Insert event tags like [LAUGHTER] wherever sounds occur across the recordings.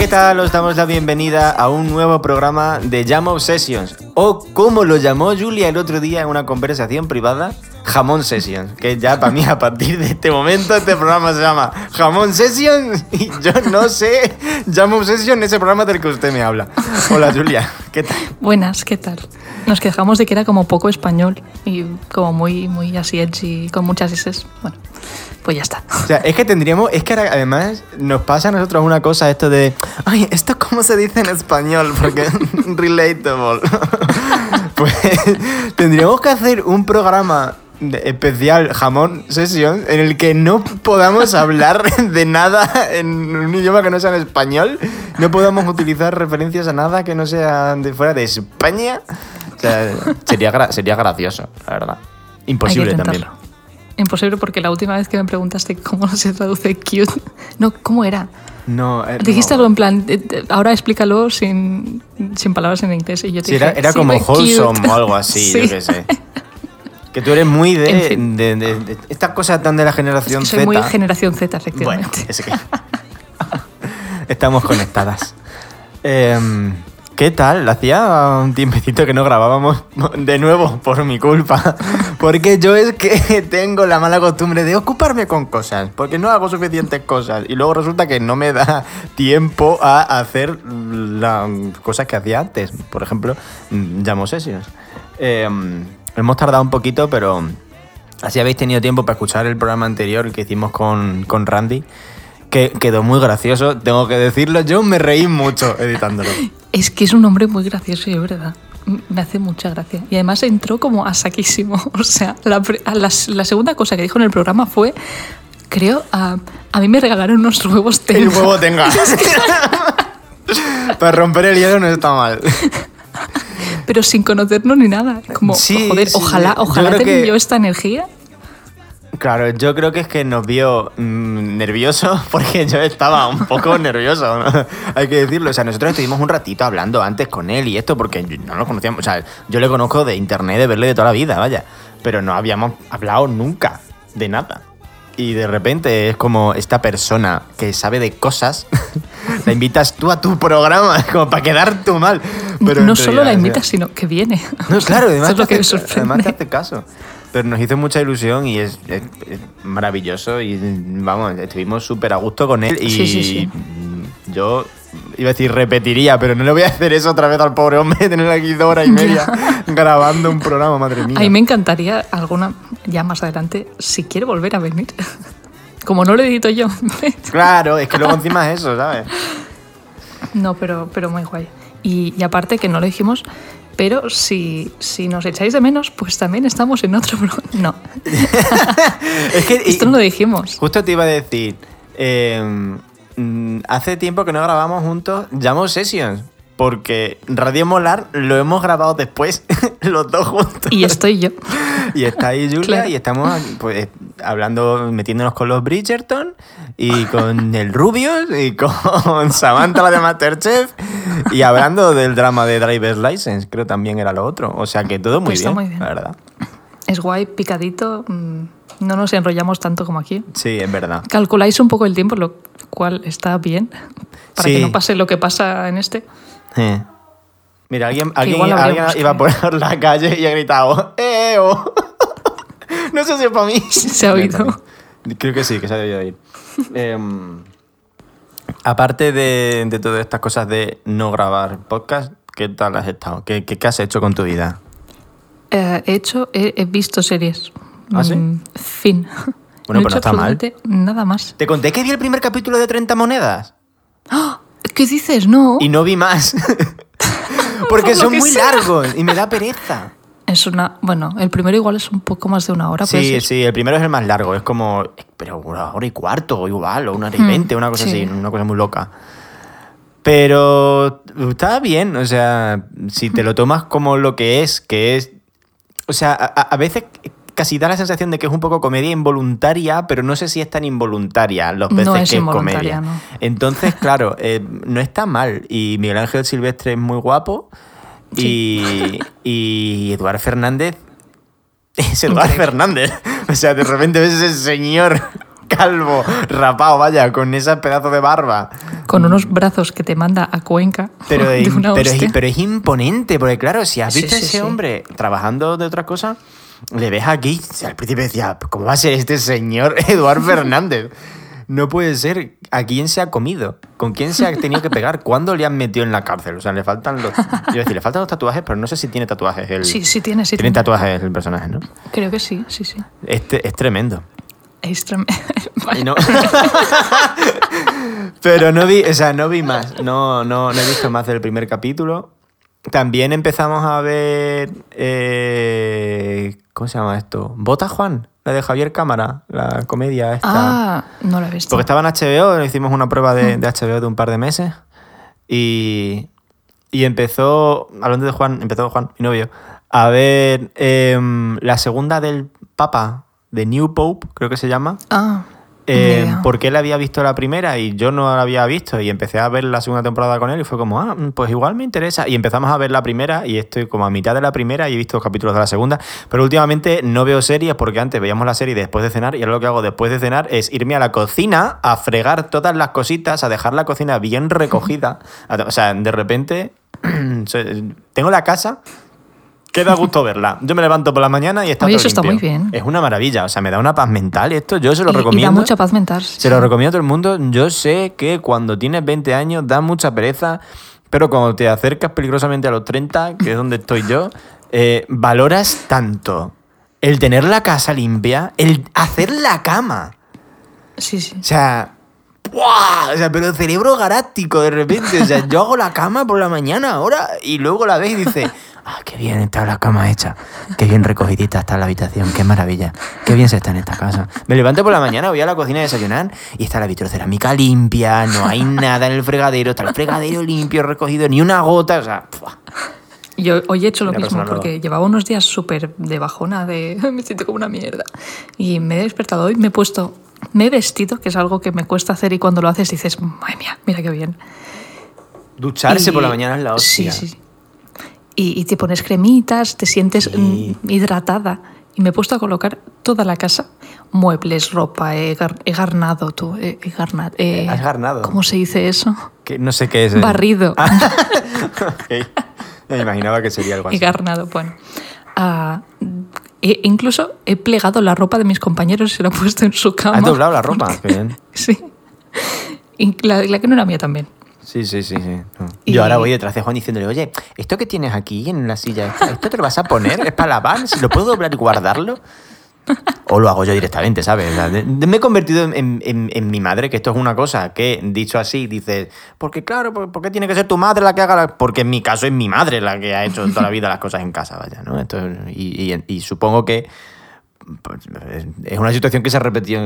¿qué tal? Os damos la bienvenida a un nuevo programa de Jam Sessions, o como lo llamó Julia el otro día en una conversación privada, Jamón Sessions, que ya para mí a partir de este momento este programa se llama Jamón Sessions y yo no sé Jam Sessions ese programa del que usted me habla. Hola Julia, ¿qué tal? Buenas, ¿qué tal? Nos quejamos de que era como poco español y como muy, muy así edgy, con muchas S. Bueno, pues ya está. O sea, es que tendríamos, es que además nos pasa a nosotros una cosa, esto de, ay, ¿esto cómo se dice en español? Porque [LAUGHS] relatable. [LAUGHS] pues tendríamos que hacer un programa especial jamón session en el que no podamos hablar de nada en un idioma que no sea en español, no podamos utilizar referencias a nada que no sea de fuera de España. O sea, sería, sería gracioso, la verdad. Imposible también. Imposible porque la última vez que me preguntaste cómo [LAUGHS] se traduce cute, no, ¿cómo era? No, eh, Dijiste no. algo en plan, eh, eh, ahora explícalo sin, sin palabras en inglés y yo te Sí, dije, era, era "Sí, como muy cute". wholesome o algo así, [LAUGHS] Sí. yo qué sé. Que tú eres muy de, En fin. de- de- de estas cosas tan de la generación Soy Z. muy generación Z, bueno, efectivamente. es que [LAUGHS] estamos conectadas. Em, ¿Qué tal? Hacía un tiempecito que no grabábamos de nuevo por mi culpa. Porque yo es que [LAUGHS] tengo la mala costumbre de ocuparme con cosas. Porque no hago suficientes cosas. Y luego resulta que no me da tiempo a hacer las cosas que hacía antes. Por ejemplo, mm, llamo sesiones. Em, hemos tardado un poquito, pero así habéis tenido tiempo para escuchar el programa anterior que hicimos con, con Randy. Que quedó muy gracioso, tengo que decirlo. Yo me reí mucho editándolo. Es que es un hombre muy gracioso y es verdad. Me hace mucha gracia. Y además entró como a saquísimo. [LAUGHS] O sea, la, la segunda cosa que dijo en el programa fue, creo, a, a mí me regalaron unos huevos El tenga. huevo [LAUGHS] tenga. [LAUGHS] Para romper el hielo no está mal. Pero sin conocernos ni nada. Como, Sí, joder, sí, ojalá, ojalá tenga que- yo esta energía. Claro, yo creo que es que nos vio mm, nerviosos [LAUGHS] porque yo estaba un poco nervioso, ¿no? [LAUGHS] hay que decirlo. O sea, nosotros estuvimos un ratito hablando antes con él y esto porque no lo conocíamos. O sea, yo le conozco de internet, de verle de toda la vida, vaya. Pero no habíamos hablado nunca de nada. Y de repente es como esta persona que sabe de cosas, [LAUGHS] la invitas tú a tu programa, como para quedar tú mal. Pero no solo la realidad, o sea, invitas, sino que viene. no, claro, además, es lo te que hace, además te hace caso. Pero nos hizo mucha ilusión y es, es- es maravilloso y vamos, estuvimos súper a gusto con él y Sí, sí, sí. yo iba a decir repetiría, pero no le voy a hacer eso otra vez al pobre hombre, tener aquí dos horas y media [LAUGHS] grabando un programa, madre mía. A mí me encantaría alguna, ya más adelante, si quiere volver a venir. [LAUGHS] Como no lo edito yo. [LAUGHS] Claro, es que luego encima es eso, ¿sabes? No, pero, pero muy guay. Y, y aparte que no lo dijimos, pero si, si nos echáis de menos, pues también estamos en otro. [LAUGHS] No, [LAUGHS] Es que esto no lo dijimos. Justo te iba a decir, eh, mm, hace tiempo que no grabamos juntos Llamo Sessions, porque Radio Molar lo hemos grabado después, [LAUGHS] los dos juntos. Y estoy yo. [LAUGHS] Y está ahí Julia Claro. y estamos pues, hablando, metiéndonos con los Bridgerton y con [LAUGHS] el Rubius y con Samantha, la de Masterchef, y hablando del drama de Driver's License, creo también era lo otro. O sea que todo muy, Pues bien, muy bien. la verdad. Es guay, picadito. mm, No nos enrollamos tanto como aquí. Sí, es verdad. Calculáis un poco el tiempo, lo cual está bien. Para Sí. que no pase lo que pasa en este. Eh. Mira, alguien, alguien, alguien iba por [LAUGHS] la calle y ha gritado ¡Eh! [LAUGHS] oh". no sé si es para mí. Se ha No, oído. Creo que sí, que se ha debido oír. Em, aparte de, de todas estas cosas de no grabar podcast, ¿qué tal has estado? ¿Qué, qué, qué has hecho con tu vida? Eh, he hecho, he, he visto series. ¿Ah, sí? Mm, fin. Bueno, he pues no [LAUGHS] hecho está mal. Nada más. Te conté que vi el primer capítulo de 30 monedas ¿Qué dices? No. y no vi más. [LAUGHS] Porque [LAUGHS] Por son muy sea. largos y me da pereza. Es una. Bueno, el primero igual es un poco más de una hora. Sí, sí, el primero es el más largo, es como, pero una hora y cuarto o igual, o una hora y Hmm, veinte, una cosa sí. así, una cosa muy loca. Pero está bien, o sea, si te lo tomas como lo que es, que es, o sea, a veces casi da la sensación de que es un poco comedia involuntaria, pero no sé si es tan involuntaria los No veces es que es comedia. no. Entonces, claro, eh, no está mal. Y Miguel Ángel Silvestre es muy guapo. Y, y Eduard Fernández [LAUGHS] es Eduard Increíble. Fernández. O sea, de repente ves ese señor calvo, rapado, vaya, con ese pedazo de barba. Con unos brazos que te manda a Cuenca. [LAUGHS] Pero, de es, una pero, es, hostia. pero es imponente, porque claro, si has Sí, visto a ese sí. hombre trabajando de otra cosa, le ves aquí, al principio decía, ¿cómo va a ser este señor [LAUGHS] Eduard [LAUGHS] Fernández? No puede ser. ¿A quién se ha comido? ¿Con quién se ha tenido que pegar? ¿Cuándo le han metido en la cárcel? O sea, le faltan los. Yo decir, le faltan los tatuajes, pero no sé si tiene tatuajes. El, Sí, sí tiene, sí tiene tatuajes el personaje, ¿no? Creo que sí, sí, sí. Este es tremendo. Es trem- [LAUGHS] Y no- Pero no vi, o sea, no vi más. No, no, no he visto más del primer capítulo. También empezamos a ver. eh, ¿Cómo se llama esto? ¿Bota Juan? La de Javier Cámara, la comedia esta. Ah, no lo he visto. Porque estaba en HBO, hicimos una prueba de, de HBO de un par de meses. Y, y empezó, hablando de Juan, empezó Juan, mi novio, a ver em, la segunda del Papa, de New Pope, creo que se llama. Ah, Idea. porque él había visto la primera y yo no la había visto y empecé a ver la segunda temporada con él y fue como, ah, pues igual me interesa. Y empezamos a ver la primera y estoy como a mitad de la primera y he visto capítulos de la segunda. Pero últimamente no veo series porque antes veíamos la serie después de cenar y ahora lo que hago después de cenar es irme a la cocina a fregar todas las cositas, a dejar la cocina bien recogida. [LAUGHS] O sea, de repente [CLEARS THROAT] tengo la casa que da gusto verla. Yo me levanto por la mañana y está Oye, todo eso está muy bien. Es una maravilla, o sea, me da una paz mental esto. Yo se lo Y- y, recomiendo. da mucha paz mental. Se lo recomiendo a todo el mundo. Yo sé que cuando tienes 20 años da mucha pereza, pero cuando te acercas peligrosamente a los 30, que es donde estoy yo, [LAUGHS] eh, valoras tanto el tener la casa limpia, el hacer la cama. Sí, sí. O sea, ¡buah! O sea, pero cerebro galáctico de repente. O sea, yo hago la cama por la mañana ahora y luego la ves y dices, ah, qué bien está la cama hecha. Qué bien recogidita está la habitación. Qué maravilla. Qué bien se está en esta casa. Me levanto por la mañana, voy a la cocina a desayunar y está la vitrocerámica limpia, no hay nada en el fregadero, está el fregadero limpio, recogido, ni una gota. O sea, ¡buah! Yo hoy he hecho lo mismo porque llevaba unos días súper de bajona, de [LAUGHS] me siento como una mierda. Y me he despertado hoy, me he puesto, me he vestido, que es algo que me cuesta hacer y cuando lo haces dices, madre mía, mira qué bien. ducharse Y- por la mañana es la hostia. Sí, sí. Y, y te pones cremitas, te sientes Sí. mm, hidratada. Y me he puesto a colocar toda la casa, muebles, ropa, he, gar- he garnado tú, he, he garna- he- ¿Has garnado? ¿Cómo se dice eso? Que no sé qué es. eh. Barrido. [LAUGHS] Ok. Me imaginaba que sería algo He así. garnado, bueno. Ah, he- incluso he plegado la ropa de mis compañeros y se la he puesto en su cama. ¿Has doblado la ropa? [LAUGHS] Qué bien. Sí. Y la, la que no era mía también. Sí, sí, sí, sí. Y- Yo ahora voy detrás de Juan diciéndole, oye, ¿esto que tienes aquí en la silla esta, ¿esto te lo vas a poner? ¿Es para lavar? ¿Si lo puedo doblar y guardarlo? O lo hago yo directamente, ¿sabes? O sea, de- de- me he convertido en, en- en- en mi madre, que esto es una cosa que, dicho así, dices, porque claro, ¿por, por qué tiene que ser tu madre la que haga la-?" Porque en mi caso es mi madre la que ha hecho toda la vida las cosas en casa, vaya, ¿no? Esto, y, y- y supongo que pues, es una situación que se ha repetido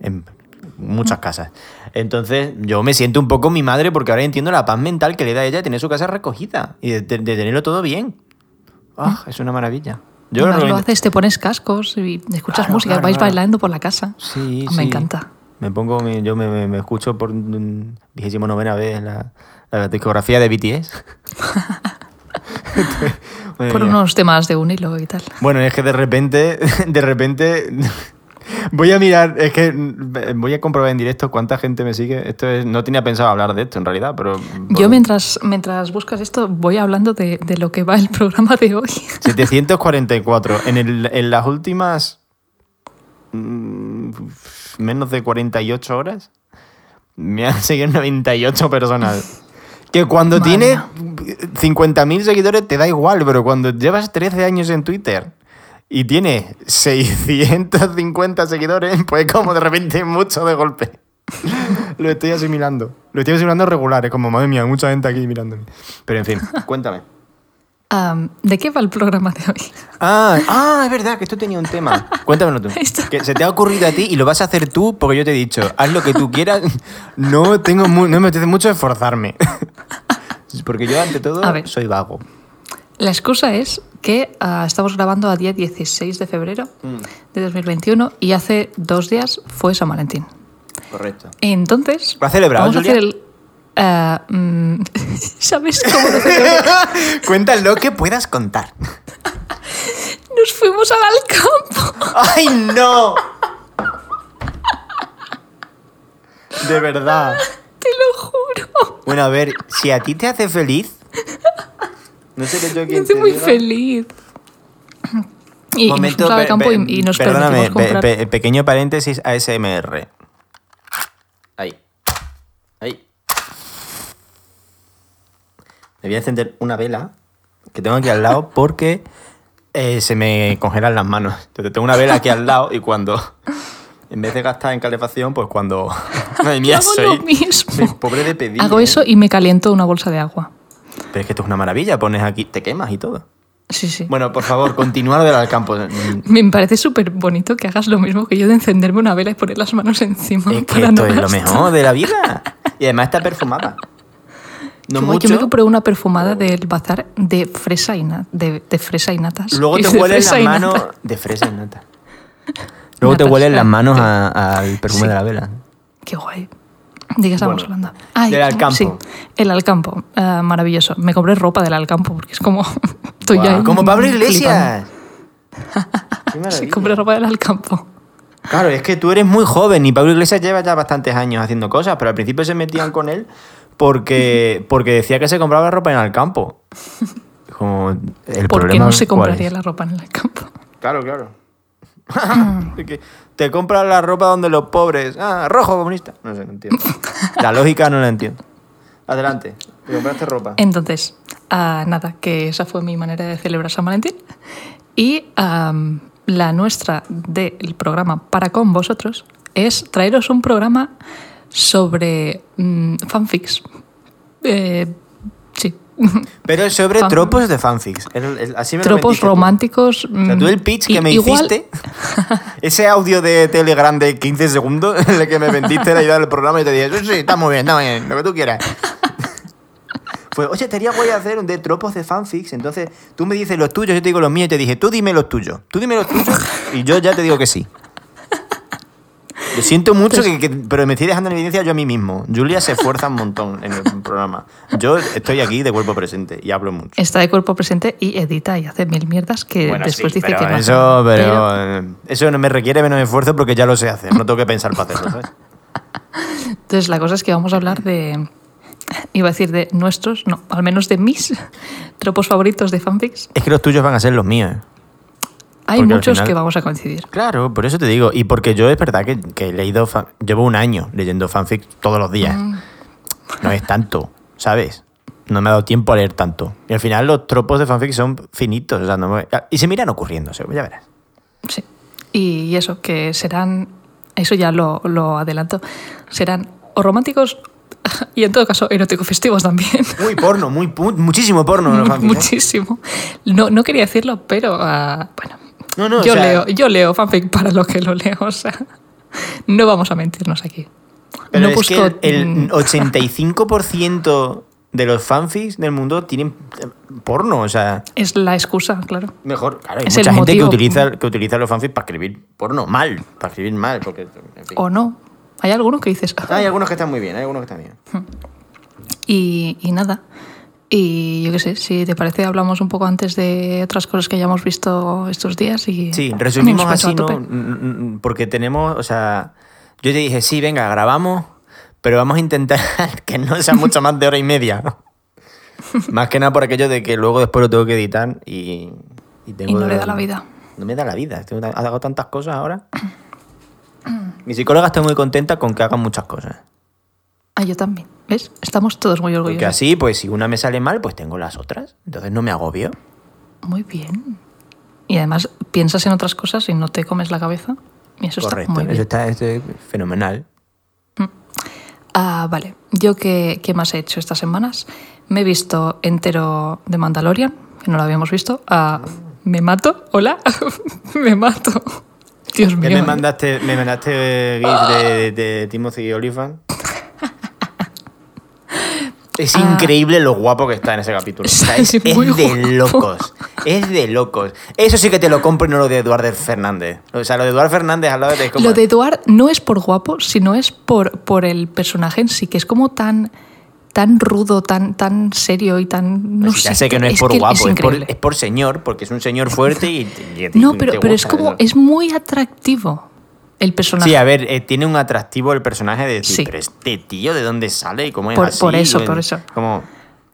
en muchas casas. Entonces, yo me siento un poco mi madre porque ahora entiendo la paz mental que le da a ella de tener su casa recogida y de, de- de tenerlo todo bien. Ah, es una maravilla. Yo lo recomiendo- haces, te pones cascos y escuchas Claro, música, claro, vais claro. bailando por la casa. Sí, Ah, sí. Me encanta. Me pongo, yo me, me- me escucho por vigésimo novena vez la, la discografía de BTS. [LAUGHS] Por unos temas de un hilo y tal. Bueno, es que de repente, [LAUGHS] de repente, voy a mirar, es que voy a comprobar en directo cuánta gente me sigue. Esto es, no tenía pensado hablar de esto en realidad, pero... Yo mientras, mientras buscas esto voy hablando de, de lo que va el programa de hoy. 744. En, el, en las últimas mm, menos de 48 horas me han seguido 98 personas. Que cuando Madre tienes mía. 50.000 seguidores te da igual, pero cuando llevas 13 años en Twitter y tienes 650 seguidores, [LAUGHS] pues como de repente mucho de golpe. Lo estoy asimilando. Lo estoy asimilando regular. Es como, madre mía, mucha gente aquí mirándome. Pero en fin, cuéntame. Am, ¿De qué va el programa de hoy? Ah, ah, es verdad que esto tenía un tema. Cuéntamelo tú. [LAUGHS] Que se te ha ocurrido a ti y lo vas a hacer tú porque yo te he dicho, haz lo que tú quieras. No tengo mu- no me apetece mucho esforzarme. [LAUGHS] Porque yo, ante todo, soy vago. La excusa es que ah, estamos grabando a día 16 de febrero Mm. de 2021 y hace dos días fue San Valentín. Correcto. Entonces, ¿Lo celebrado, vamos a hacer el... mm, [LAUGHS] ¿Sabes cómo lo? Cuenta lo que puedas contar. [LAUGHS] Nos fuimos al campo. ¡Ay, no! De verdad. [LAUGHS] Te lo juro. Bueno, a ver, si a ti te hace feliz. No sé qué yo hace te muy diga. feliz. Y, y nos Momento, pe- campo pe- y, y nos perdóname, pe- pe- pequeño paréntesis ASMR. Ahí. Ahí. Me voy a encender una vela que tengo aquí al lado porque eh, se me congelan las manos. Entonces tengo una vela aquí al lado y cuando, en vez de gastar en calefacción, pues cuando... [LAUGHS] Madre mía, Hago soy, lo mismo. soy pobre de pedir. Hago ¿eh? eso y me caliento una bolsa de agua. Pero es que esto es una maravilla, pones aquí, te quemas y todo. Sí, sí. Bueno, por favor, continúa lo del al campo. [LAUGHS] Me parece súper bonito que hagas lo mismo que yo de encenderme una vela y poner las manos encima. Es que esto no es lo mejor de la vida. [LAUGHS] Y además está perfumada. No Yo- mucho. Yo me compré una perfumada del bazar de fresa y, na- de, de fresa y natas. Luego [LAUGHS] te de huelen las manos de fresa y nata. Luego te Natas, huelen las ah, manos al perfume Sí. de la vela. Qué guay. ¿De qué estamos Bueno, hablando? Ay, del Alcampo. Sí, el Alcampo. Ah, maravilloso. Me compré ropa del Alcampo porque es como... [LAUGHS] Estoy ya Como Pablo. Iglesias. [LAUGHS] Qué Sí, compré ropa del Alcampo. Claro, es que tú eres muy joven y Pablo Iglesias lleva ya bastantes años haciendo cosas, pero al principio se metían con él porque, [LAUGHS] porque decía que se compraba ropa en el campo. Como el ¿Por qué problema, no se ¿cuál compraría la ropa en el Alcampo? Claro, claro. [LAUGHS] Te compras la ropa donde los pobres. Ah, rojo comunista. No sé, no entiendo. La lógica no la entiendo. Adelante. Te compraste ropa. Entonces, ah, nada, que esa fue mi manera de celebrar San Valentín. Y la nuestra del programa Para con vosotros es traeros un programa sobre mm, fanfics. Eh, sí. Pero sobre Fan- tropos de fanfics. Así me lo Tropos tú. románticos. O sea, tú el pitch que mm, me igual- hiciste, [LAUGHS] ese audio de Telegram de 15 segundos [LAUGHS] en el que me vendiste la idea del programa y te dije, sí, sí, está muy bien, está muy bien, lo que tú quieras. [LAUGHS] Pues, oye, te haría guay hacer un de tropos de fanfics. Entonces, tú me dices los tuyos, yo te digo los míos y te dije, tú dime los tuyos. Tú dime los tuyos y yo ya te digo que sí. Lo siento mucho, Pues que, que- pero me estoy dejando en evidencia yo a mí mismo. Julia se esfuerza un montón en el programa. Yo estoy aquí de cuerpo presente y hablo mucho. Está de cuerpo presente y edita y hace mil mierdas que Bueno, después sí, dice pero que no. eso, nada. pero, eh, eso no me requiere menos esfuerzo porque ya lo sé hacer. No tengo que pensar para hacerlo, ¿sabes? Entonces, la cosa es que vamos a hablar de. Iba a decir de nuestros, no, al menos de mis tropos favoritos de fanfics. Es que los tuyos van a ser los míos. ¿eh? Hay Porque muchos final- que vamos a coincidir. Claro, por eso te digo. Y porque yo es verdad que, que he leído. fan- Llevo un año leyendo fanfic todos los días. Mm. No es tanto, ¿sabes? No me ha dado tiempo a leer tanto. Y al final los tropos de fanfic son finitos. o sea, no me- y se miran ocurriéndose, ya verás. Sí. Y eso, que serán. Eso ya lo, lo adelanto. Serán o románticos [LAUGHS] y en todo caso erótico festivos también. Muy porno, muy muchísimo porno en los [LAUGHS] fanfics. ¿eh? Muchísimo. No, no quería decirlo, pero ah, bueno. No, no, o yo, sea- leo, yo leo fanfic para lo que lo leo. O sea, no vamos a mentirnos aquí. Pero no es busco, que el, mm, el 85% de los fanfics del mundo tienen eh, porno, o sea, Es la excusa, claro. mejor. Claro, hay Es mucha gente que utiliza, que utiliza los fanfics para escribir porno mal, para escribir mal, porque en fin. O no. Hay alguno que dices. "Ah". Hay algunos que están muy bien, hay algunos que están bien. Y, y nada. Y yo qué sé, si te parece, hablamos un poco antes de otras cosas que hayamos visto estos días. y Sí, resumimos así, tope. Mm, mm, Porque tenemos, o sea, yo te dije, sí, venga, grabamos, pero vamos a intentar [LAUGHS] que no sea mucho más de hora y media. [LAUGHS] más que nada por aquello de que luego después lo tengo que editar y, y tengo Y no le da la vida. No me da la vida, hago tantas cosas ahora. Mi psicóloga está muy contenta con que hagan muchas cosas. Ah, yo también. ¿Ves? Estamos todos muy orgullosos. Porque así, pues si una me sale mal, pues tengo las otras. Entonces no me agobio. Muy bien. Y además piensas en otras cosas y no te comes la cabeza. Y eso Correcto. está muy bien. Eso está, es fenomenal. Ah, vale. Yo qué, qué más he hecho estas semanas. Me he visto entero de Mandalorian, que no lo habíamos visto. Ah, me mato. Hola. [LAUGHS] me mato. Dios ¿Qué mío. me mandaste, me mandaste [LAUGHS] GIF de, de Timothy Olyphant? Es Ah. increíble lo guapo que está en ese capítulo. [LAUGHS] O sea, es, de guapo. locos. Es de locos. Eso sí que te lo compro y no lo de Eduardo Fernández. O sea, lo de Eduardo Fernández al lado de... como- Lo de Eduard no es por guapo, sino es por, por el personaje en sí, que es como tan, tan rudo, tan, tan serio y tan. No Pues ya sé, sé que no es, por guapo, es por, es por señor, porque es un señor [LAUGHS] fuerte y... y- y No, pero, pero es como. Es muy atractivo. El personaje. Sí, a ver, eh, tiene un atractivo el personaje de decir, Sí. pero este tío, ¿de dónde sale? ¿Y cómo es Por- así? por eso, por eso. Como...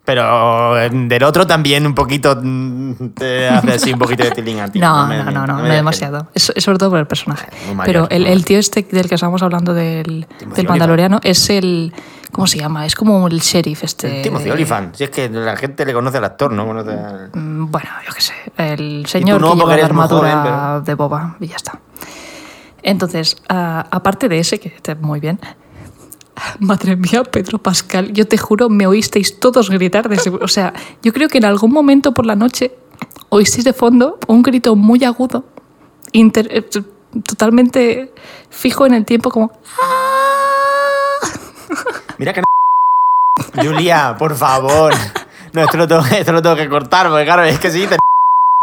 Pero eh, del otro también un poquito mm, te hace así un poquito de tilín a ti. [LAUGHS] No, me- no, no, no, me no, demasiado. Es, es sobre todo por el personaje. Mayor, Pero el, el tío este del que estábamos hablando del, del. Mandaloriano es el. ¿Cómo se llama? Es como el sheriff este. El Timothy de- Olyphant. Si es que la gente le conoce al actor, ¿no? Conoce al- Mm, Bueno, yo qué sé. El señor no, que lleva la armadura joven, pero- de boba y ya está. Entonces, ah, aparte de ese, que está muy bien. [LAUGHS] Madre mía, Pedro Pascal, yo te juro, me oísteis todos gritar. Desde, o sea, yo creo que en algún momento por la noche oísteis de fondo un grito muy agudo, inter- eh, totalmente fijo en el tiempo, como. Mira que. Julia, por favor. No, esto lo, tengo, esto lo tengo que cortar, porque claro, es que sí, te...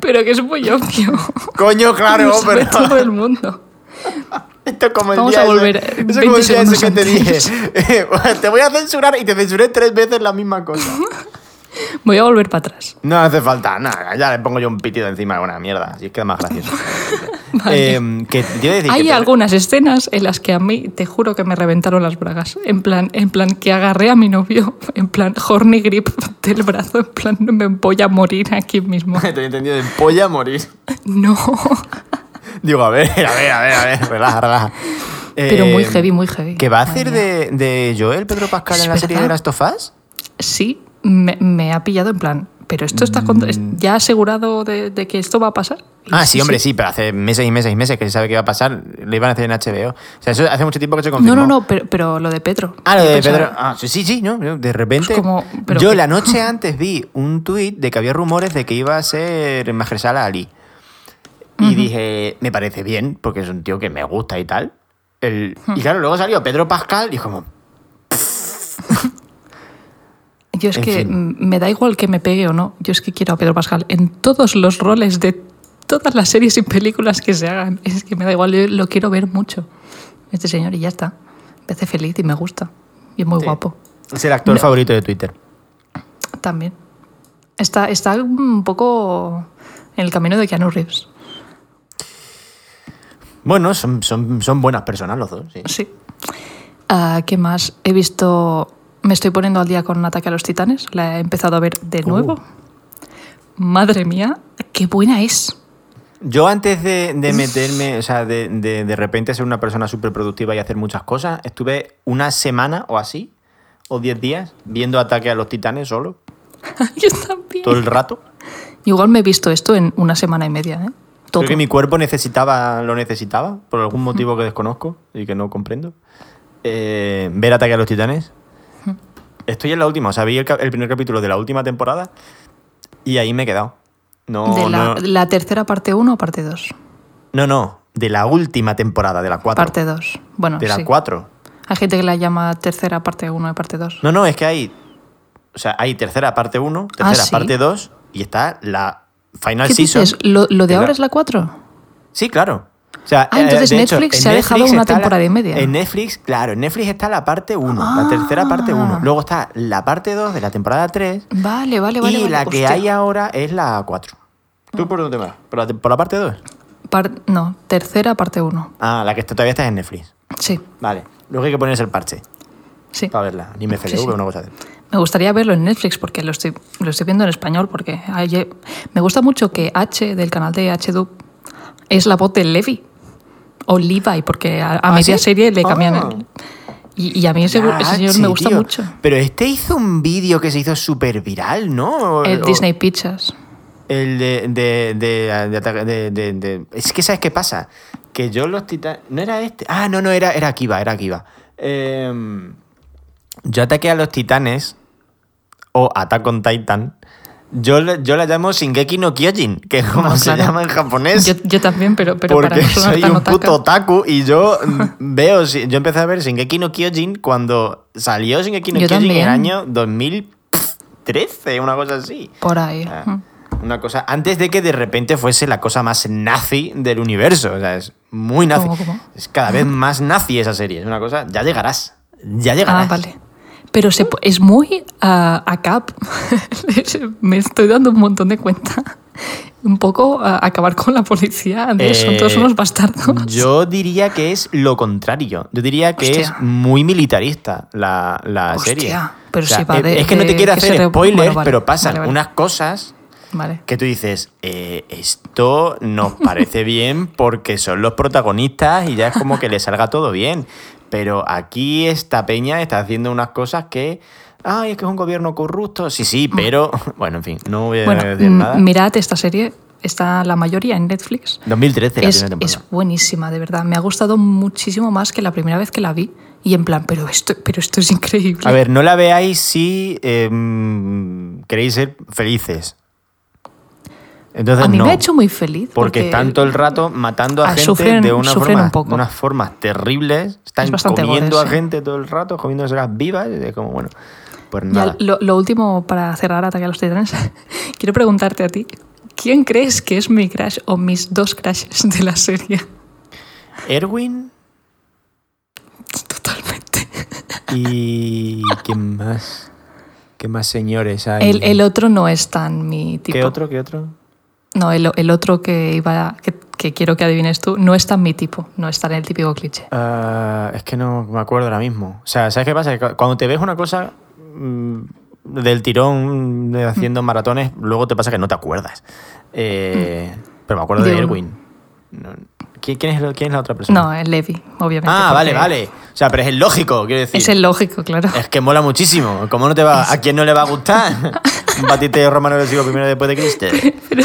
Pero que es muy obvio. Coño, claro, Lo sabe pero... todo el mundo. [LAUGHS] Esto es como el Vamos día a ese- volver eso es 20 como el día ese que te dije. [LAUGHS] te voy a censurar y te censuré tres veces la misma cosa. [LAUGHS] Voy a volver para atrás. No hace falta, nada, ya le pongo yo un pitido encima de una mierda, así es que es más gracioso. Vale. Eh, que te decir Hay que- algunas escenas en las que a mí te juro que me reventaron las bragas. En plan, en plan que agarré a mi novio, en plan horny grip del brazo, en plan me voy a morir aquí mismo. Te he entendido de polla a morir. No. Digo, a ver, a ver, a ver, a ver, [LAUGHS] relaja, relaja. Pero muy Eh, heavy, muy heavy. ¿Que va a hacer de, de Joel Pedro Pascal en la serie de. Last of Us? Sí, me, me ha pillado en plan. Pero esto está con- es- ya asegurado de, de que esto va a pasar. Mm. Ah, sí, hombre, sí, pero hace meses y meses y meses que se sabe que iba a pasar. Lo iban a hacer en HBO. O sea, eso hace mucho tiempo que se confirmó. No, no, no, pero, pero lo de Pedro. Ah, lo de pensaba- Pedro. Ah, sí, sí, ¿no? De repente. Pues como- pero yo la noche antes vi un tuit de que había rumores de que iba a ser Mahershala Ali. Y dije, me parece bien, porque es un tío que me gusta y tal. El- Y claro, luego salió Pedro Pascal y como, [LAUGHS] Yo es En que fin. me da igual que me pegue o no. Yo es que quiero a Pedro Pascal en todos los roles de todas las series y películas que se hagan. Es que me da igual, yo lo quiero ver mucho. Este señor y ya está. Me hace feliz y me gusta. Y es muy Sí. guapo. es el actor No. favorito de Twitter. También. Está, está un poco en el camino de Keanu Reeves. Bueno, son, son, son buenas personas los dos, sí. Sí. Ah, ¿Qué más? He visto. Me estoy poniendo al día con Ataque a los Titanes. La he empezado a ver de Uh. nuevo. Madre mía, qué buena es. Yo antes de, de meterme, o sea, de, de, de repente ser una persona súper productiva y hacer muchas cosas, estuve una semana o así, o diez días, viendo Ataque a los Titanes solo, [LAUGHS] Yo también. todo el rato. Igual me he visto esto en una semana y media, ¿eh? Todo. Creo que mi cuerpo necesitaba, lo necesitaba, por algún motivo que desconozco y que no comprendo. Eh, ver Ataque a los Titanes. Estoy en la última, o sea, vi el, el primer capítulo de la última temporada y ahí me he quedado. No, ¿De la, no, la tercera parte 1 o parte 2? no, no, de la última temporada, de la 4. Parte 2. Bueno, de la sí. 4. Hay gente que la llama tercera parte 1 y parte 2. No, no, es que hay. O sea, hay tercera parte 1, Ah, tercera ¿sí? parte 2 y está la final ¿Qué season. dices? ¿Lo, lo de la- ahora es la 4? Sí, claro. O sea, Ah, entonces de hecho, Netflix en se ha dejado una está la- temporada y media. En Netflix, claro, en Netflix está la parte 1, Ah. la tercera parte 1. Luego está la parte 2 de la temporada 3 Vale, vale, vale. y vale. la que Hostia. hay ahora es la 4. ¿Tú por dónde vas? ¿Por la, por la parte 2? Par- no, tercera parte 1. Ah, la que está- todavía está en Netflix. Sí, Vale. Luego hay que ponerse el parche sí. para verla. Anime FLV Sí, sí. una cosa así. Me gustaría verlo en Netflix porque lo estoy, lo estoy viendo en español porque hay- me gusta mucho que H del canal de HDub es la voz de Levi o Levi porque a, a ¿Ah, media sí? serie le cambian Ah. el- y, y a mí ese, Ya, ese señor sí, me gusta tío. mucho. Pero este hizo un vídeo que se hizo súper viral, ¿no? El O- Disney Pictures. El de, de, de, de ataque- de- de- de- Es que, ¿sabes qué pasa? Que yo los titanes... ¿No era este? Ah, no, no, era, era Akiva, era Akiva. Eh, yo ataqué a los titanes, o Attack on Titan, yo, yo la llamo Shingeki no Kyojin, que es como No, se claro. llama en japonés. Yo, yo también, pero, pero para porque sonar soy un otaka. puto otaku y yo [LAUGHS] veo, yo empecé a ver Shingeki no Kyojin cuando salió Shingeki no Yo Kyojin en el año 2013, una cosa así. Por ahí. Ah, Mm. Una cosa, antes de que de repente fuese la cosa más nazi del universo. O sea, es muy nazi. ¿Cómo, cómo? Es cada vez [LAUGHS] más nazi esa serie. Es una cosa, ya llegarás. Ya llegarás. Ah, vale. Pero se, es muy ah, a cap. [LAUGHS] Me estoy dando un montón de cuenta. un poco a acabar con la policía. De, son Eh, todos unos bastardos. Yo diría que es lo contrario. Yo diría que Hostia. es muy militarista la, la Hostia, serie. pero O sea, si va es- de- es que no te quiero hacer spoilers, bueno, vale, pero pasan vale, vale. unas cosas Vale. que tú dices, eh, esto nos parece bien porque son los protagonistas y ya es como que le salga todo bien. Pero aquí esta peña está haciendo unas cosas que, ay, es que es un gobierno corrupto. Sí, sí, pero, [LAUGHS] bueno, en fin, no voy a Mm. Bueno, decir mm, nada. mirad esta serie. Está la mayoría en Netflix. 2013 la Es, primera temporada. es buenísima, de verdad. Me ha gustado muchísimo más que la primera vez que la vi. Y en plan, pero esto, pero esto es increíble. A ver, no la veáis si em, queréis ser felices. Entonces a mí no, me ha hecho muy feliz. porque están todo el rato matando a gente sufren- de, una forma- un poco. de unas formas terribles. Están Es comiendo gore, a sí. gente todo el rato, comiéndose las vivas. Y es como, bueno, pues Ya, nada. lo, lo último para cerrar Ataque a los Titanes, [LAUGHS] quiero preguntarte a ti, ¿quién crees que es mi crush o mis dos crushes de la serie? Erwin Totalmente. y... ¿Quién más? ¿Qué más señores hay? El, el otro no es tan mi tipo. ¿Qué otro? ¿Qué otro? No, el, el otro que iba que, que quiero que adivines tú no es tan mi tipo, no está en el típico cliché. Ah, es que no me acuerdo ahora mismo. O sea, ¿sabes qué pasa? Que cuando te ves una cosa mm, del tirón de haciendo maratones, luego te pasa que no te acuerdas. Eh, Pero me acuerdo de, De. Erwin. No, ¿quién, es, quién es la otra persona? No, es Levi, obviamente. ah, vale, vale. O sea, pero es el lógico, quiero decir. Es el lógico, claro. Es que mola muchísimo. ¿Cómo no te va? ¿A quién no le va a gustar? [LAUGHS] Un romano del siglo primero después de Cristo. Pero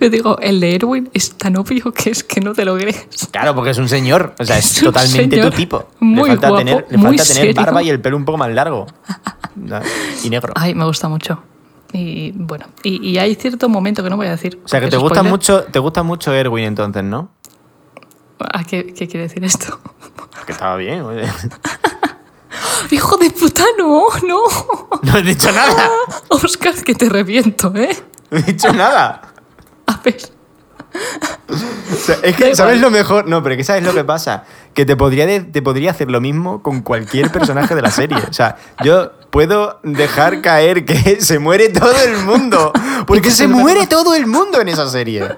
[LAUGHS] digo, el de Erwin es tan obvio que es que no te lo crees. Claro, porque es un señor. O sea, es, [LAUGHS] totalmente tu tipo. muy le falta guapo, tener, le muy falta tener barba y el pelo un poco más largo. Y negro. Ay, me gusta mucho. Y bueno, y, y hay cierto momento que no voy a decir. O sea, que te gusta spoiler. mucho, te gusta mucho Erwin entonces, ¿no? ¿A qué, qué quiere decir esto? Que estaba bien. oye. [LAUGHS] ¡Hijo de puta, no! ¡No! No he dicho nada. Oscar, que te reviento, ¿eh? No he dicho nada. O sea, es que. ¿sabes lo mejor? No, pero que ¿sabes lo que pasa? Que te podría, de- te podría hacer lo mismo con cualquier personaje de la serie. O sea, yo puedo dejar caer que [LAUGHS] se muere todo el mundo. Porque se muere todo el mundo en esa serie. O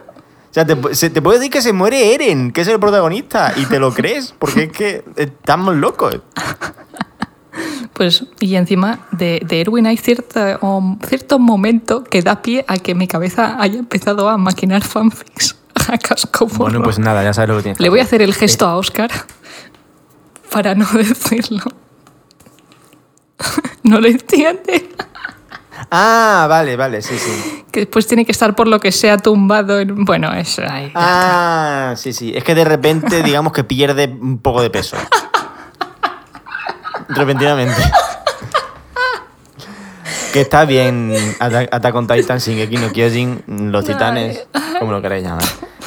sea, te, se- te puedo decir que se muere Eren, que es el protagonista, y te lo crees, porque es que estamos locos. Pues, y encima de, de Erwin hay cierta, cierto momento que da pie a que mi cabeza haya empezado a maquinar fanfics a casco. Bueno, pues nada, ya sabes lo que tienes. Le voy a hacer el gesto a Oscar para no [LAUGHS] decirlo. no lo entiende. Ah, vale, vale, sí, sí. Que después tiene que estar por lo que sea tumbado en... Bueno, es... ay, Ah, sí, sí. Es que de repente, digamos que pierde un poco de peso. [LAUGHS] Repentinamente. Que está bien Attack on Titan, Shingeki no Kyojin, Los Titanes, como lo queráis llamar.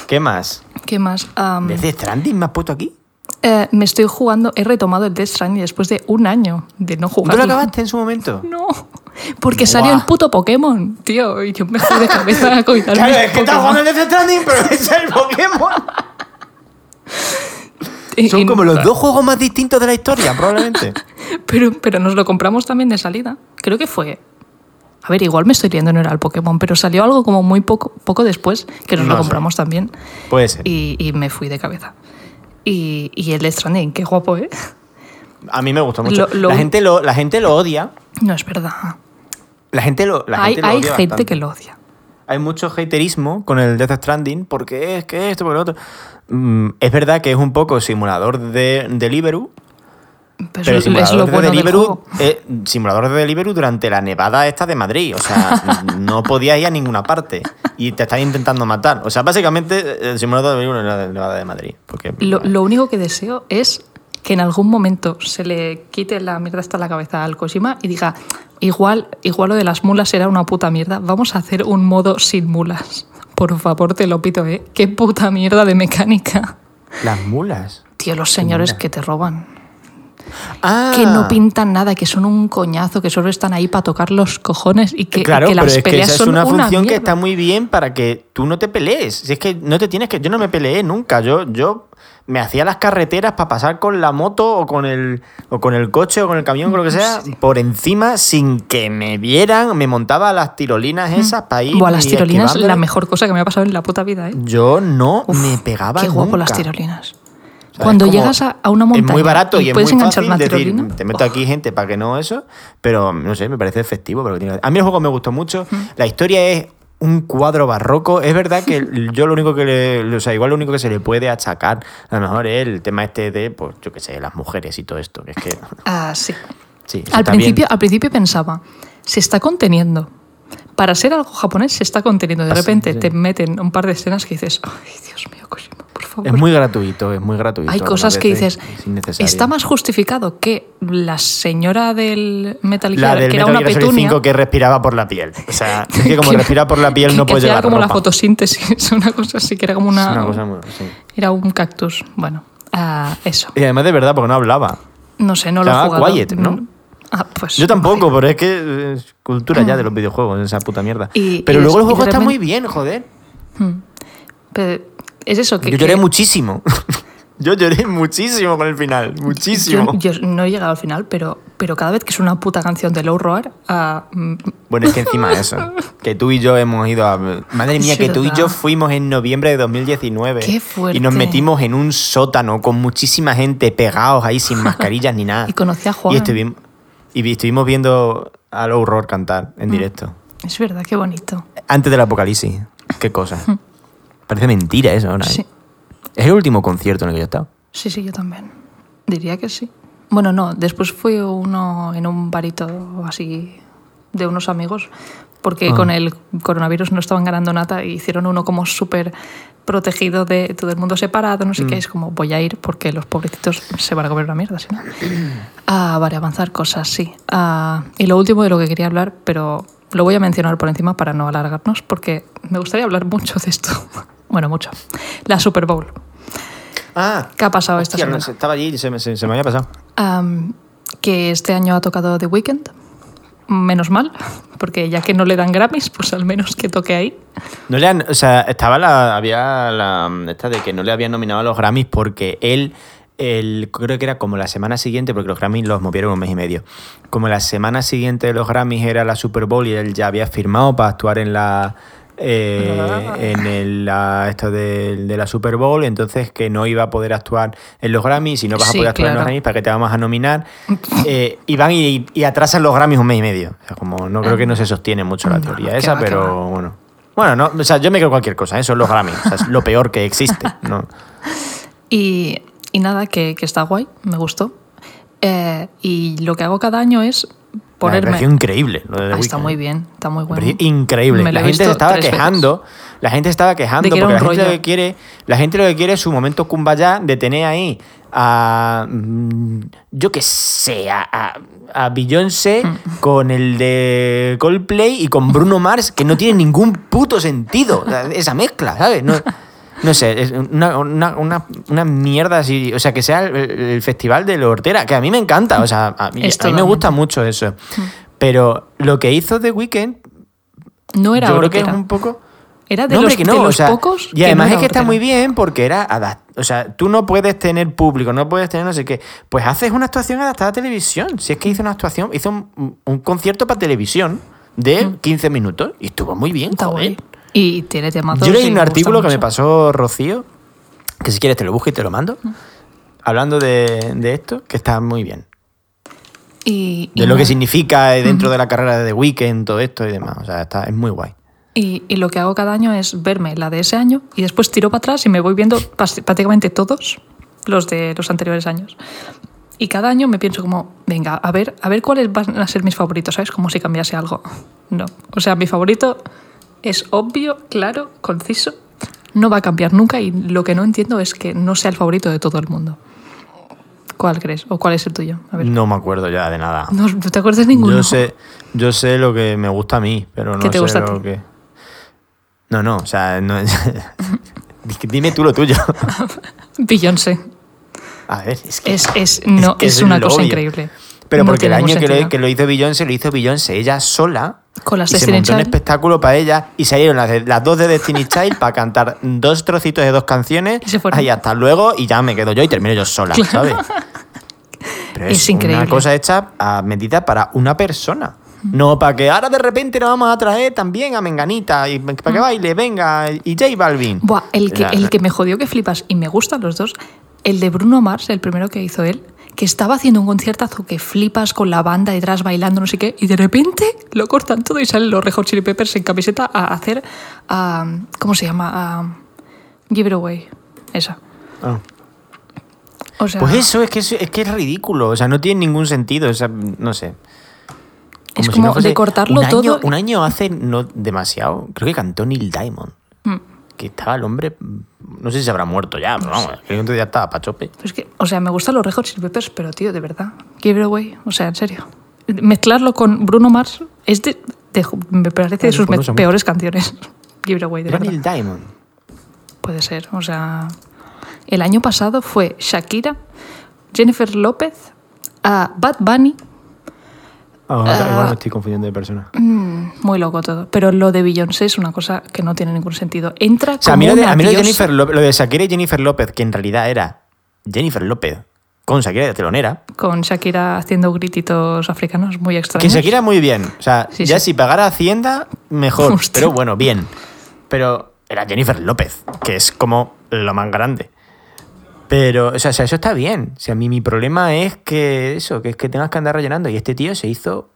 ¿Qué más? ¿Qué más? Am, ¿Death Stranding me has puesto aquí? eh, me estoy jugando, he retomado el Death Stranding después de un año de no ¿Tú jugar. lo acabaste en su momento? No, porque salió el puto Pokémon, tío, y yo me fui de cabeza a [LAUGHS] cuidar Claro, es que estás jugando en Death Stranding, pero es el Pokémon. [LAUGHS] Son como los dos juegos más distintos de la historia, probablemente. [LAUGHS] Pero, pero nos lo compramos también de salida. Creo que fue. A ver, igual me estoy viendo, no era el Pokémon, pero salió algo como muy poco, poco después que nos No lo sé. compramos también. Puede ser. Y, y me fui de cabeza. Y, y el Stranding, qué guapo, ¿eh? A mí me gustó mucho. Lo- lo- La, gente lo, la gente lo odia. No es verdad. La gente lo, la hay gente lo hay odia gente que lo odia. Hay mucho haterismo con el Death Stranding porque es que esto, por lo otro. Mm, es verdad que es un poco simulador de Deliveroo, Pero, pero es simulador lo de bueno del Deliveroo, eh, simulador de Deliveroo durante la nevada esta de Madrid. O sea, [LAUGHS] no podías ir a ninguna parte y te están intentando matar. O sea, básicamente el simulador de Deliveroo era la nevada de Madrid. Porque, Lo, lo único que deseo es que en algún momento se le quite la mierda hasta la cabeza al Kojima y diga, igual, igual lo de las mulas era una puta mierda, vamos a hacer un modo sin mulas. Por favor, te lo pido, ¿eh? Qué puta mierda de mecánica. Las mulas. Tío, los señores que te roban. Ah, Que no pintan nada, que son un coñazo, que solo están ahí para tocar los cojones y que, y Claro, que pero las es que esa es una función que está muy bien para que tú no te pelees. Si es que no te tienes que. Yo no me peleé nunca. Yo, yo me hacía las carreteras para pasar con la moto o con el o con el coche o con el camión o lo que sea Sí. por encima sin que me vieran, me montaba a las tirolinas esas para ir. Buah, las y tirolinas, la mejor cosa que me ha pasado en la puta vida, ¿eh? Yo no Uf, me pegaba Qué guapo las tirolinas. O Cuando como- llegas a, a una montaña Es muy barato y, es puedes muy enganchar fácil una decir, te meto oh, aquí gente para que no eso, pero no sé, me parece efectivo. Pero A mí el juego me gustó mucho. La historia es un cuadro barroco. Es verdad que [LAUGHS] yo lo único que le, o sea, igual lo único que se le puede achacar a lo mejor es el tema este de, pues yo qué sé, las mujeres y todo esto. Que es que, Ah, sí. sí, Al principio, bien. al principio pensaba, se está conteniendo. Para ser algo japonés se está conteniendo. De repente sí. te meten un par de escenas que dices, ay, Dios mío, por favor. Es muy gratuito, es muy gratuito. Hay cosas que dices, es está más justificado que la señora del Metal La Gear, del que era una Gear petunia. 5 que respiraba por la piel. O sea, [LAUGHS] es que como que- respira por la piel que- no puede llevar como la fotosíntesis, [LAUGHS] una cosa así, que era como una... Es una cosa muy... sí. Era un cactus. Bueno, ah, eso. Y además de verdad, porque no hablaba. No sé, no Se lo he jugado. Quiet, ¿no? Ah, pues. Yo tampoco, pero es que es cultura ya de los videojuegos, esa puta mierda. Mm. Y- pero y luego el juego está muy bien, joder. Hmm. Pero es eso que. Yo lloré que- muchísimo. [LAUGHS] Yo lloré muchísimo con el final, muchísimo. Yo, yo no he llegado al final, pero, pero cada vez que es una puta canción de Low Roar, ah, mm, Bueno, es que encima de eso, que tú y yo hemos ido a... Madre mía, Es que tú y yo fuimos en noviembre de 2019. Qué fuerte. Y nos metimos en un sótano con muchísima gente pegados ahí sin mascarillas ni nada. [LAUGHS] Y conocí a Juan. Y estuvimos, y vi- estuvimos viendo a Low Roar cantar Mm. en directo. es verdad, qué bonito. Antes del apocalipsis. Qué cosa. [LAUGHS] Parece mentira eso. Hmm. Sí. Es el último concierto en el que yo he estado. Sí, sí, yo también. Diría que sí. Bueno, no, después fue uno en un barito así de unos amigos, porque Ah. con el coronavirus no estaban ganando nada y hicieron uno como súper protegido de todo el mundo separado, no sé Mm. qué, es como voy a ir porque los pobrecitos se van a comer una mierda, si no. Ah, vale, avanzar cosas, sí. Ah, y lo último de lo que quería hablar, pero lo voy a mencionar por encima para no alargarnos, porque me gustaría hablar mucho de esto. Bueno, mucho. La Super Bowl. Ah, ¿Qué ha pasado esta hostia, semana? estaba allí y se me, se- se me había pasado. Am, que este año ha tocado The Weeknd. Menos mal, porque ya que no le dan Grammys, pues al menos que toque ahí. No le han, o sea, estaba la, había la, esta de que no le habían nominado a los Grammys porque él, el, creo que era como la semana siguiente, porque los Grammys los movieron un mes y medio. Como la semana siguiente de los Grammys era la Super Bowl y él ya había firmado para actuar en la, eh, en el, la, esto de, de la Super Bowl, entonces que no iba a poder actuar en los Grammys, y no vas a poder actuar en los. Grammys, ¿para qué te vamos a nominar? [LAUGHS] Eh, y van y, y atrasan los Grammys un mes y medio. O sea, como no creo que no se sostiene mucho la No, teoría que esa, va, que pero bueno. Bueno, no, o sea, yo me creo cualquier cosa, ¿eh? son los Grammys, o sea, es lo peor que existe. [LAUGHS] ¿no? Y, y nada, que, que está guay, me gustó. Y lo que hago cada año es Me ponerme... pareció increíble lo de The Ah, está muy bien, está muy Me bueno. increíble. Me La gente se estaba veces. quejando. La gente estaba quejando porque la gente, lo que quiere, la gente lo que quiere es su momento kumbaya de tener ahí a. mm, Yo qué sé, a, a, a Beyoncé Mm. con el de Coldplay y con Bruno Mars, que no tiene ningún puto sentido esa mezcla, ¿sabes? No, no sé, es una, una, una, una mierda así. O sea, que sea el, el festival de la hortera, que a mí me encanta. O sea, a mí, Es a mí me gusta mucho eso. Pero lo que hizo The Weeknd No era yo creo que es un poco. Era de No, los, que de no, los o sea, pocos. Y además no es que está muy bien porque era adapt- O sea, tú no puedes tener público, no puedes tener no sé qué. Pues haces una actuación adaptada a televisión. Si es que hizo una actuación, hizo un, un concierto para televisión de 15 minutos y estuvo muy bien. Mm. Está joder. guay. Y tiene temas Yo leí un artículo que me pasó Rocío, que si quieres te lo busco y te lo mando, hablando de, de esto, que está muy bien. Y, y De lo que nada. significa dentro de la carrera de The Weeknd, todo esto y demás. O sea, está, es muy guay. Y, y lo que hago cada año es verme la de ese año y después tiro para atrás y me voy viendo prácticamente todos los de los anteriores años. Y cada año me pienso como, venga, a ver, a ver cuáles van a ser mis favoritos, ¿sabes? Como si cambiase algo. No. O sea, mi favorito es obvio, claro, conciso. No va a cambiar nunca y lo que no entiendo es que no sea el favorito de todo el mundo. ¿Cuál crees? ¿O cuál es el tuyo? A ver. No me acuerdo ya de nada. No, ¿no te acuerdas de ninguno? Yo sé, yo sé lo que me gusta a mí, pero no ¿Qué te sé gusta a lo ti? que. No, no, o sea, no [LAUGHS] Dime tú lo tuyo. [LAUGHS] Beyoncé. A ver, es que. Es, es, no, que es, una cosa obvio. increíble. Pero No porque el año que lo hizo Beyoncé, lo hizo Beyoncé ella sola, Con las y se Destiny montó un Child. espectáculo para ella y salieron las, de- las dos de Destiny Child para cantar dos trocitos de dos canciones. Y se fueron. Ay, hasta luego y ya me quedo yo y termino yo sola, ¿sabes? [LAUGHS] Pero Es es, increíble. una cosa hecha a medida para una persona. No para que ahora de repente nos vamos a traer también a Menganita y para que baile, venga, y J Balvin. Buah, el que, el que me jodió que flipas, y me gustan los dos, el de Bruno Mars, el primero que hizo él, que estaba haciendo un conciertazo que flipas con la banda detrás bailando, no sé qué, y de repente lo cortan todo y salen los Red Hot Chili Peppers en camiseta a hacer, a, ¿cómo se llama? A Give It Away, esa. Ah. O sea, Pues eso, es que es, es que es ridículo. O sea, no tiene ningún sentido. O sea, no sé. Es si como no de cortarlo un año- todo. Un año hace no demasiado. Creo que cantó Neil Diamond. Mm. Que estaba el hombre. No sé si se habrá muerto ya, pero vamos, creo que ya estaba pa' chope. Es que, o sea, me gustan los Red Chili Peppers, pero tío, de verdad, Give It Away, o sea, en serio. Mezclarlo con Bruno Mars es de, de- me parece de sus peores canciones. Give It Away, de verdad. Diamond. Puede ser, o sea, el año pasado fue Shakira, Jennifer López, a Bad Bunny, Ahora Ah. igual me estoy confundiendo de persona. mm, muy loco todo. Pero lo de Beyoncé es una cosa que no tiene ningún sentido. Entra O sea, a como mí, lo de, una a mí lo de diosa. Jennifer López, lo de Shakira y Jennifer López, que en realidad era Jennifer López con Shakira de telonera. con Shakira haciendo grititos africanos muy Que extraños. Shakira muy bien. O sea, Sí, ya sí. si pagara Hacienda, mejor. [LAUGHS] Hostia. Pero bueno, bien. Pero era Jennifer López, que es como lo más grande. Pero, o sea, o sea, eso está bien. O sea, a mí mi problema es que eso, que es que tengas que andar rellenando. Y este tío se hizo.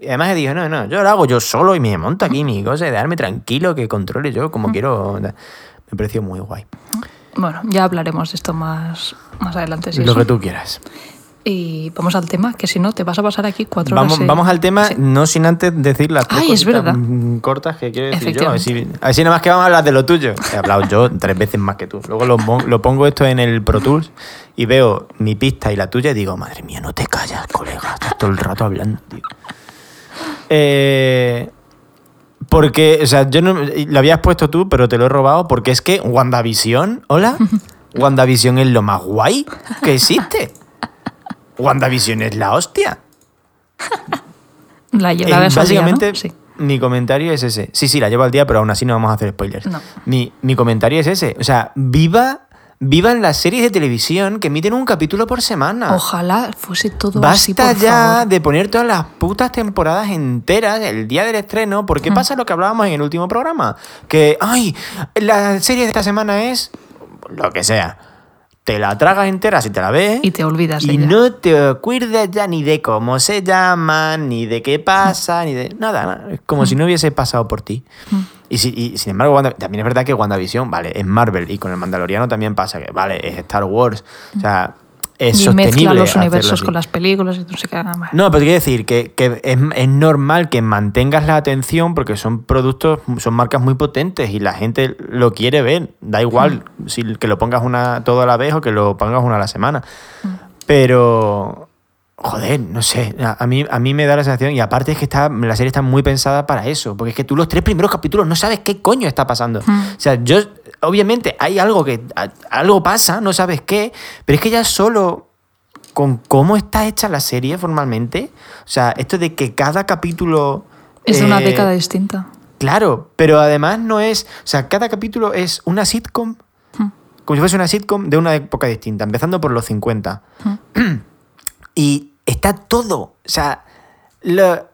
y además dijo, no, no, yo lo hago yo solo y me monto aquí mi cosa y dejarme tranquilo, que controle yo como quiero. Me pareció muy guay. Bueno, ya hablaremos de esto más, más adelante. si lo eso. que tú quieras. Y vamos al tema, que si no, te vas a pasar aquí cuatro Vamos, horas. vamos al tema, Sí. no sin antes decir las tres Ay, es cositas, verdad. mm, cortas que quiero decir yo. Así, así nada más que vamos a hablar de lo tuyo. He hablado yo tres veces más que tú. Luego lo pongo esto en el Pro Tools y veo mi pista y la tuya y digo, madre mía, no te callas, colega. Estás todo el rato hablando, tío. Eh, porque, o sea, yo no, lo habías puesto tú, pero te lo he robado porque es que WandaVision, hola, [LAUGHS] WandaVision es lo más guay que existe. WandaVision es la hostia. [LAUGHS] La, lle- la ves al día, ¿no? básicamente, Sí. mi comentario es ese. Sí, sí, la llevo al día, pero aún así no vamos a hacer spoilers. No. Mi, mi comentario es ese. O sea, viva, vivan las series de televisión que emiten un capítulo por semana. Ojalá fuese todo así, Basta por ya favor. de poner todas las putas temporadas enteras el día del estreno, porque Mm. pasa lo que hablábamos en el último programa. Que, ay, la serie de esta semana es lo que sea. Te la tragas entera si te la ves. Y te olvidas Y ella. no te acuerdas ya ni de cómo se llaman, ni de qué pasa, ni de nada. nada. Es como si no hubiese pasado por ti. Y, si- y sin embargo, Wanda- también es verdad que WandaVision, vale, es Marvel y con el Mandaloriano también pasa que, vale, es Star Wars. O sea, es y sostenible. mezcla los universos con las películas y no sé qué nada más. No, pero quiero decir que, que es, es normal que mantengas la atención porque son productos, son marcas muy potentes y la gente lo quiere ver. Da igual si que lo pongas una todo a la vez o que lo pongas una a la semana. Pero, joder, no sé, a a mí, a mí me da la sensación, y aparte es que está, la serie está muy pensada para eso, porque es que tú los tres primeros capítulos no sabes qué coño está pasando. Mm. O sea, yo, obviamente hay algo que, algo pasa, no sabes qué, pero es que ya solo con cómo está hecha la serie formalmente, o sea, esto de que cada capítulo... Es una eh, década distinta. Claro, pero además no es. O sea, cada capítulo es una sitcom, Hmm. como si fuese una sitcom de una época distinta, empezando por los 50. [CLEARS THROAT] y está todo. O sea, lo-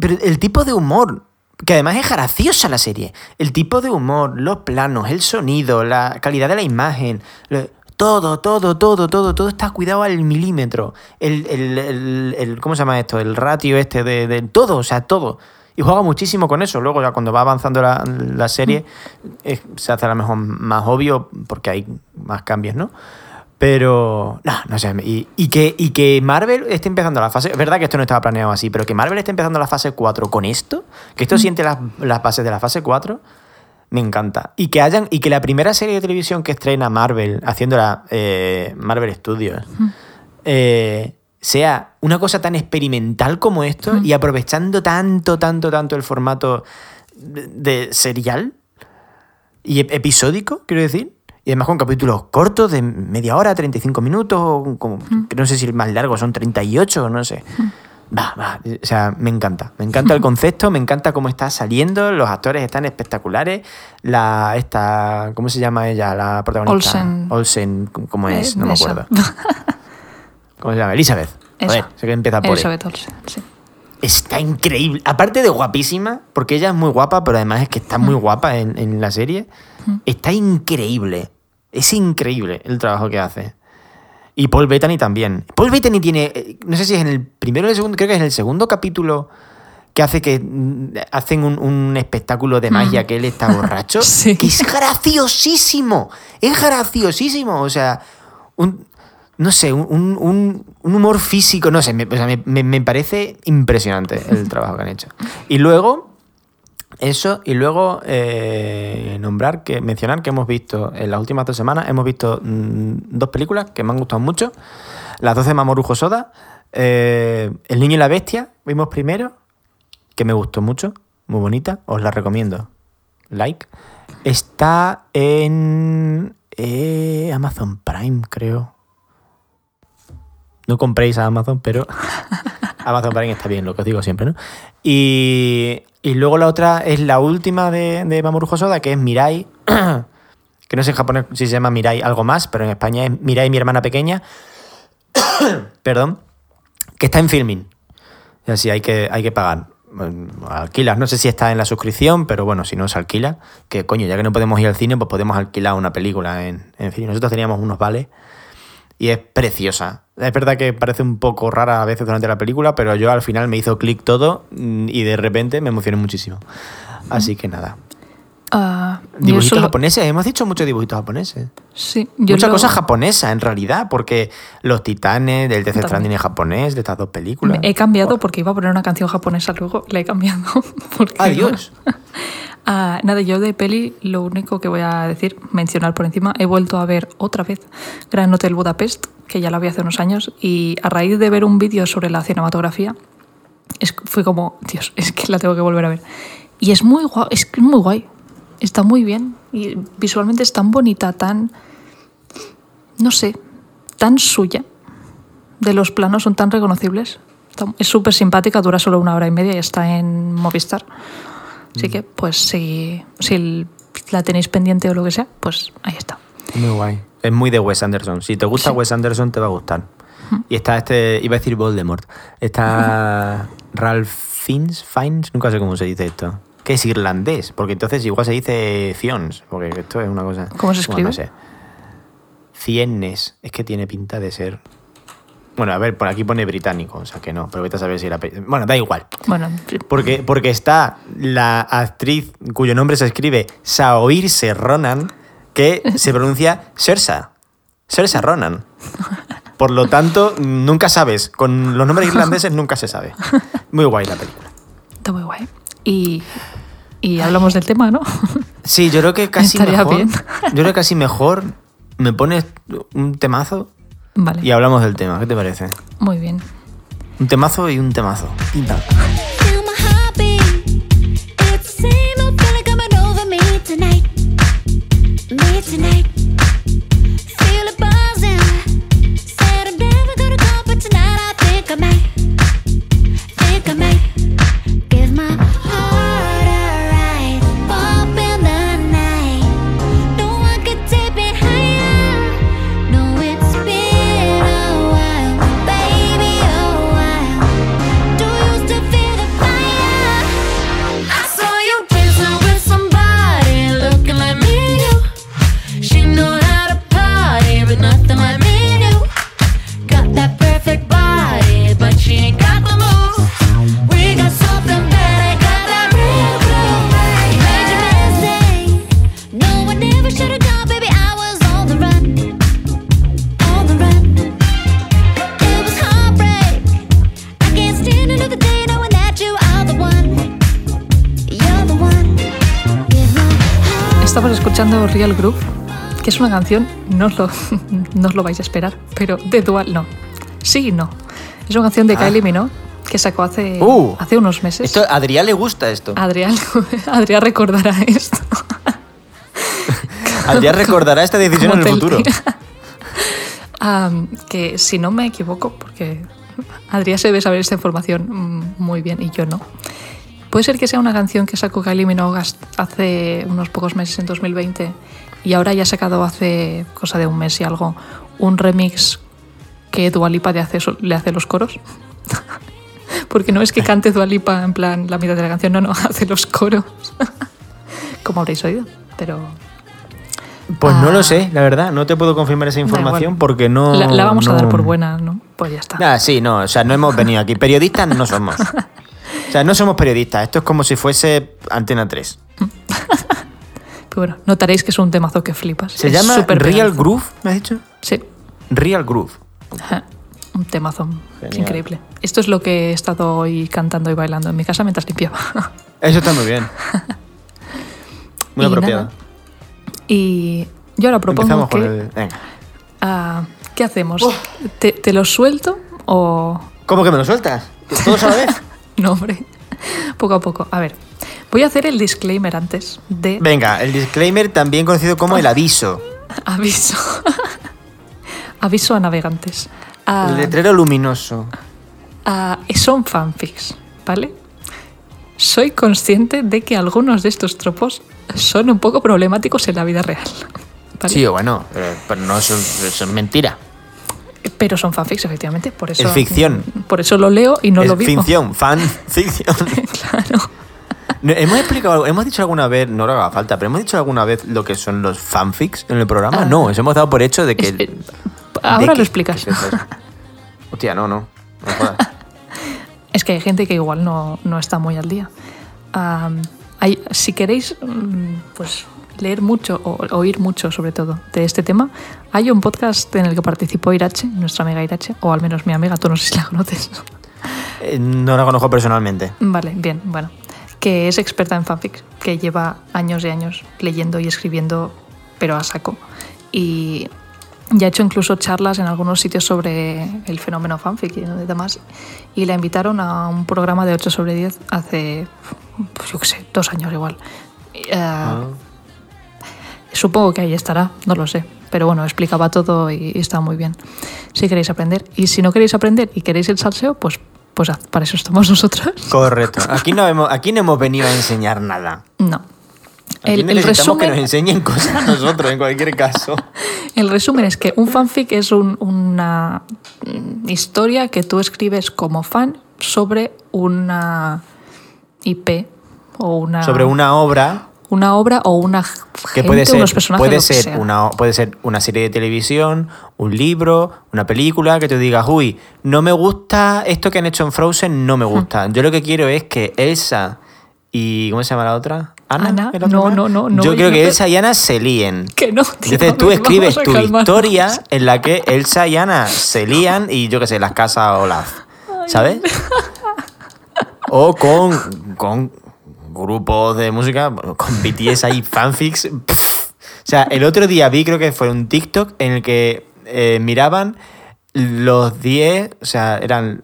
pero el tipo de humor, que además es graciosa la serie. El tipo de humor, los planos, el sonido, la calidad de la imagen. todo, todo, todo, todo, todo está cuidado al milímetro. El, el- el- el- ¿Cómo se llama esto? El ratio este de, de todo, o sea, todo. Y juega muchísimo con eso. Luego, ya cuando va avanzando la, la serie, se hace a lo mejor más obvio porque hay más cambios, ¿no? Pero, no, no sé. Y, y que, y que Marvel esté empezando la fase. Es verdad que esto no estaba planeado así, pero que Marvel esté empezando la fase 4 con esto, que esto siente las, las bases de la fase 4, me encanta. Y que hayan. Y que la primera serie de televisión que estrena Marvel, haciéndola eh, Marvel Studios, eh, sea una cosa tan experimental como esto y aprovechando tanto, tanto, tanto el formato de, serial y ep- episódico, quiero decir. Y además con capítulos cortos de media hora, 35 minutos, como, que no sé si el más largo son 38, no sé. Va, va. O sea, me encanta. Me encanta el [LAUGHS] concepto, me encanta cómo está saliendo, los actores están espectaculares. La, esta, ¿cómo se llama ella? La protagonista. Olsen. Olsen, ¿cómo es? Eh, no me acuerdo. [LAUGHS] ¿Cómo se llama? Elizabeth. Joder, Esa. sé que empieza por E. Elizabeth Olsen, sí. Está increíble. Aparte de guapísima, porque ella es muy guapa, pero además es que está muy guapa en, en la serie. Está increíble. Es increíble el trabajo que hace. Y Paul Bettany también. Paul Bettany tiene, eh, no sé si es en el primero o el segundo, creo que es en el segundo capítulo que hace que mm, hacen un, un espectáculo de magia que él está borracho. [LAUGHS] Sí. Que es graciosísimo. Es graciosísimo. O sea, un, no sé, un, un- un- un humor físico, no sé, me, o sea, me- me- me parece impresionante el trabajo que han hecho. Y luego, eso, y luego eh, nombrar, que mencionar que hemos visto en las últimas dos semanas, hemos visto mm, dos películas que me han gustado mucho. Las 12 de Mamoru Hosoda, eh, El niño y la bestia, vimos primero, que me gustó mucho, muy bonita, os la recomiendo. Like. Está en eh, Amazon Prime, creo. No compréis a Amazon, pero [LAUGHS] Amazon Prime está bien, lo que os digo siempre, ¿no? Y, y luego la otra es la última de, de Mamoru Hosoda, que es Mirai, [CLEARS THROAT] que no sé en japonés si se llama Mirai algo más, pero en España es Mirai, mi hermana pequeña, [CLEARS THROAT] perdón, que está en filming. Así hay que, hay que pagar. Alquilas, no sé si está en la suscripción, pero bueno, si no se alquila, que coño, ya que no podemos ir al cine, pues podemos alquilar una película en, en fin. Nosotros teníamos unos vales y es preciosa. Es verdad que parece un poco rara a veces durante la película, pero yo al final me hizo clic todo mm, y de repente me emocioné muchísimo. Así que nada. Ah, Dibujitos solo- japoneses, hemos dicho muchos dibujitos japoneses. Sí, yo Mucha lo- cosa japonesa en realidad, porque los titanes del Death. Stranding en japonés, de estas dos películas. He cambiado porque iba a poner una canción japonesa luego, la he cambiado. [LAUGHS] Porque, Adiós. [LAUGHS] Ah, nada, yo de peli lo único que voy a decir, mencionar por encima, he vuelto a ver otra vez Gran Hotel Budapest, que ya la vi hace unos años, y a raíz de ver un vídeo sobre la cinematografía, es, fue como, Dios, es que la tengo que volver a ver. Y es muy guay, es muy guay, está muy bien, y visualmente es tan bonita, tan, no sé, tan suya. De los planos son tan reconocibles. Es súper simpática, dura solo una hora y media y está en Movistar. Así que, pues, si, si la tenéis pendiente o lo que sea, pues ahí está. Muy guay. Es muy de Wes Anderson. Si te gusta Sí. Wes Anderson, te va a gustar. Y está este, iba a decir Voldemort. Está [LAUGHS] Ralph Fiennes, Fiennes, nunca sé cómo se dice esto. Que es irlandés, porque entonces igual se dice Fions, porque esto es una cosa. ¿Cómo se Bueno, escribe? no sé. Ciennes, es que tiene pinta de ser. Bueno, a ver, por aquí pone británico, o sea que no, pero vete a saber si era. Bueno, da igual. Bueno, Porque, porque está la actriz cuyo nombre se escribe Saoirse Ronan, que se pronuncia Sersa. Sersa Ronan. Por lo tanto, nunca sabes. Con los nombres irlandeses nunca se sabe. Muy guay la película. está muy guay. Y, y hablamos del tema, ¿no? Sí, yo creo que casi Estaría mejor. bien. Yo creo que casi mejor me pones un temazo vale, y hablamos del tema. ¿Qué te parece? muy bien. Un temazo y un temazo. Pim, es una canción, no os lo, [LAUGHS] no os lo vais a esperar, pero de Dual no. Sí no. Es una canción de Ah. Kylie Minogue que sacó hace, Uh. hace unos meses. Esto, a Adrián le gusta esto. Adrián, [LAUGHS] Adrián recordará esto. [LAUGHS] Adrián recordará esta decisión en el futuro. Que si no me equivoco, porque Adrián se debe saber esta información mm, muy bien y yo no. Puede ser que sea una canción que sacó Kylie Minogue hace unos pocos meses en 2020 y ahora ya ha sacado hace cosa de un mes y algo un remix que Dualipa le hace, le hace los coros. [LAUGHS] Porque no es que cante Dualipa en plan la mitad de la canción, no, no, [LAUGHS] hace los coros. [LAUGHS] Como habréis oído, pero Pues no Ah. lo sé, la verdad. No te puedo confirmar esa información porque no. la, la vamos a dar por buena, ¿no? Pues ya está. Ah, sí, no. O sea, no hemos venido aquí. Periodistas no somos. O sea, no somos periodistas. Esto es como si fuese Antena 3. [LAUGHS] Pero bueno, notaréis que es un temazo que flipas. ¿Se Es llama Real. Groove? ¿Me has dicho? Sí. Real Groove. Un temazo. Es increíble. Esto es lo que he estado hoy cantando y bailando en mi casa mientras limpiaba. [LAUGHS] Eso está muy bien. [LAUGHS] Muy Y apropiado. nada, Y yo ahora propongo Empezamos que... con el. Venga. ah, ¿Qué hacemos? ¿Te, te lo suelto o...? ¿Cómo que me lo sueltas? ¿Todos a la vez? [LAUGHS] No, hombre. Poco a poco. A ver, voy a hacer el disclaimer antes de Venga, el disclaimer también conocido como el aviso. [LAUGHS] aviso. [LAUGHS] aviso a navegantes. El letrero luminoso. ah, son fanfics, ¿vale? Soy consciente de que algunos de estos tropos son un poco problemáticos en la vida real. ¿vale? Sí, o bueno, pero no, eso es mentira. Pero son fanfics, efectivamente. Por eso, Es ficción. Por eso lo leo y no es lo vivo. ficción, fan [LAUGHS] ficción. claro. Hemos explicado, hemos dicho alguna vez, no lo haga falta, pero hemos dicho alguna vez lo que son los fanfics en el programa. Ah. no, eso hemos dado por hecho de que. Es- eh, de ahora que- lo explicas. que. [LAUGHS] Hostia, no, no. no jodas. Es que hay gente que igual no, no está muy al día. Hay- si queréis mm, pues, leer mucho o oír mucho sobre todo de este tema, hay un podcast en el que participó Irache, nuestra amiga Irache, o al menos mi amiga, tú no sé si la conoces. Eh, no la conozco personalmente. Vale, bien, bueno. Que es experta en fanfics, que lleva años y años leyendo y escribiendo, pero a saco. Y ya ha hecho incluso charlas en algunos sitios sobre el fenómeno fanfic y demás. Y la invitaron a un programa de 8 sobre 10 hace, pues yo qué sé, dos años igual. Eh, Ah. Supongo que ahí estará, no lo sé. Pero bueno, explicaba todo y, y está muy bien. Si queréis aprender. Y si no queréis aprender y queréis el salseo, pues, pues para eso estamos [LAUGHS] nosotros. Correcto. Aquí no, hemos, aquí no hemos venido a enseñar nada. No. Aquí El, el necesitamos que resumen, nos enseñen cosas a nosotros, en cualquier caso. [LAUGHS] el resumen es que un fanfic es un- una historia que tú escribes como fan sobre una IP o una, Sobre una obra una obra o una gente, puede ser, unos personajes, puede lo que ser, sea. una, puede ser una serie de televisión, un libro, una película, que tú digas, uy, no me gusta esto que han hecho en Frozen, no me gusta. Yo lo que quiero es que Elsa y... ¿Cómo se llama la otra? ¿Ana? Ana. ¿Era otra No, no, no, no, Yo creo que te- Elsa y Ana se líen. Que no, tío, Entonces tú escribes tu historia en la que Elsa y Ana se lían y yo qué sé, las casas Olaf. ¿Sabes? O con, con grupos de música, con BTS ahí, [LAUGHS] fanfics. pff. O sea, el otro día vi, creo que fue un TikTok en el que eh, miraban los 10, o sea, eran.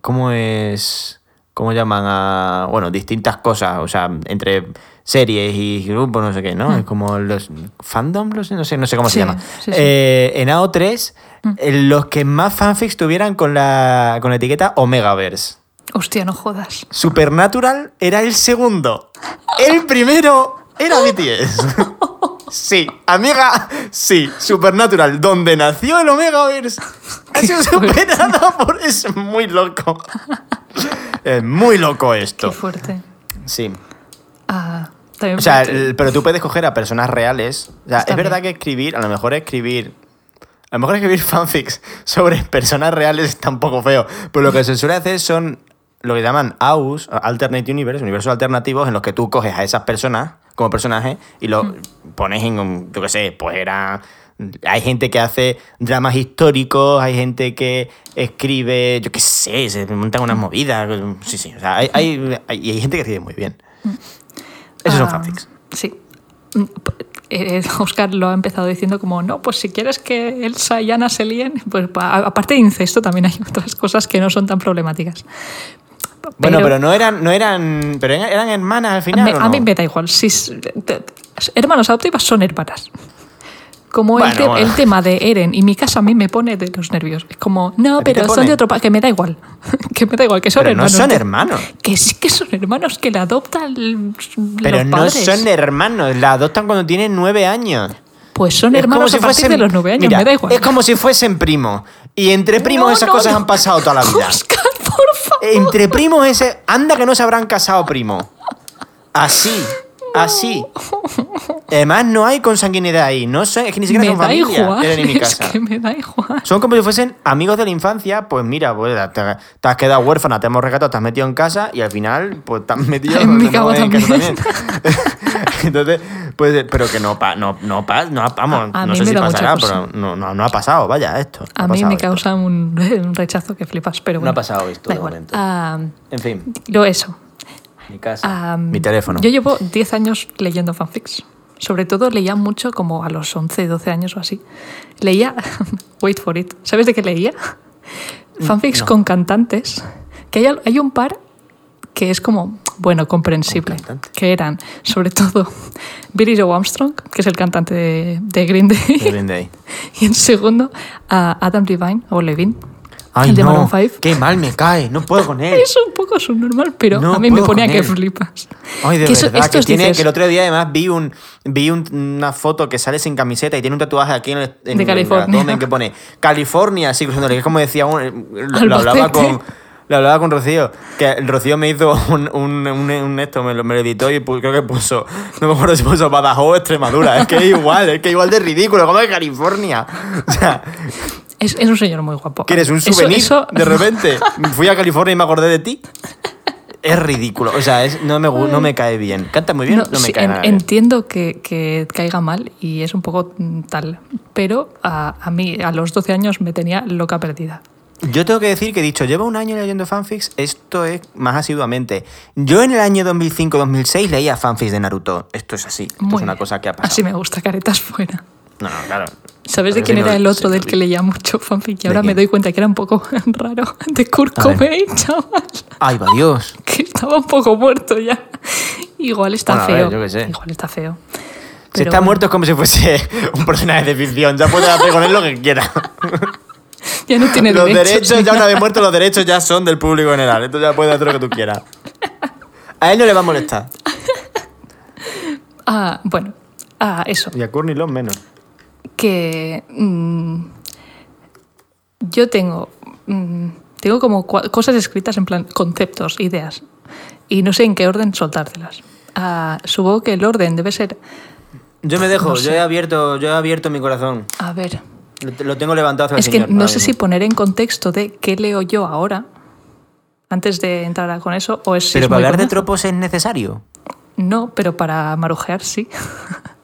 ¿Cómo es? ¿Cómo llaman a.? Bueno, distintas cosas, o sea, entre series y grupos, no sé qué, ¿no? Es como los fandom, no sé, no sé, no sé cómo Sí, se llama. sí, sí. Eh, en AO3, eh, los que más fanfics tuvieran con la, con la etiqueta Omegaverse. Hostia, no jodas. Supernatural era el segundo. El primero era [LAUGHS] BTS. Sí, amiga, sí, Supernatural, donde nació el Omegaverse, [LAUGHS] ha sido superado por. Es muy loco. Es muy loco Qué esto. fuerte. Sí. Ah, también O sea, el- pero tú puedes coger a personas reales. O sea, Está es verdad bien. que escribir, a lo mejor escribir. A lo mejor escribir [LAUGHS] fanfics sobre personas reales está un poco feo. Pero lo que se suele hacer son lo que llaman AUS, Alternate Universe, universos alternativos, en los que tú coges a esas personas como personajes y lo Mm. pones en, un- yo qué sé, pues era... Hay gente que hace dramas históricos, hay gente que escribe, yo qué sé, se montan unas movidas. Sí, sí, o sea, hay, hay, hay- gente que escribe muy bien. Esos son Ah, fanfics. Sí. Mm, eh, [LAUGHS] Oscar lo ha empezado diciendo como, no, pues si quieres que Elsa y Ana se líen, pues pa- aparte de incesto también hay otras cosas que no son tan problemáticas. Bueno, pero no eran, no eran, pero eran, hermanas al final. mí, ¿o a mí me da igual. Si, hermanos adoptivas son hermanas. como el, Bueno, te- bueno. el tema de Eren y mi casa a mí me pone de los nervios. Es como, no, ¿A ti te pero son de otro pa- que me da igual. [LAUGHS] que me da igual, que son Pero no hermanos. son que- hermanos. Que sí que son hermanos, que le adoptan Pero los no padres. son hermanos, la adoptan cuando tienen nueve años. Pues son Es hermanos a partir de los nueve años, Mira, me da igual. Es como si fuesen primos. Y entre primos No, esas no, cosas no. han pasado toda la [LAUGHS] vida. Oscar. Entre primos ese. Anda que no se habrán casado primos. Así. Así. Además, no hay consanguinidad ahí. No son, es que ni siquiera me son da familia. igual. Y mi [LAUGHS] Es casa. que me da igual. Son como si fuesen amigos de la infancia. Pues mira, pues, te, te has quedado huérfana, te hemos rescatado, te has metido en casa y al final, pues te has [LAUGHS] metido En mi cama en casa también. [LAUGHS] Entonces, pues, pero que no, pa- no, no, pa- no, vamos, A- a no mí sé me si pasará, pero no, no, no ha pasado, vaya, esto. no A mí me causa un, un rechazo que flipas, pero No bueno. ha pasado esto de momento. Ah, En fin, lo eso. Mi casa, mi teléfono. Yo llevo 10 años leyendo fanfics. Sobre todo leía mucho como a los 11, 12 años o así. Leía, [LAUGHS] wait for it, ¿sabes de qué leía? Fanfics no. con cantantes. Que hay, hay un par que es como, bueno, comprensible. Que eran, sobre todo, [LAUGHS] Billy Joe Armstrong, que es el cantante de, de Green Day. De Green Day. [LAUGHS] y en segundo, a Adam Levine, o Levine, Ay, el de no, Maroon 5. qué mal me cae, no puedo con él. Es un poco subnormal, pero No a mí me ponía que él. flipas. Ay, de Que eso- verdad, que, tiene, dices- que el otro día además vi un vi un- una foto que sale sin camiseta y tiene un tatuaje aquí en el, en- De en el California. abdomen que pone California, así cruzándole, que es como decía un, lo, hablaba con lo hablaba con Rocío, que Rocío me hizo un, un, un- un esto, me lo, me lo editó y creo que puso, no me acuerdo si puso Badajoz o Extremadura, es que es igual, es que igual de ridículo, como de California. O sea, Es, es un señor muy guapo. que eres un souvenir eso- de repente. Fui a California y me acordé de ti. Es ridículo, o sea, es- no, me, no me cae bien. Canta muy bien, no, me sí, cae en- nada bien. Entiendo que, que caiga mal y es un poco tal, pero a, a mí a los 12 años me tenía loca perdida. Yo tengo que decir que he dicho, llevo un año leyendo fanfics, esto es más asiduamente. Yo en el año 2005-2006 leía fanfics de Naruto. Esto es así, esto Muy es una bien. cosa que ha pasado. Así me gusta, caretas fuera. No, no, claro. ¿Sabes de quién si no- era el otro del que leía mucho fanfic? Y ¿De ahora me doy cuenta que era un poco [LAUGHS] raro. De Kurt. Cobain, chaval. Ay, va Dios. [LAUGHS] Que estaba un poco muerto ya. Igual está Bueno, a ver, feo. yo qué sé. Igual está feo. Si Pero está bueno. muerto es como si fuese [LAUGHS] un personaje de ficción. Ya puede hacer con él lo que quiera. Ya no tiene los derechos. ya una vez muerto, los derechos ya son del público general. Entonces ya puede hacer lo que tú quieras. A él no le va a molestar. Ah, bueno, ah, eso. Y a Courtney Love menos. Que mm, yo tengo mm, tengo como cosas escritas en plan conceptos, ideas y no sé en qué orden soltártelas. Ah, supongo que el orden debe ser, Yo me dejo, No yo sé. he abierto, yo he abierto mi corazón. a ver, Lo, lo tengo levantado hacia el es que señor no sé mismo. si poner en contexto de qué leo yo ahora antes de entrar con eso o es si Pero es para hablar de tropos es necesario. No, pero para marujear sí. [LAUGHS]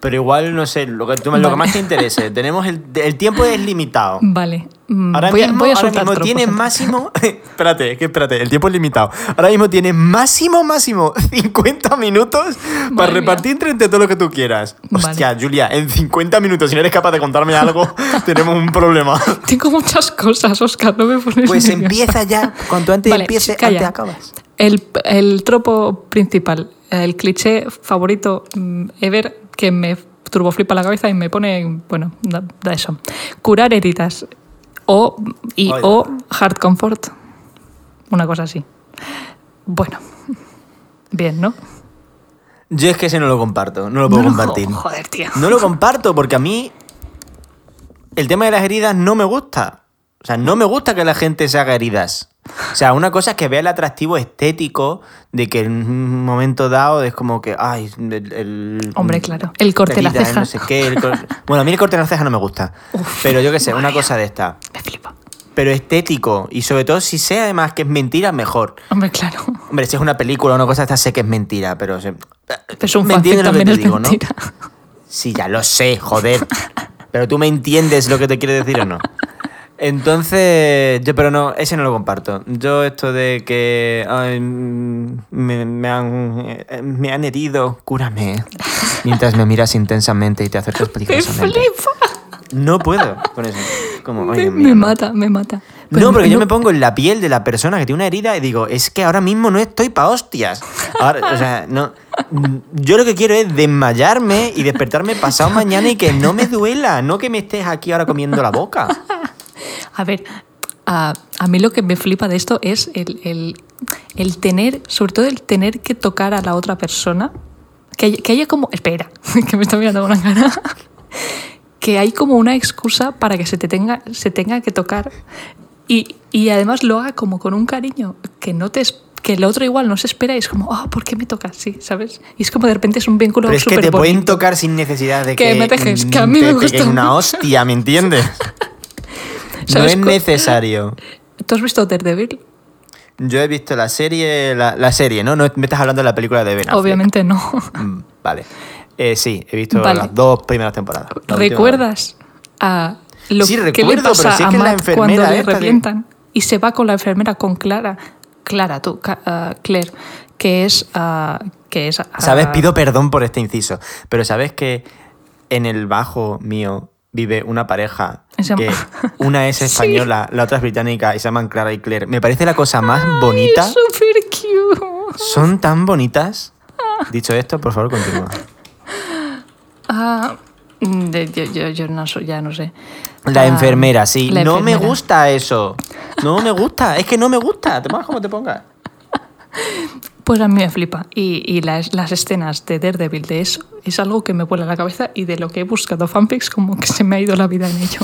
Pero igual, no sé, lo que, lo Vale. que más te interese. [LAUGHS] Tenemos el, el tiempo es limitado. Vale. mm, Ahora voy, a- mismo, voy a ahora mismo tienes máximo. [LAUGHS] espérate, que espérate, el tiempo es limitado. Ahora mismo tienes máximo, máximo [LAUGHS] 50 minutos para repartir entre, todo lo que tú quieras. Vale. Hostia, Julia, en 50 minutos, si no eres capaz de contarme algo, tenemos un problema. Tengo muchas cosas, Oscar, no me pones Pues nerviosa. empieza ya. Cuanto antes empiece, calla. antes acabas. El, el tropo principal, el cliché favorito mm, ever que me turboflipa la cabeza y me pone, bueno, da, da eso. Curar heridas o, y, o hard comfort, una cosa así. Bueno, bien, ¿no? Yo es que ese no lo comparto, no lo puedo No, compartir. Joder, tío. No lo comparto porque a mí el tema de las heridas no me gusta. O sea, no me gusta que la gente se haga heridas. O sea, una cosa es que vea el atractivo estético de que en un momento dado es como que, ay, el... el- Hombre, claro. El corte de la ceja. no sé qué, el cor- Bueno, a mí el corte de la ceja no me gusta. Uf, pero yo qué sé, una cosa de esta. Me flipa. Pero estético. Y sobre todo si sé además que es mentira, mejor. Hombre, claro. Hombre, si es una película o una cosa, esta sé que es mentira, pero... se- Es un ¿Me entiendes lo que te digo, no? Sí, ya lo sé, joder. [LAUGHS] Pero tú me entiendes lo que te quiero decir o no. Entonces, yo, pero no, ese no lo comparto. Yo esto de que ay, mm, me, me han, eh, me han herido, cúrame. [LAUGHS] Mientras me miras intensamente y te acercas [LAUGHS] Me peligrosamente. flipa. No puedo con eso. Como, Me, me mata, me mata. No, porque yo me pongo en la piel de la persona que tiene una herida y digo, es que ahora mismo no estoy pa' hostias. Ahora, o sea, no. Yo lo que quiero es desmayarme y despertarme pasado mañana y que no me duela, no que me estés aquí ahora comiendo la boca. A ver, a, a mí lo que me flipa de esto es el, el- el tener, sobre todo el tener que tocar a la otra persona. Que, que haya como. Espera, [LAUGHS] que me está mirando con una cara. [LAUGHS] Que hay como una excusa para que se te tenga, se tenga que tocar. Y, y además lo haga como con un cariño que no te que el otro igual no se espera y es como, ah, ¿por qué me tocas? Sí, ¿sabes? Y es como de repente es un vínculo Pero es que te pueden bonito. tocar sin necesidad de Que que, me dejes, que a mí me gusta una hostia, ¿me entiendes? [LAUGHS] No ¿Sabes es necesario. ¿Tú has visto Daredevil? Yo he visto la serie, la, la serie, ¿no? No me estás hablando de la película de Ben Affleck. Obviamente no. Mm, Vale. Eh, sí, he visto Vale. las dos primeras temporadas. ¿Recuerdas a lo Sí, que recuerdo, le pasa si es a Matt enfermera cuando le revientan? Y se va con la enfermera, con Clara. Clara, tú, ah, Claire, que es... ah, que es ah, ¿Sabes? Pido perdón por este inciso, pero ¿sabes que en el bajo mío vive una pareja llama- que [LAUGHS] una es Sí. española, la otra es británica y se llaman Clara y Claire? Me parece la cosa más Ay, bonita. cute. Son tan bonitas. Dicho esto, por favor, continúa. Ah, de- yo, yo, yo no soy, ya no sé. La Ah, enfermera, sí. la no me gusta eso. No me gusta. Es que no me gusta. Te pongas como te pongas. [LAUGHS] Pues a mí me flipa. Y, y las, las escenas de Daredevil de eso es algo que me vuela la cabeza y de lo que he buscado fanfics como que se me ha ido la vida en ello.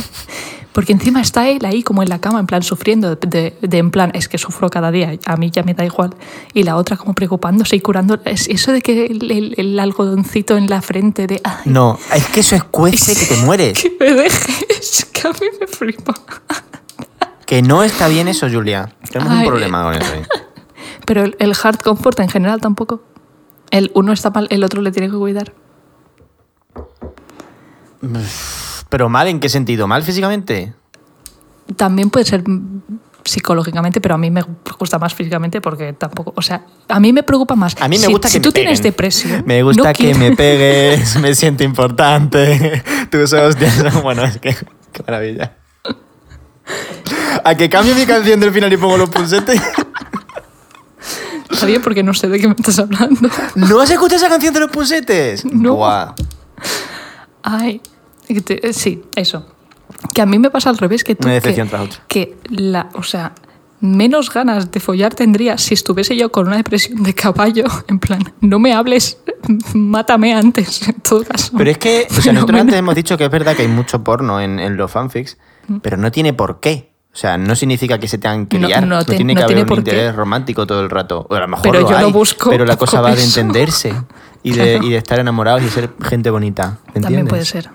Porque encima está él ahí como en la cama, en plan sufriendo, de, de- en plan, es que sufro cada día, a mí ya me da igual. Y la otra como preocupándose y curando. Es eso de que el, el- el algodoncito en la frente de... "Ay, No, es que eso es cuece que te mueres. [LAUGHS] Que me dejes, que a mí me flipa. Que no está bien eso, Julia. Tenemos un problema con eso. Pero el, el hard comfort en general tampoco. El uno está mal, el otro le tiene que cuidar. Pero mal, ¿en qué sentido? ¿Mal físicamente? También puede ser psicológicamente, pero a mí me gusta más físicamente porque tampoco, o sea, a mí me preocupa más. A mí me Si- gusta si que tú me tienes depresión. Me gusta no que quiero- me pegues, [LAUGHS] me siento importante. Tus hostias [LAUGHS] Bueno, es que... Qué maravilla. ¿A que cambie mi canción del final y pongo los pulsetes? [LAUGHS] Está bien porque no sé de qué me estás hablando. ¿No has escuchado esa canción de los pulsetes? No. Buah. Ay, te- eh, sí, eso. Que a mí me pasa al revés que tú. Una decepción que, tras otra. que la, o sea, menos ganas de follar tendría si estuviese yo con una depresión de caballo. [LAUGHS] En plan, no me hables, [LAUGHS] mátame antes, en todo caso. Pero es que, o sea, [LAUGHS] nosotros antes hemos dicho que es verdad que hay mucho porno en, en los fanfics, Mm. pero no tiene por qué. O sea, no significa que se tengan que No- liar. No, no te- tiene no que tiene haber un qué. interés romántico todo el rato. O a lo mejor Pero lo yo hay, busco Pero la cosa va de entenderse y de, Claro. y de estar enamorados y ser gente bonita. ¿me También puede ser.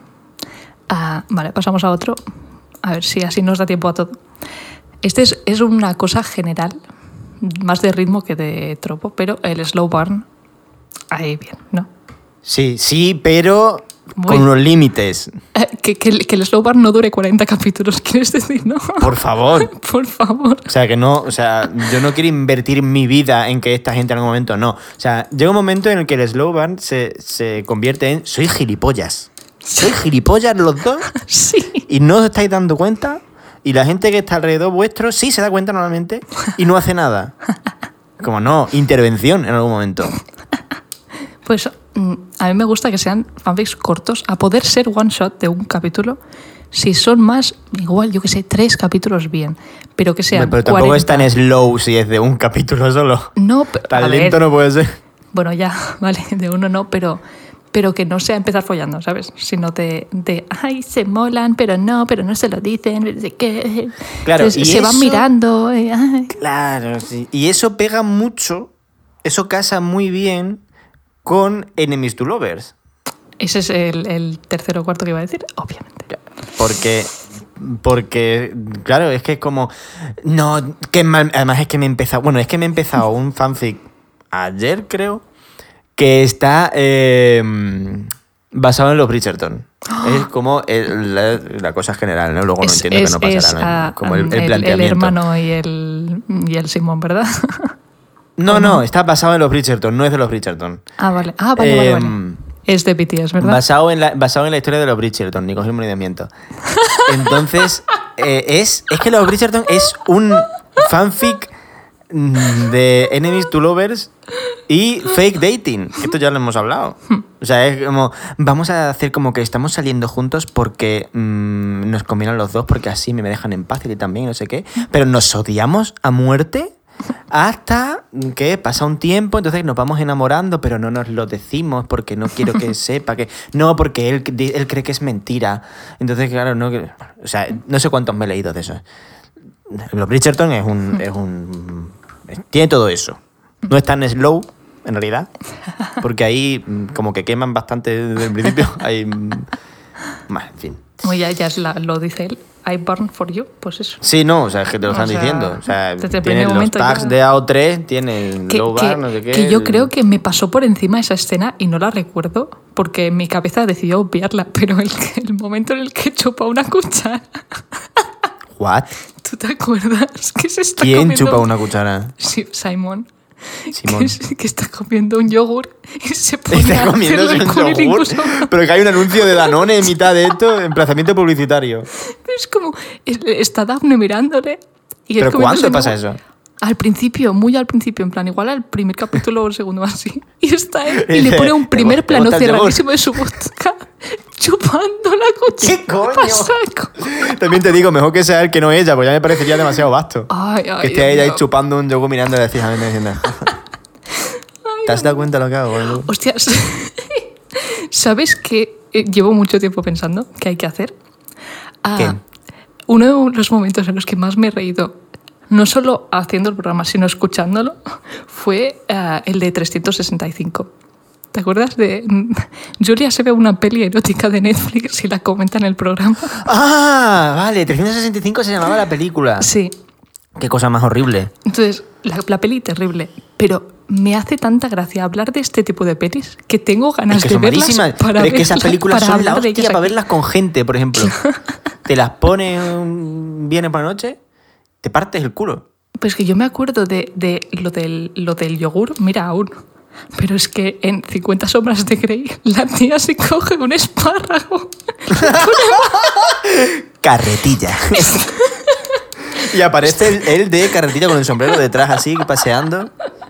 Ah, vale, pasamos a otro. A ver si así nos da tiempo a todo. Este es, es una cosa general, más de ritmo que de tropo, pero el slow burn, ahí bien, ¿no? Sí, sí, pero Muy- con unos límites. Eh, que, que el- que el slow burn no dure 40 capítulos, [LAUGHS] ¿quieres decir, no? Por favor. [LAUGHS] Por favor. O sea, que no, o sea, yo no quiero invertir mi vida en que esta gente en algún momento no. O sea, llega un momento en el que el slow burn se, se convierte en soy gilipollas. Soy gilipollas los dos [LAUGHS] Sí. y no os estáis dando cuenta. Y la gente que está alrededor vuestro sí se da cuenta normalmente y no hace nada. Como no, intervención en algún momento. Pues a mí me gusta que sean fanfics cortos, a poder ser one shot de un capítulo. Si son más, igual, yo que sé, tres capítulos bien, pero que sean. Pero tampoco es 40. tan slow si es de un capítulo solo. No, [LAUGHS] pe- a Tan ver, no puede ser. Bueno, ya, [LAUGHS] vale, de uno no, pero, pero que no sea empezar follando, ¿sabes? Sino de, de, ay, se molan, pero no, pero no se lo dicen, de qué. Claro, Entonces, y se van eso- mirando. eh. Claro, sí. Y eso pega mucho, eso casa muy bien con Enemies to Lovers. Ese es el, el tercero o cuarto que iba a decir, obviamente. Porque, porque, claro, es que es como, no, que mal, además es que me he empezado, bueno, es que me he empezado un fanfic ayer, creo, que está eh, basado en los Bridgerton. Es como el- la, la cosa general, ¿no? Luego no es, entiendo es- que no es, pasará, ¿no? ah, como el, el el- el planteamiento. hermano y el, y el Simón, ¿verdad? [LAUGHS] no, ¿o no, no? está basado en los Bridgerton, no es de los Bridgerton. ah, vale. Ah, vale, vale, vale. Em, Es de BTS, ¿verdad? Basado en, la, basado en la historia de los Bridgerton, ni confirmo ni desmiento. [LAUGHS] Entonces, eh, es, es que los Bridgerton es un fanfic mm, de Enemies to Lovers y fake dating. Esto ya lo hemos hablado. O sea, es como, vamos a hacer como que estamos saliendo juntos porque mm, nos combinan los dos, porque así me dejan en paz y también, no sé qué. Pero nos odiamos a muerte hasta que pasa un tiempo, entonces nos vamos enamorando, pero no nos lo decimos porque no quiero que [LAUGHS] sepa que... No, porque él, él cree que es mentira. Entonces, claro, no... O sea, no sé cuántos me he leído de eso. Los Bridgerton es un... Es un tiene todo eso. No es tan slow, en realidad, porque ahí como que queman bastante desde el principio. [LAUGHS] Hay... bueno, en fin. Como ya, ya es la- lo dice él, I burn for you, pues eso. Sí, no, o sea, es que te lo O están sea, diciendo. O sea, desde el tiene primer los momento tags ya- de AO3, tiene Que, low que- bar, no sé qué. que yo creo que me pasó por encima esa escena y no la recuerdo porque mi cabeza decidió obviarla, [LAUGHS] pero el, el momento en el que chupa una cuchara, ¿What? ¿tú te acuerdas? Que se está ¿Quién comiendo... chupa una cuchara? Sí, Simon. Simón. Que, [LAUGHS] que está comiendo un yogur y se pone Está a comiendo un yogur, incluso- pero que hay un anuncio de Danone en mitad de esto, emplazamiento publicitario. Es como, es- está Daphne mirándole. Y ¿Pero cuándo pasa yogur. eso? Al principio, muy al principio, en plan, igual al primer capítulo o el segundo así. [LAUGHS] Y está él y Dice, le pone un "¿Te primer plano gusta el yogur?" cerradísimo de su vodka chupando la cuchara. ¿Qué coño? [LAUGHS] También te digo, mejor que sea él que no ella, pues ya me parecería demasiado vasto. Ay, ay, que esté Dios ella ahí mío. chupando un yogur mirando fijamente diciendo... ¿Te has dado cuenta de lo que hago? boludo? Hostias, [LAUGHS] ¿sabes qué eh, llevo mucho tiempo pensando que hay que hacer? Ah, ¿Qué? Uno de los momentos en los que más me he reído, no solo haciendo el programa, sino escuchándolo, [LAUGHS] fue ah, el de 365. ¿Te acuerdas de [LAUGHS] Julia se ve una peli erótica de Netflix y la comenta en el programa? [LAUGHS] Ah, vale, 365 se llamaba la película. Sí. Qué cosa más horrible. Entonces, la, la peli terrible, pero me hace tanta gracia hablar de este tipo de pelis que tengo ganas Es que de son verlas malísimas. para Pero es que esas películas son la hostia para verlas con gente, por ejemplo. [LAUGHS] te las pones un viernes por la noche, te partes el culo. Pues que yo me acuerdo de, de lo, del, lo del yogur, mira aún. Pero es que en 50 sombras de Grey la tía se coge un espárrago. Carretilla. [LAUGHS] y aparece el, el de carretilla con el sombrero detrás así, paseando.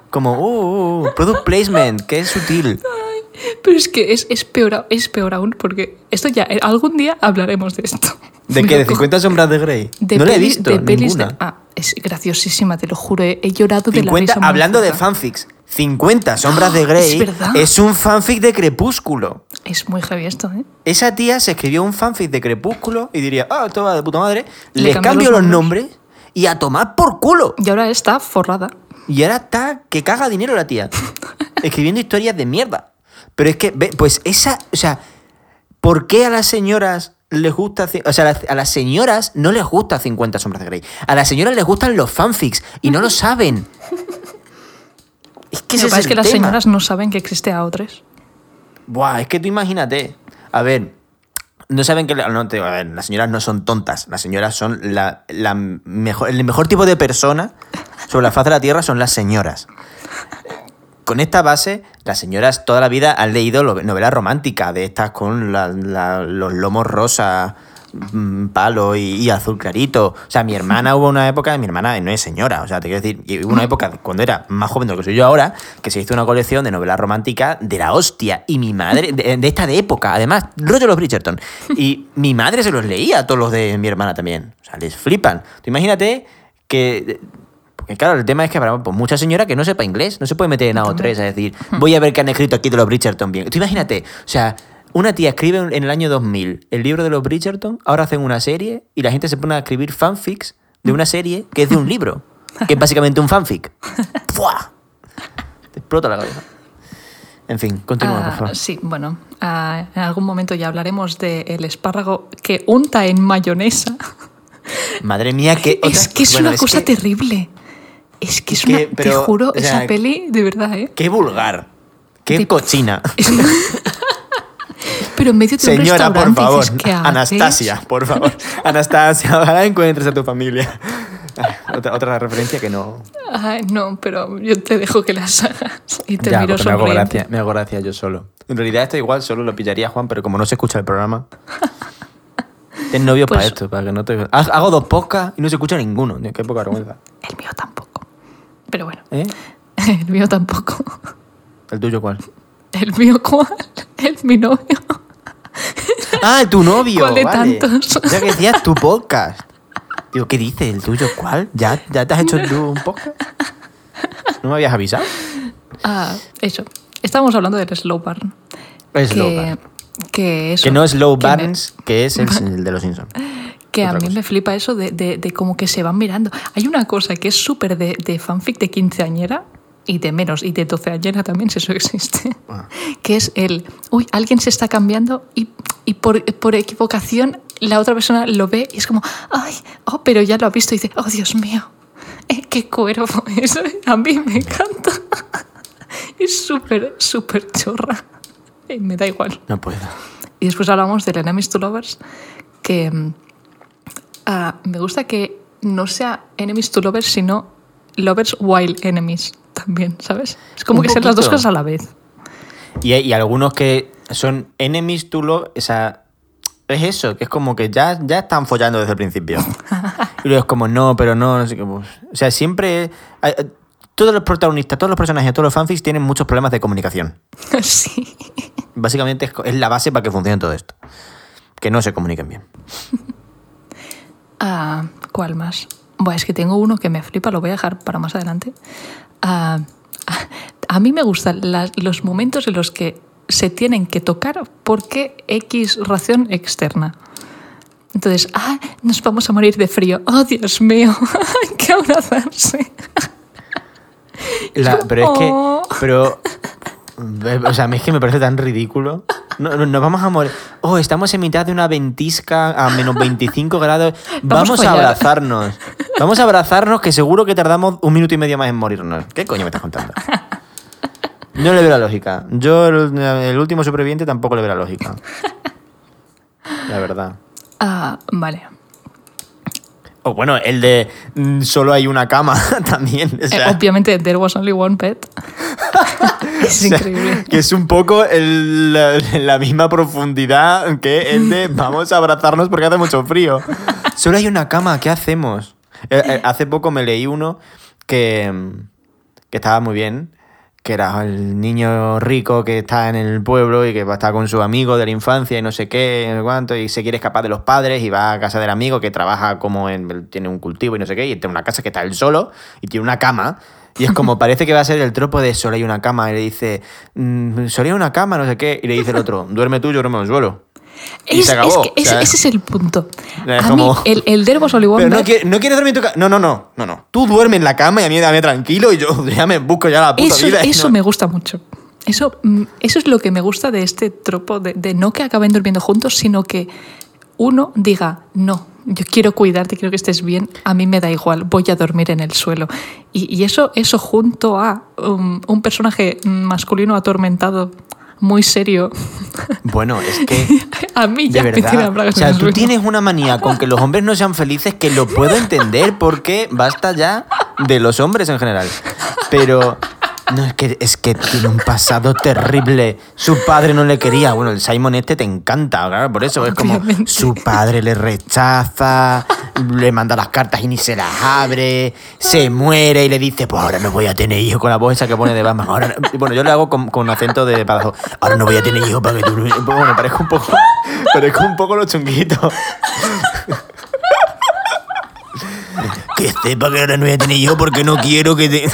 Como, uh, uh, product placement, es sutil. Pero es que es, es, peor, es peor aún porque esto ya, eh, algún día hablaremos de esto. ¿De qué? ¿De cojo- 50 sombras de Grey? de no la he visto, de pelis de- ninguna. ah, es graciosísima, te lo juro. He, he llorado de la 50, risa. hablando de fanfics, 50 sombras de [GASPS] Grey es un fanfic de Crepúsculo. Es muy heavy esto, ¿eh? Esa tía se escribió un fanfic de Crepúsculo y diría, ah, esto va de puta madre. Le Les cambio los los nombres y a tomar por culo. Y ahora está forrada. Y ahora está que caga dinero la tía. [LAUGHS] escribiendo historias de mierda. Pero es que, ve, pues esa, o sea, ¿por qué a las señoras les gusta, o sea, a las, a las señoras no les gusta 50 sombras de Grey? A las señoras les gustan los fanfics y no lo [LAUGHS] saben. Es que ese es el que las señoras no saben que existe AO3. Buah, es que tú imagínate. A ver, no saben que. No, te- a ver, las señoras no son tontas. Las señoras son la, la mejor. El mejor tipo de persona sobre la faz de la tierra son las señoras. Con esta base, las señoras toda la vida han leído novelas románticas, de estas con la- la- los lomos rosa, mm, palo y, y azul clarito. O sea, mi hermana [LAUGHS] hubo una época, mi hermana no es señora, o sea, te quiero decir, hubo una época cuando era más joven de lo que soy yo ahora, que se hizo una colección de novelas románticas de la hostia. Y mi madre, de, de esta de época, además, rollo los Bridgerton. Y mi madre se los leía a todos los de mi hermana también. O sea, les flipan. Tú imagínate que porque claro, el tema es que habrá pues, mucha señora que no sepa inglés, no se puede meter en AO3 a decir, voy a ver qué han escrito aquí de los Bridgerton bien. Tú imagínate, o sea, una tía escribe en el año 2000 el libro de los Bridgerton, ahora hacen una serie y la gente se pone a escribir fanfics de una serie que es de un libro, que es básicamente un fanfic. [LAUGHS] ¡Fua! Te explota la cabeza. En fin, continúa, Ah, por favor. sí, bueno, ah, en algún momento ya hablaremos del espárrago que unta en mayonesa. [LAUGHS] Madre mía, que... es que es bueno, una cosa que- terrible. Es que es que- una. pero, te juro, o sea, esa peli, de verdad, ¿eh? Qué vulgar. Qué Te- cochina. [LAUGHS] Pero en medio de un Señora, por favor. dices, ¿qué haces? Anastasia, por favor. [LAUGHS] Anastasia, ojalá encuentres a tu familia. Ay, otra, otra referencia que no. Ay, no, pero yo te dejo que las hagas y te Ya, miro me hago, gracia, me hago gracia yo solo. En realidad esto igual solo lo pillaría Juan, pero como no se escucha el programa. [LAUGHS] Ten novios Pues- para esto, para que no te... Ha- Hago dos podcasts y no se escucha ninguno. Qué poca vergüenza. El mío tampoco. Pero bueno, ¿Eh? el mío tampoco. ¿El tuyo cuál? ¿El mío cuál? El mi novio. [LAUGHS] Ah, tu novio. ¿Cuál de vale. tantos? Ya que decías tu podcast. Digo, ¿qué dices? ¿El tuyo cuál? ¿Ya, ¿Ya te has hecho tú un podcast? ¿No me habías avisado? Ah, eso. Estábamos hablando del slow burn. Slow que, burn. que eso, Que no es Low que me- que es el, [LAUGHS] el de los Simpsons. Que a mí cosa. me flipa eso de, de- de como que se van mirando. Hay una cosa que es súper de, de fanfic de quinceañera y de menos, y de doceañera también, si eso existe, Ah. [LAUGHS] que es el, uy, alguien se está cambiando y, y por, por equivocación la otra persona lo ve y es como, ay, oh, pero ya lo ha visto y dice, oh, Dios mío, eh, qué cuervo. Eso [LAUGHS] a mí me encanta. [LAUGHS] Es súper, súper chorra. Eh, Me da igual. No puedo. Y después hablamos del Enemies to Lovers, que ah, me gusta que no sea Enemies to Lovers, sino Lovers while Enemies también, ¿sabes? Es como Un que sean las dos cosas a la vez. Y, hay- y algunos que son enemies to love, o sea, es eso, que es como que ya, ya están follando desde el principio. [LAUGHS] y luego es como, no, pero no, no sé qué. pues. O sea, siempre. hay- hay- todos los protagonistas, todos los personajes, todos los fanfics tienen muchos problemas de comunicación. [LAUGHS] sí. Básicamente es, es la base para que funcione todo esto. Que no se comuniquen bien. [LAUGHS] Ah, ¿Cuál más? Buah, es que tengo uno que me flipa, lo voy a dejar para más adelante. Ah, a mí me gustan las- los momentos en los que se tienen que tocar porque X razón externa. Entonces, ah, nos vamos a morir de frío. Oh, Dios mío, [LAUGHS] hay que abrazarse. La- pero es que. Oh. Pero. eh, O sea, a mí es que me parece tan ridículo. No, no- nos vamos a morir. Oh, estamos en mitad de una ventisca a menos 25 [LAUGHS] grados. Vamos Vamos, a abrazarnos. Vamos a abrazarnos que seguro que tardamos un minuto y medio más en morirnos. ¿Qué coño me estás contando? [LAUGHS] No le veo la lógica. Yo, el, el último superviviente, tampoco le veo la lógica. La verdad. Ah, vale. O bueno, el de mm, solo hay una cama [LAUGHS] también. o Eh, sea, obviamente, there was only one pet. [LAUGHS] es O sea, increíble. Que es un poco el- la, la misma profundidad que el de vamos a abrazarnos porque hace mucho frío. Solo hay una cama, ¿qué hacemos? Eh, eh, hace poco me leí uno que, mm, que estaba muy bien, que era el niño rico que está en el pueblo y que va a estar con su amigo de la infancia y no sé qué, cuánto, y se quiere escapar de los padres y va a casa del amigo que trabaja como en, tiene un cultivo y no sé qué, y tiene una casa que está él solo y tiene una cama. Y es como, parece que va a ser el tropo de hay una cama. Y le dice, "Mm, hay una cama, no sé qué. Y le dice el otro, duerme tú, yo duermo en el suelo. Y Es- se acabó. es que o ese, sea, ese es el punto. A como- mí, el, one Pero no, quiere- no quieres dormir en tu casa. No, no, no, no, no. Tú duerme en la cama y a mí dame tranquilo y yo [LAUGHS] ya me busco ya la puta Eso, vida. eso no- me gusta mucho. Eso, mm, eso es lo que me gusta de este tropo, de, de no que acaben durmiendo juntos, sino que uno diga, no, yo quiero cuidarte, quiero que estés bien, a mí me da igual, voy a dormir en el suelo. Y, y eso, eso junto a um, un personaje masculino atormentado, muy serio, Bueno, es que. [LAUGHS] a mí De ya me tiene verdad. O bragas en sea, tú tienes una manía con que los hombres no sean felices que lo puedo entender porque basta ya de los hombres en general. Pero. No, es que, es que tiene un pasado terrible. Su padre no le quería. Bueno, el Simon este te encanta, claro, por eso es como su padre le rechaza, le manda las cartas y ni se las abre, se muere y le dice, pues ahora no voy a tener hijos con la voz esa que pone de Batman. Ahora no- bueno, yo le hago con, con acento de Badajoz. Ahora no voy a tener hijos para que tú... Bueno, parezco un poco... Parezco un poco los chunguitos. [LAUGHS] que sepa que ahora no voy a tener hijos porque no quiero que te...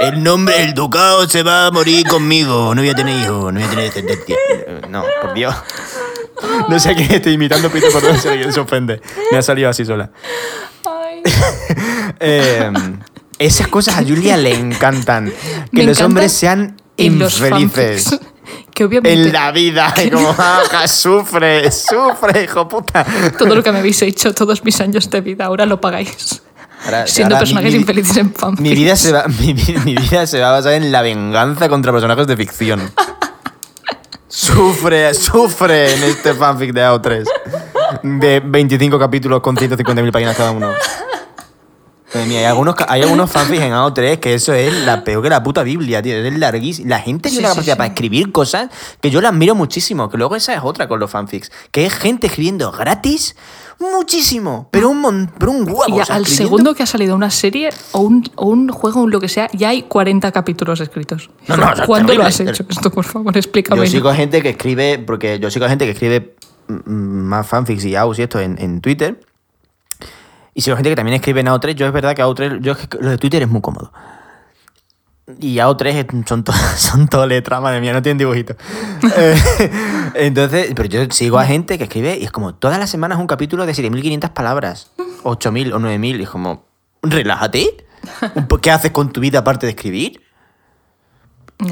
El nombre, el ducado se va a morir conmigo. No voy a tener hijos, no voy a tener descendencia. No, por Dios. No sé a quién estoy imitando, Pito, perdón si alguien se ofende. Me ha salido así sola. Ay. [LAUGHS] Eh, esas cosas a Julia le encantan. Que Me los hombres sean en los infelices. fanfics, Que obviamente En la vida. Como, "Ah, sufre, sufre, hijo puta. todo lo que me habéis hecho, todos mis años de vida, ahora lo pagáis. Ahora- Siendo ahora personajes mi- infelices en fanfics. Mi vida, se va, [LAUGHS] mi vida se va a basar en la venganza contra personajes de ficción. Sufre, sufre en este fanfic de AO3. De 25 capítulos con 150.000 páginas cada uno. Madre mía, hay algunos, hay algunos fanfics en AO3 que eso es la peor que la puta Biblia, tío. Es larguísimo. La gente Sí, tiene la capacidad sí. para escribir cosas que yo la admiro muchísimo. Que luego esa es otra con los fanfics. Que es gente escribiendo gratis muchísimo. Pero un, mon- pero un huevo. Y o sea, al escribiendo- segundo que ha salido una serie o un, o un juego o lo que sea, ya hay 40 capítulos escritos. No, no, o sea, ¿Cuándo terrible. lo has hecho esto, por favor? Explícame. Yo sigo gente que escribe, porque yo sigo gente que escribe mm, más fanfics y AUS y esto en, en Twitter. Y sigo gente que también escribe en AO3. Yo es verdad que AO3, yo es que lo de Twitter es muy cómodo. Y AO3 es- son, to- [LAUGHS] son todo letras, madre mía, no tienen dibujitos. Eh, [LAUGHS] Entonces, pero yo sigo a gente que escribe y es como todas las semanas un capítulo de 7.500 palabras, 8.000 o 9.000. Y es como, relájate. ¿Qué haces con tu vida aparte de escribir?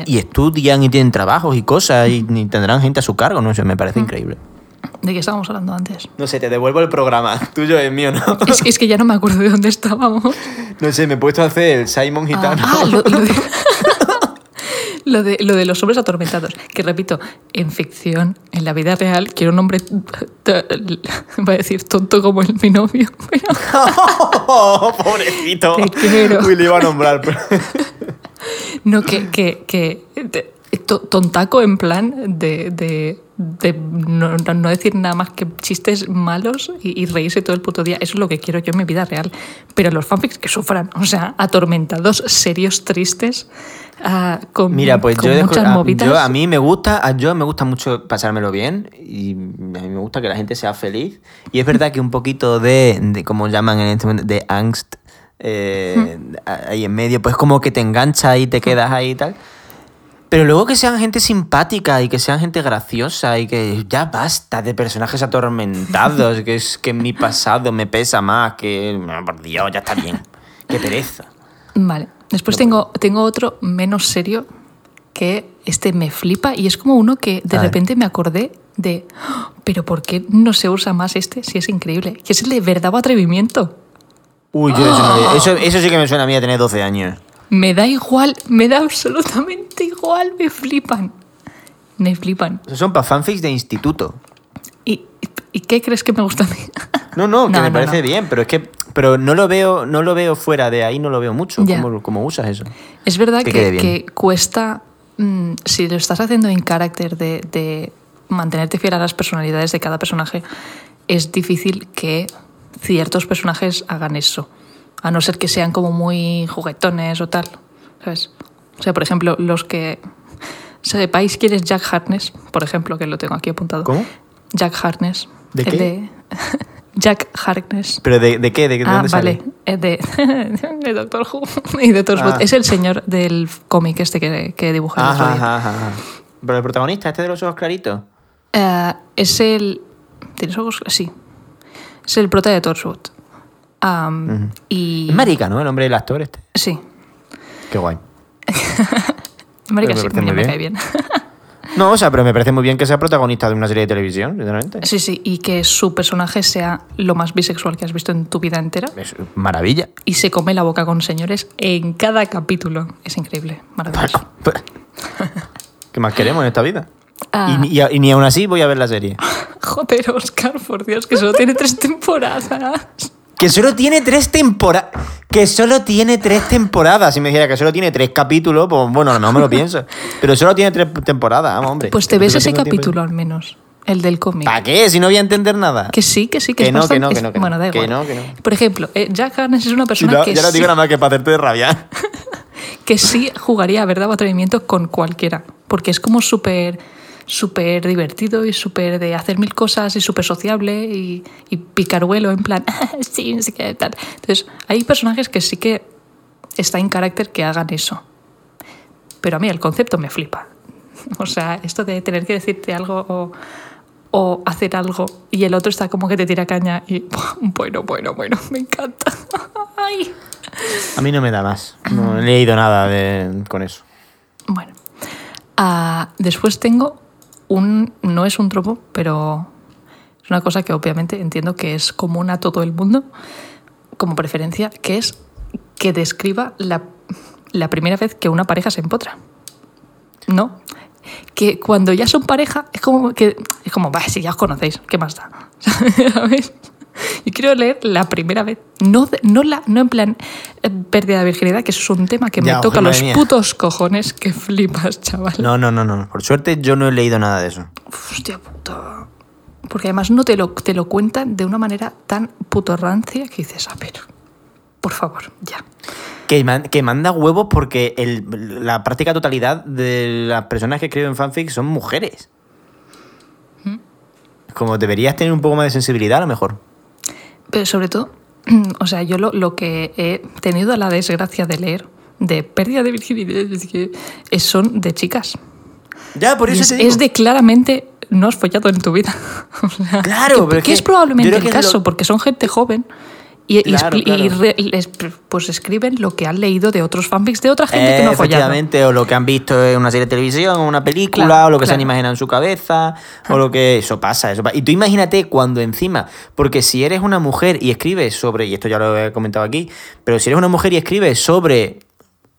Y estudian y tienen trabajos y cosas y, y tendrán gente a su cargo, no sé, me Mm. parece increíble. ¿De qué estábamos hablando antes? No sé, te devuelvo el programa, [LAUGHS] tuyo es mío, ¿no? Es, que- es que ya no me acuerdo de dónde estábamos. No sé, me he puesto a hacer el Simon Ah, Gitano. ah, lo, lo de, [LAUGHS] lo, de, lo de los hombres atormentados. Que repito, en ficción, en la vida real, quiero un hombre, voy a decir tonto como el, mi novio. Oh, [LAUGHS] pobrecito. Te quiero. Uy, le iba a nombrar. pero- No, que, que, que tontaco en plan de, de, de no, decir nada más que chistes malos y, y reírse todo el puto día. Eso es lo que quiero yo en mi vida real. Pero los fanfics que sufran, o sea, atormentados, serios, tristes, ah, con, Mira, pues con yo, muchas movidas. yo a mí me gusta, a yo me gusta mucho pasármelo bien y a mí me gusta que la gente sea feliz. Y es verdad que un poquito de, de como llaman en este momento, de angst eh, ahí en medio, pues como que te engancha y te quedas ahí y tal. Pero luego que sean gente simpática y que sean gente graciosa y que ya basta de personajes atormentados, que es que mi pasado me pesa más, que no, por Dios, ya está bien. Qué pereza. Vale. Después tengo, tengo otro menos serio que este me flipa y es como uno que de repente me acordé de, "Oh, pero ¿por qué no se usa más este si es increíble? Que es el de verdad o atrevimiento. Uy, yo eso, no- eso, eso sí que me suena a mí a tener 12 años. Me da igual, me da absolutamente igual, me flipan. Me flipan. Esos son para fanfics de instituto. ¿Y, y qué crees que me gusta a mí? [LAUGHS] No, no, que No, me no, parece no. bien, pero es que pero no lo veo, no lo veo fuera de ahí, no lo veo mucho. ¿Cómo, cómo usas eso? Es verdad que cuesta, mm, si lo estás haciendo en carácter de, de mantenerte fiel a las personalidades de cada personaje, es difícil que ciertos personajes hagan eso. A no ser que sean como muy juguetones o tal. ¿Sabes? O sea, por ejemplo, los que [LAUGHS] sepáis quién es Jack Harkness, por ejemplo, que lo tengo aquí apuntado. ¿Cómo? Jack Harkness. ¿De qué? de- [LAUGHS] Jack Harkness. ¿Pero de, de qué? ¿De, Ah, dónde vale. sale? Es de, [LAUGHS] de Doctor Who y de Torchwood. Ah. Es el señor del cómic este que, que dibujé el otro Ajá, día. ajá, ajá. Pero el protagonista, este de los ojos claritos. Eh, es el. ¿Tienes ojos? Sí. Es el prota de Torchwood. Y. Es marica, ¿no? El nombre del actor este. Sí. Qué guay. [LAUGHS] Marica, sí, me, me cae bien. [LAUGHS] No, o sea, pero me parece muy bien que sea protagonista de una serie de televisión, sinceramente. sí, sí. Y que su personaje sea lo más bisexual que has visto en tu vida entera. Es maravilla. Y se come la boca con señores en cada capítulo. Es increíble. Maravilloso. Bueno, [LAUGHS] pues, ¿Qué más queremos en esta vida? Ah. Y ni aún así voy a ver la serie. Joder, Oscar, por Dios, que solo tiene tres temporadas. Que solo tiene tres temporadas. Que solo tiene tres temporadas. Si me dijera que solo tiene tres capítulos, pues bueno, no me lo pienso. Pero solo tiene tres temporadas, vamos, hombre. Pues te Que ves ese capítulo al menos, el del cómic. ¿Para qué? Si no voy a entender nada. Que sí, que sí, que, Que es no, que no, que no, que no. bueno, da Que igual. no, que no. Por ejemplo, eh, Jack Harkness es una persona no- que, ya no sí, digo nada más que para hacerte rabiar. [LAUGHS] que sí jugaría a verdad o atrevimiento con cualquiera. Porque es como súper súper divertido y súper de hacer mil cosas y súper sociable y, y picaruelo en plan, [LAUGHS] sí, no sé qué, tal. Entonces, hay personajes que sí que está en carácter que hagan eso. Pero a mí el concepto me flipa. [LAUGHS] O sea, esto de tener que decirte algo o, o hacer algo y el otro está como que te tira caña y [LAUGHS] bueno, bueno, bueno, me encanta. Ay. A mí no me da más. No he leído nada de, con eso. Bueno. Ah, después tengo un. No es un tropo, pero es una cosa que obviamente entiendo que es común a todo el mundo, como preferencia, que es que describa la, la primera vez que una pareja se empotra. ¿No? Que cuando ya son pareja, es como que. Es como, si ya os conocéis, ¿qué más da? [LAUGHS] ¿Sabes? [LAUGHS] y quiero leer la primera vez. No, no, la, no en plan eh, pérdida de virginidad, que eso es un tema que Ya, me toca los mía. putos cojones que flipas, chaval. No, no, no, no. Por suerte yo no he leído nada de eso. Hostia puta. Porque además no te lo, te lo cuentan de una manera tan puto rancia que dices, a ver, por favor, ya. Que, man- que manda huevos porque el- la práctica totalidad de las personas que escriben fanfic son mujeres. Como deberías tener un poco más de sensibilidad a lo mejor. Pero sobre todo, [CLEARS THROAT] o sea, yo lo, lo que he tenido la desgracia de leer de pérdida de virginidad es que son de chicas. Ya, por eso es, te digo. es de claramente no has follado en tu vida. [LAUGHS] O sea, Claro, que, pero es que es probablemente el caso, lo- porque son gente joven y, y Claro, expli- y claro. re- les- pues escriben lo que han leído de otros fanfics de otra gente que no ha efectivamente, o lo que han visto en una serie de televisión, o una película, Claro, o lo que se han imaginado en su cabeza, o lo que... Eso pasa, eso pasa. Y tú imagínate cuando encima, porque si eres una mujer y escribes sobre, y esto ya lo he comentado aquí, pero si eres una mujer y escribes sobre...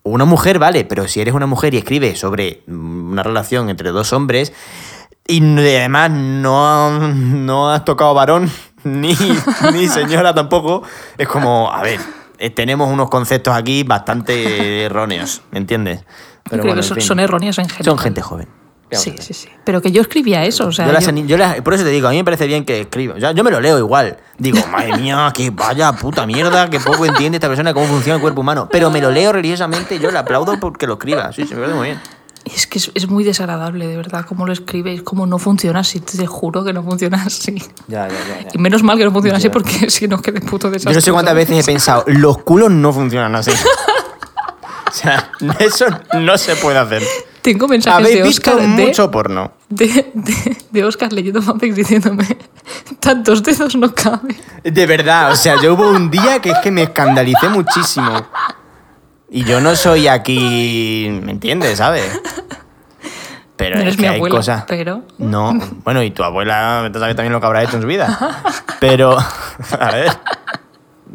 Una mujer, vale, pero si eres una mujer y escribes sobre mm, una relación entre dos hombres, y además no, no has tocado varón, [LAUGHS] ni, ni señora tampoco, es como, a ver, eh, tenemos unos conceptos aquí bastante erróneos, ¿me entiendes? Yo creo bueno, que en son, fin. son erróneas en general. Son gente joven. ¿Qué vamos Sí, sí, sí. Pero que yo escribía eso, o sea, Yo las yo- ani- yo las- por eso te digo, a mí me parece bien que escriba. Yo, yo me lo leo igual. Digo, madre mía, que vaya puta mierda, que poco entiende esta persona cómo funciona el cuerpo humano. Pero me lo leo religiosamente y yo le aplaudo porque lo escriba. Sí, sí, me parece muy bien. Es que es, es muy desagradable, de verdad, cómo lo escribes, cómo no funciona así, te juro que no funciona así. Ya, ya, ya. Y menos mal que no funciona así porque [LAUGHS] si no, que de puto desastre. Yo no sé cuántas veces he pensado, los culos no funcionan así. [LAUGHS] O sea, [LAUGHS] eso no se puede hacer. Tengo mensajes Habéis de visto Oscar de, mucho porno. de, de, de Oscar leyendo fanfics diciéndome tantos dedos no caben. De verdad, o sea, yo hubo un día que es que me escandalicé muchísimo. Y yo no soy aquí, ¿me entiendes? ¿Sabes? Pero No es que mi hay abuela, cosas. pero- No, bueno, y tu abuela, tú sabes también lo que habrá hecho en su vida. Pero, [LAUGHS] a ver.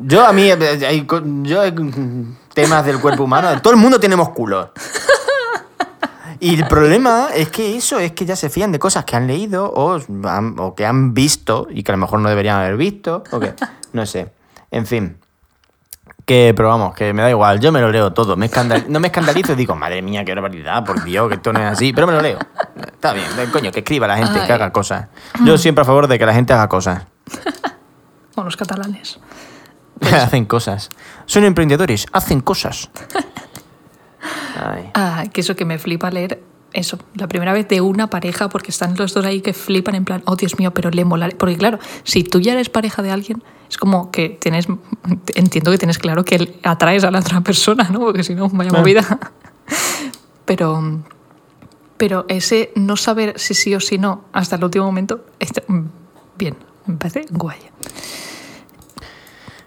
Yo a mí, eh, hay, co- yo hay temas del cuerpo humano, todo el mundo tenemos culos. Y el problema es que eso es que ya se fían de cosas que han leído o, han- o que han visto y que a lo mejor no deberían haber visto. O que, no sé. En fin. Que, pero vamos, que me da igual. Yo me lo leo todo. Me escandal- no me escandalizo y digo, madre mía, qué barbaridad, por Dios, que esto no es así. Pero me lo leo. Está bien, coño, que escriba la gente, que haga cosas. Yo siempre a favor de que la gente haga cosas. [LAUGHS] Bueno, los catalanes. [LAUGHS] hacen cosas. Son emprendedores, hacen cosas. [LAUGHS] Ay. Ah, que eso que me flipa leer eso, la primera vez de una pareja, porque están los dos ahí que flipan en plan, oh Dios mío, pero le mola. Porque claro, si tú ya eres pareja de alguien, es como que tienes, entiendo que tienes claro que atraes a la otra persona, ¿no? Porque si no, vaya Claro. movida. Pero, pero ese no saber si sí o si no hasta el último momento, está, mm, bien, me parece guay.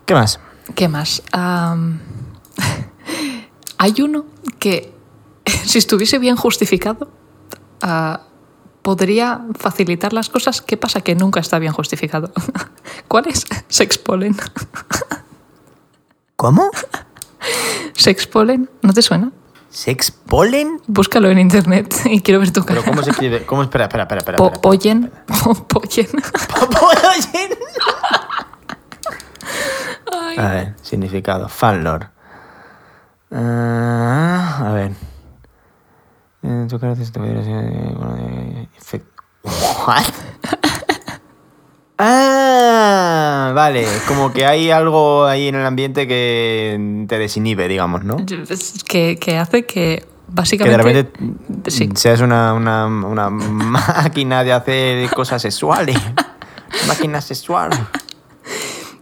¿Qué más? ¿Qué más? [LAUGHS] Hay uno que, [LAUGHS] si estuviese bien justificado, ah, podría facilitar las cosas. ¿Qué pasa? Que nunca está bien justificado. [LAUGHS] ¿Cuál es? Sexpolen. [LAUGHS] ¿Cómo? Sexpolen, ¿no te suena? ¿Sex polen? Búscalo en internet y quiero ver tu cara. ¿Pero cómo se escribe? ¿Cómo? Espera, espera, espera. espera, Po- espera. pollen. pollen. Pollen. A ver, significado. Fanlore. Ah, a ver. Eh, tu cara te What? [LAUGHS] Ah, vale. Como que hay algo ahí en el ambiente que te desinhibe, digamos, ¿no? Que, que hace que Que de básicamente... repente Sí. seas una, una, una máquina de hacer cosas sexuales. [LAUGHS] Máquina sexual.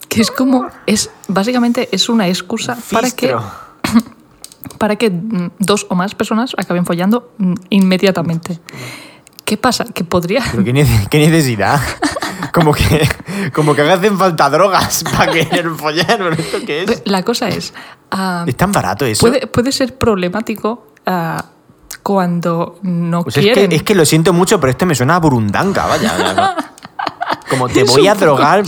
que es como es básicamente es una excusa para que. Para que mm, dos o más personas acaben follando mm, inmediatamente qué pasa que podría Pero qué, nece- qué necesidad. [LAUGHS] Como que, como que hacen falta drogas para querer [LAUGHS] follar. ¿pero ¿Esto qué es? la cosa es ah, Es tan barato eso. puede puede ser problemático ah, cuando no Pues es, quieren que, es que lo siento mucho, pero este me suena a burundanga, vaya. [LAUGHS] Como te Es voy a drogar.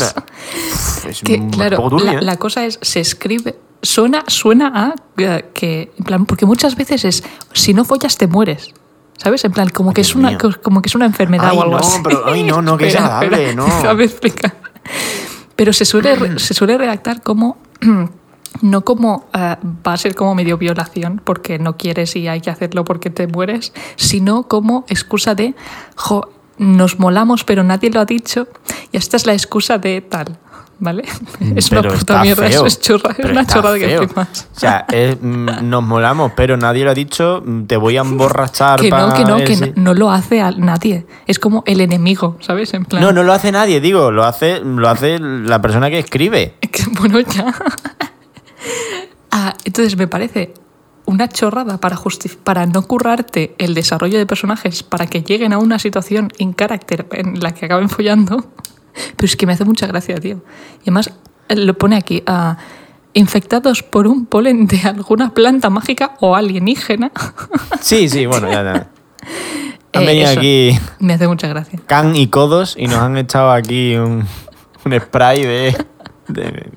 Es que un claro poco turbio, la, ¿eh? la cosa es se escribe suena suena a eh, que en plan porque muchas veces es si no follas te mueres ¿Sabes? En plan, como que, es una, como que es una enfermedad Ay, o algo no, así. pero- ay, no, no, qué Espera, desagradable, espera, no. [LAUGHS] Explicar. Pero se suele, se suele redactar como. [CLEARS THROAT] No como eh, va a ser como medio violación porque no quieres y hay que hacerlo porque te mueres, sino como excusa de, jo, nos molamos pero nadie lo ha dicho y esta es la excusa de tal, ¿vale? Es una puta mierda, feo. es, chorra, es una chorrada que flipas. O sea, es, mm, nos molamos, pero nadie lo ha dicho. mm, Te voy a [LAUGHS] emborrachar Que no, que no, que no, no lo hace a nadie. Es como el enemigo, ¿sabes? En plan. No, no lo hace nadie, digo, lo hace, lo hace la persona que escribe. [LAUGHS] Bueno, ya. Ah, entonces me parece una chorrada para, para no currarte el desarrollo de personajes para que lleguen a una situación in character en la que acaben follando. Pero es que me hace mucha gracia, tío. Y además lo pone aquí. ah, infectados por un polen de alguna planta mágica o alienígena. Sí, sí, bueno, ya, ya. [LAUGHS] Han Eh, venido eso. aquí Me hace mucha gracia. Can y Codos y nos han echado aquí un, un spray de... de-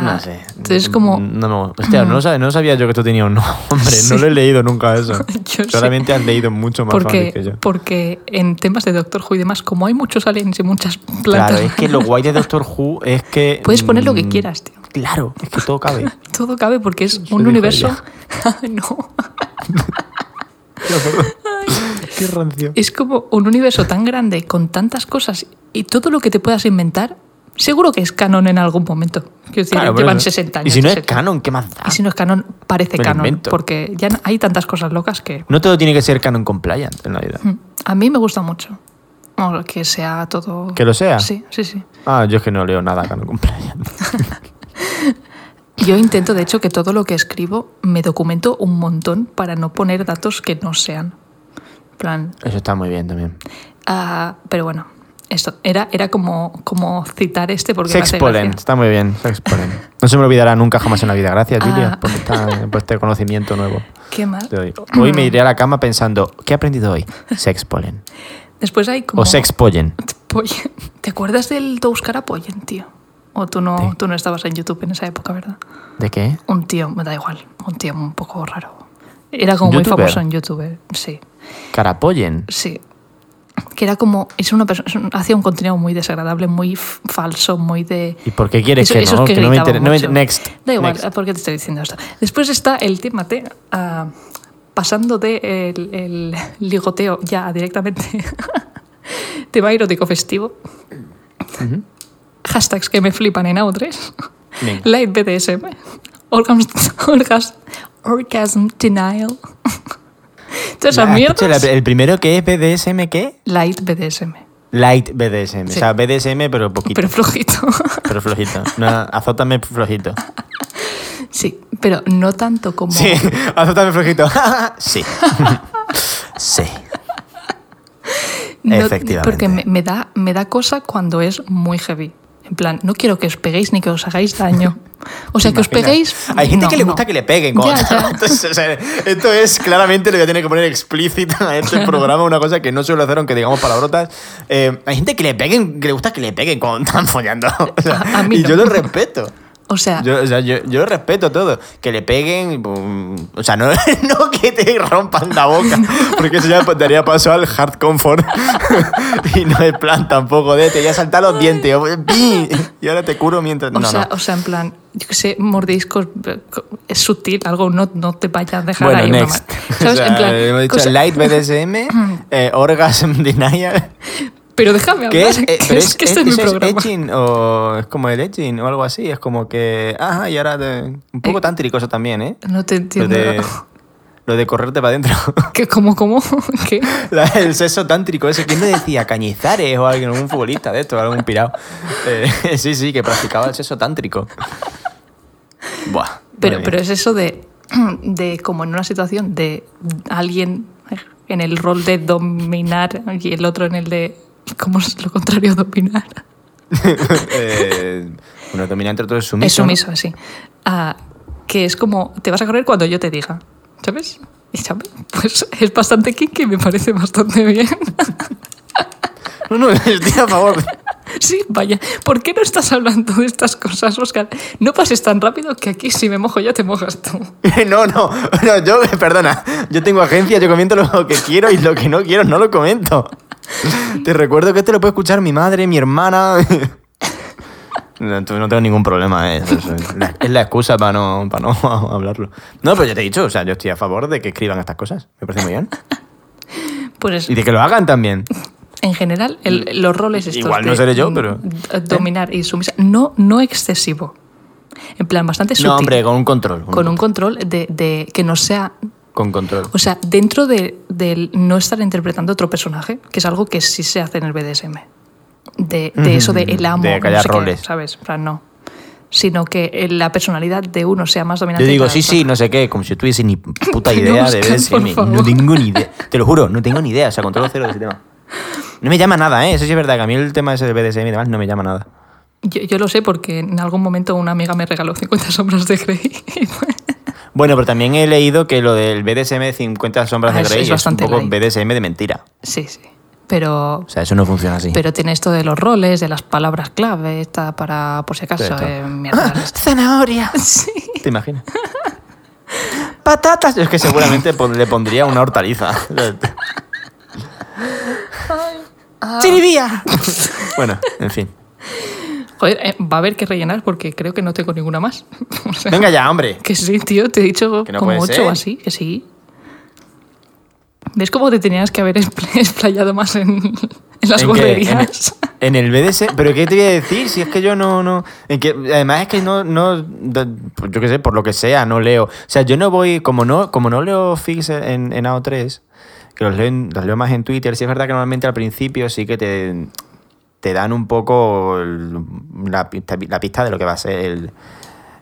no sé. Entonces, como. No, no, hostia, no, sabía, no sabía yo que esto tenía un nombre. No lo he leído nunca [LAUGHS] eso. Yo. Solamente has leído mucho más fácil que Porque, yo. porque en temas de Doctor Who y demás, como hay muchos aliens y muchas plantas. Claro, es que lo [LAUGHS] guay de Doctor Who es que... Puedes poner lo que mm, quieras, tío. Claro, es que todo cabe. [LAUGHS] Todo cabe porque es un universo. no. Qué rancio. Es como un universo tan grande con tantas cosas y todo lo que te puedas inventar, seguro que es canon en algún momento. Claro, por llevan eso. 60 años. Y si no es 60. canon, ¿qué más da? Y si no es canon, parece Me canon. invento. Porque ya hay tantas cosas locas que No todo tiene que ser canon compliant en la vida. mm, a mí me gusta mucho. O que sea todo. ¿Que lo sea? Sí, sí, sí. Ah, yo es que no leo nada canon compliant. [LAUGHS] Yo intento, de hecho, que todo lo que escribo me documento un montón para no poner datos que no sean. Plan, Eso está muy bien también. ah, pero bueno, esto era, era como, como citar este porque Sexpolen, está muy bien. Sexpolen. No se me olvidará nunca jamás en la vida. Gracias, Lilia, Ah. por, esta- por este conocimiento nuevo ¿Qué más? de hoy. Hoy me iré a la cama pensando, ¿qué he aprendido hoy? Sexpolen. Después hay como... O sexpollen. Pollen. ¿Te acuerdas del de buscar a Pollen, tío? O tú no, Sí. tú no estabas en YouTube en esa época, ¿verdad? ¿De qué? Un tío, me da igual, un tío un poco raro. Era como muy famoso en YouTube, sí. Carapollen. Sí. Que era como. Es una persona. Hacía un contenido muy desagradable, muy falso, muy de. ¿Y por qué quieres Eso- que no? Que, no me gritaban inter- no me-. Next. Da igual, Next. ¿por qué te estoy diciendo esto? Después está el tema de. ah, pasando de el, el ligoteo ya directamente. [LAUGHS] tema erótico festivo. Hashtags que me flipan en AO3. Venga. Light BDSM. Orgasm, orgas- orgasm denial. Todas esas mierdas. escucha, la- el primero que es BDSM, ¿qué? Light BDSM. Light BDSM. Sí. O sea, BDSM, pero poquito. Pero flojito. [LAUGHS] Pero flojito. No, azótame flojito. Sí, pero no tanto como. Sí, [LAUGHS] azótame flojito. [LAUGHS] sí. sí. no- efectivamente. Porque me, me da, me da cosa cuando es muy heavy. En plan, no quiero que os peguéis ni que os hagáis daño. [LAUGHS] O sea, que os peguéis. Hay gente no, que le no. gusta que le peguen. Ya, ya. [LAUGHS] Entonces, o sea, esto es claramente, le voy a tener que poner explícita a este programa, una cosa que no suelo hacer aunque digamos palabrotas. Eh, hay gente que le peguen, que le gusta que le peguen cuando están [LAUGHS] follando. O sea, A- a mí y no. yo lo respeto. O sea, Yo, o sea, yo, yo respeto todo. Que le peguen, pum, o sea, no, [LAUGHS] no que te rompan la boca, [LAUGHS] porque eso ya daría paso al hard comfort. [LAUGHS] y no es plan tampoco de te voy a saltar los dientes. Y ahora te curo mientras. o, No, sea o sea, en plan, yo que sé, mordiscos. eh, Es sutil, algo no, no te vaya a dejar Bueno, ahí una next. ma- ¿Sabes? O sea, en plan, hemos dicho cosa- light BDSM, eh, orgasm denial. Pero déjame hablar, ¿Qué es? Eh, [LAUGHS] que pero es, que este es mi ¿eso es programa. edging o es como el edging o algo así? Es como que. Ajá, y ahora. un poco Eh, tántrico eso también, ¿eh? No te Lo entiendo. de, lo de correrte para adentro. [LAUGHS] ¿Qué, ¿Cómo, cómo? [LAUGHS] ¿Qué? La- el sexo tántrico ese. ¿Quién me decía? Cañizares o alguien, algún futbolista de esto, algún pirado. Eh, sí, sí, que practicaba el sexo tántrico. Buah. Pero, pero es eso de, [CLEARS THROAT] de como en una situación de alguien en el rol de dominar y el otro en el de... [LAUGHS] ¿Cómo es lo contrario a dominar? [LAUGHS] Eh, bueno, dominante otro es sumiso. es ¿no? sumiso, sí. Ah, que es como, te vas a correr cuando yo te diga, ¿sabes? Y ¿sabes? Pues es bastante kinky y me parece bastante bien. [LAUGHS] No, no, [LAUGHS] estoy a favor. Sí, vaya. ¿Por qué no estás hablando de estas cosas, Oscar? No pases tan rápido que aquí si me mojo yo te mojas tú. [LAUGHS] No, no, no, yo, perdona, yo tengo agencia, yo comento lo que quiero y lo que no quiero no lo comento. Te recuerdo que esto lo puede escuchar mi madre, mi hermana. [LAUGHS] No, no tengo ningún problema. ¿eh? Eso Es, la, es la excusa para no, para no hablarlo. No, pero ya te he dicho, o sea, yo estoy a favor de que escriban estas cosas. Me parece muy bien. Pues Y de que lo hagan también. En general, el- los roles estos Igual no de, seré yo, mm, pero- Dominar y sumisa. No, no excesivo. En plan, bastante sutil. No, hombre, con un control. con un control de, de que no sea Con control. O sea, dentro de, no estar interpretando otro personaje, que es algo que sí se hace en el BDSM. De, de eso de el amo, De que no sé qué, roles. ¿sabes? En plan, no. Sino que eh, la personalidad de uno sea más dominante. Yo digo, sí, sí, no sé qué, como si tuviese ni puta [LAUGHS] no, idea de BDSM. No tengo ni idea. Te lo juro, no tengo ni idea. O sea, controlo cero de ese tema. No me llama nada, ¿eh? Eso sí es verdad, que a mí el tema ese de BDSM y demás no me llama nada. Yo, yo lo sé porque en algún momento una amiga me regaló 50 sombras de Grey. [LAUGHS] Bueno, pero también he leído que lo del BDSM de 50 sombras Ah, de es- Grey es es, un poco light. BDSM de mentira. sí, sí. Pero, O sea, eso no funciona así. pero tiene esto de los roles, de las palabras clave, está para, por si acaso, eh, mierda. [LAUGHS] ¡Zanahoria! [LAUGHS] ¿Te imaginas? ¡Patatas! Es que seguramente le pondría una hortaliza. ¡Chiribía! [LAUGHS] bueno, en fin. Joder, eh, va a haber que rellenar porque creo que no tengo ninguna más. [LAUGHS] O sea, Venga ya, hombre. Que sí, tío, te he dicho Que no como ocho o ser. así, que sí. ¿Ves cómo te tenías que haber expl- [LAUGHS] explayado más en, en las ¿En? En el, en el BDS, pero ¿qué te voy a decir? Si es que yo no, no, en que, además es que no, no, pues yo qué sé, por lo que sea, no leo. O sea, yo no voy, como no, como no leo fix en, en AO3, los leo, más en Twitter, sí es verdad que normalmente al principio sí que te, te dan un poco la, pista, de lo que va a ser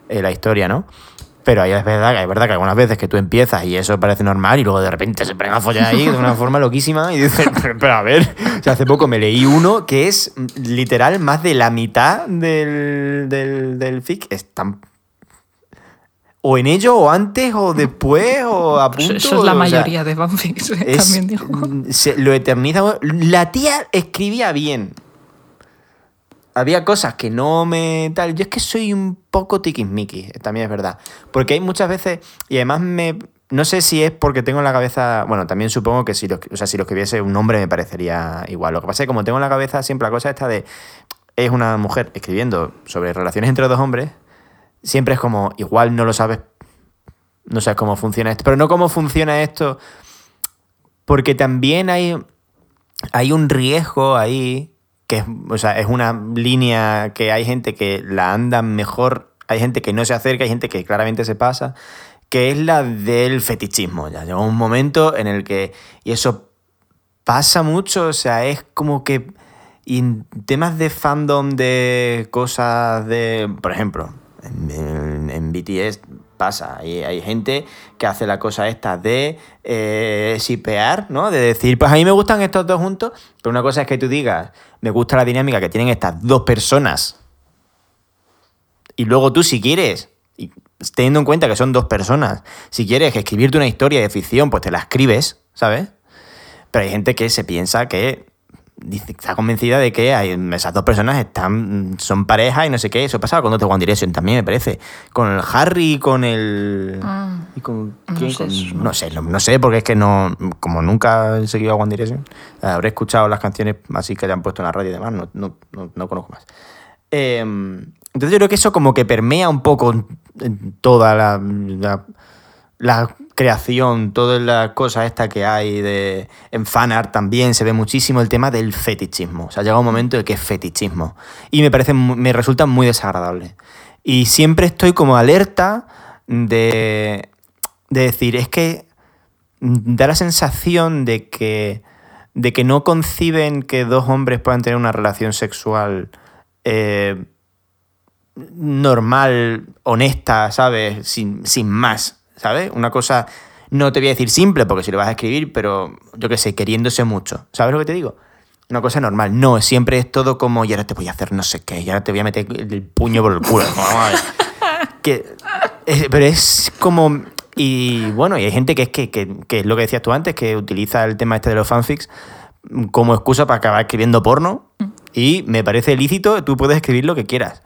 la historia, ¿no? Pero ahí es verdad, es verdad que algunas veces que tú empiezas y eso parece normal y luego de repente se ponen a follar ahí de una forma loquísima y dices, [LAUGHS] pero, a ver, o sea, hace poco me leí uno que es literal más de la mitad del, del, del fic. Están o en ello, o antes, o después, o a punto. eso es la o sea, mayoría de fanfics, es- también digo. se- lo eterniza. La tía escribía bien. Había cosas que no me tal. Yo es que soy un poco tiquismiquis, también es verdad. Porque hay muchas veces. Y además me. No sé si es porque tengo en la cabeza. Bueno, también supongo que si lo, o sea, si lo escribiese un hombre me parecería igual. Lo que pasa es que como tengo en la cabeza siempre la cosa esta de. Es una mujer escribiendo sobre relaciones entre dos hombres. Siempre es como, igual no lo sabes. No sabes cómo funciona esto. Pero no cómo funciona esto. Porque también hay, hay un riesgo ahí, que es, o sea, es una línea que hay gente que la anda mejor, hay gente que no se acerca, hay gente que claramente se pasa, que es la del fetichismo. Ya llega un momento en el que, y eso pasa mucho, o sea, es como que y en temas de fandom de cosas de, por ejemplo, en, BTS pasa, hay, hay gente que hace la cosa esta de eh, shipear, ¿no? De decir, pues a mí me gustan estos dos juntos, pero una cosa es que tú digas, me gusta la dinámica que tienen estas dos personas, y luego tú si quieres, teniendo en cuenta que son dos personas, si quieres escribirte una historia de ficción, pues te la escribes, ¿sabes? Pero hay gente que se piensa que dice, está convencida de que hay, esas dos personas están son pareja y no sé qué. Eso pasaba con otro One Direction también, me parece. Con el Harry y con el. Ah, ¿Y con no sé Con- no sé, no, no sé, porque es que no. Como nunca he seguido a One Direction, habré escuchado las canciones así que hayan puesto en la radio y demás, no, no, no, no conozco más. Eh, entonces yo creo que eso como que permea un poco en toda la, la, la creación, todas las cosas estas que hay de, en fanart también se ve muchísimo el tema del fetichismo. O sea, llega un momento en que es fetichismo. Y me parece, me resulta muy desagradable. Y siempre estoy como alerta de, de decir, es que da la sensación de que, de que no conciben que dos hombres puedan tener una relación sexual eh, normal, honesta, ¿sabes? Sin, sin más, ¿sabes? Una cosa, no te voy a decir simple, porque si lo vas a escribir, pero yo qué sé, queriéndose mucho. ¿Sabes lo que te digo? Una cosa normal. No, siempre es todo como, y ahora te voy a hacer no sé qué, y ahora te voy a meter el puño por el culo. [LAUGHS] Que, pero es como... Y bueno, y hay gente que es que, que, que es lo que decías tú antes, que utiliza el tema este de los fanfics como excusa para acabar escribiendo porno. Y me parece lícito, tú puedes escribir lo que quieras.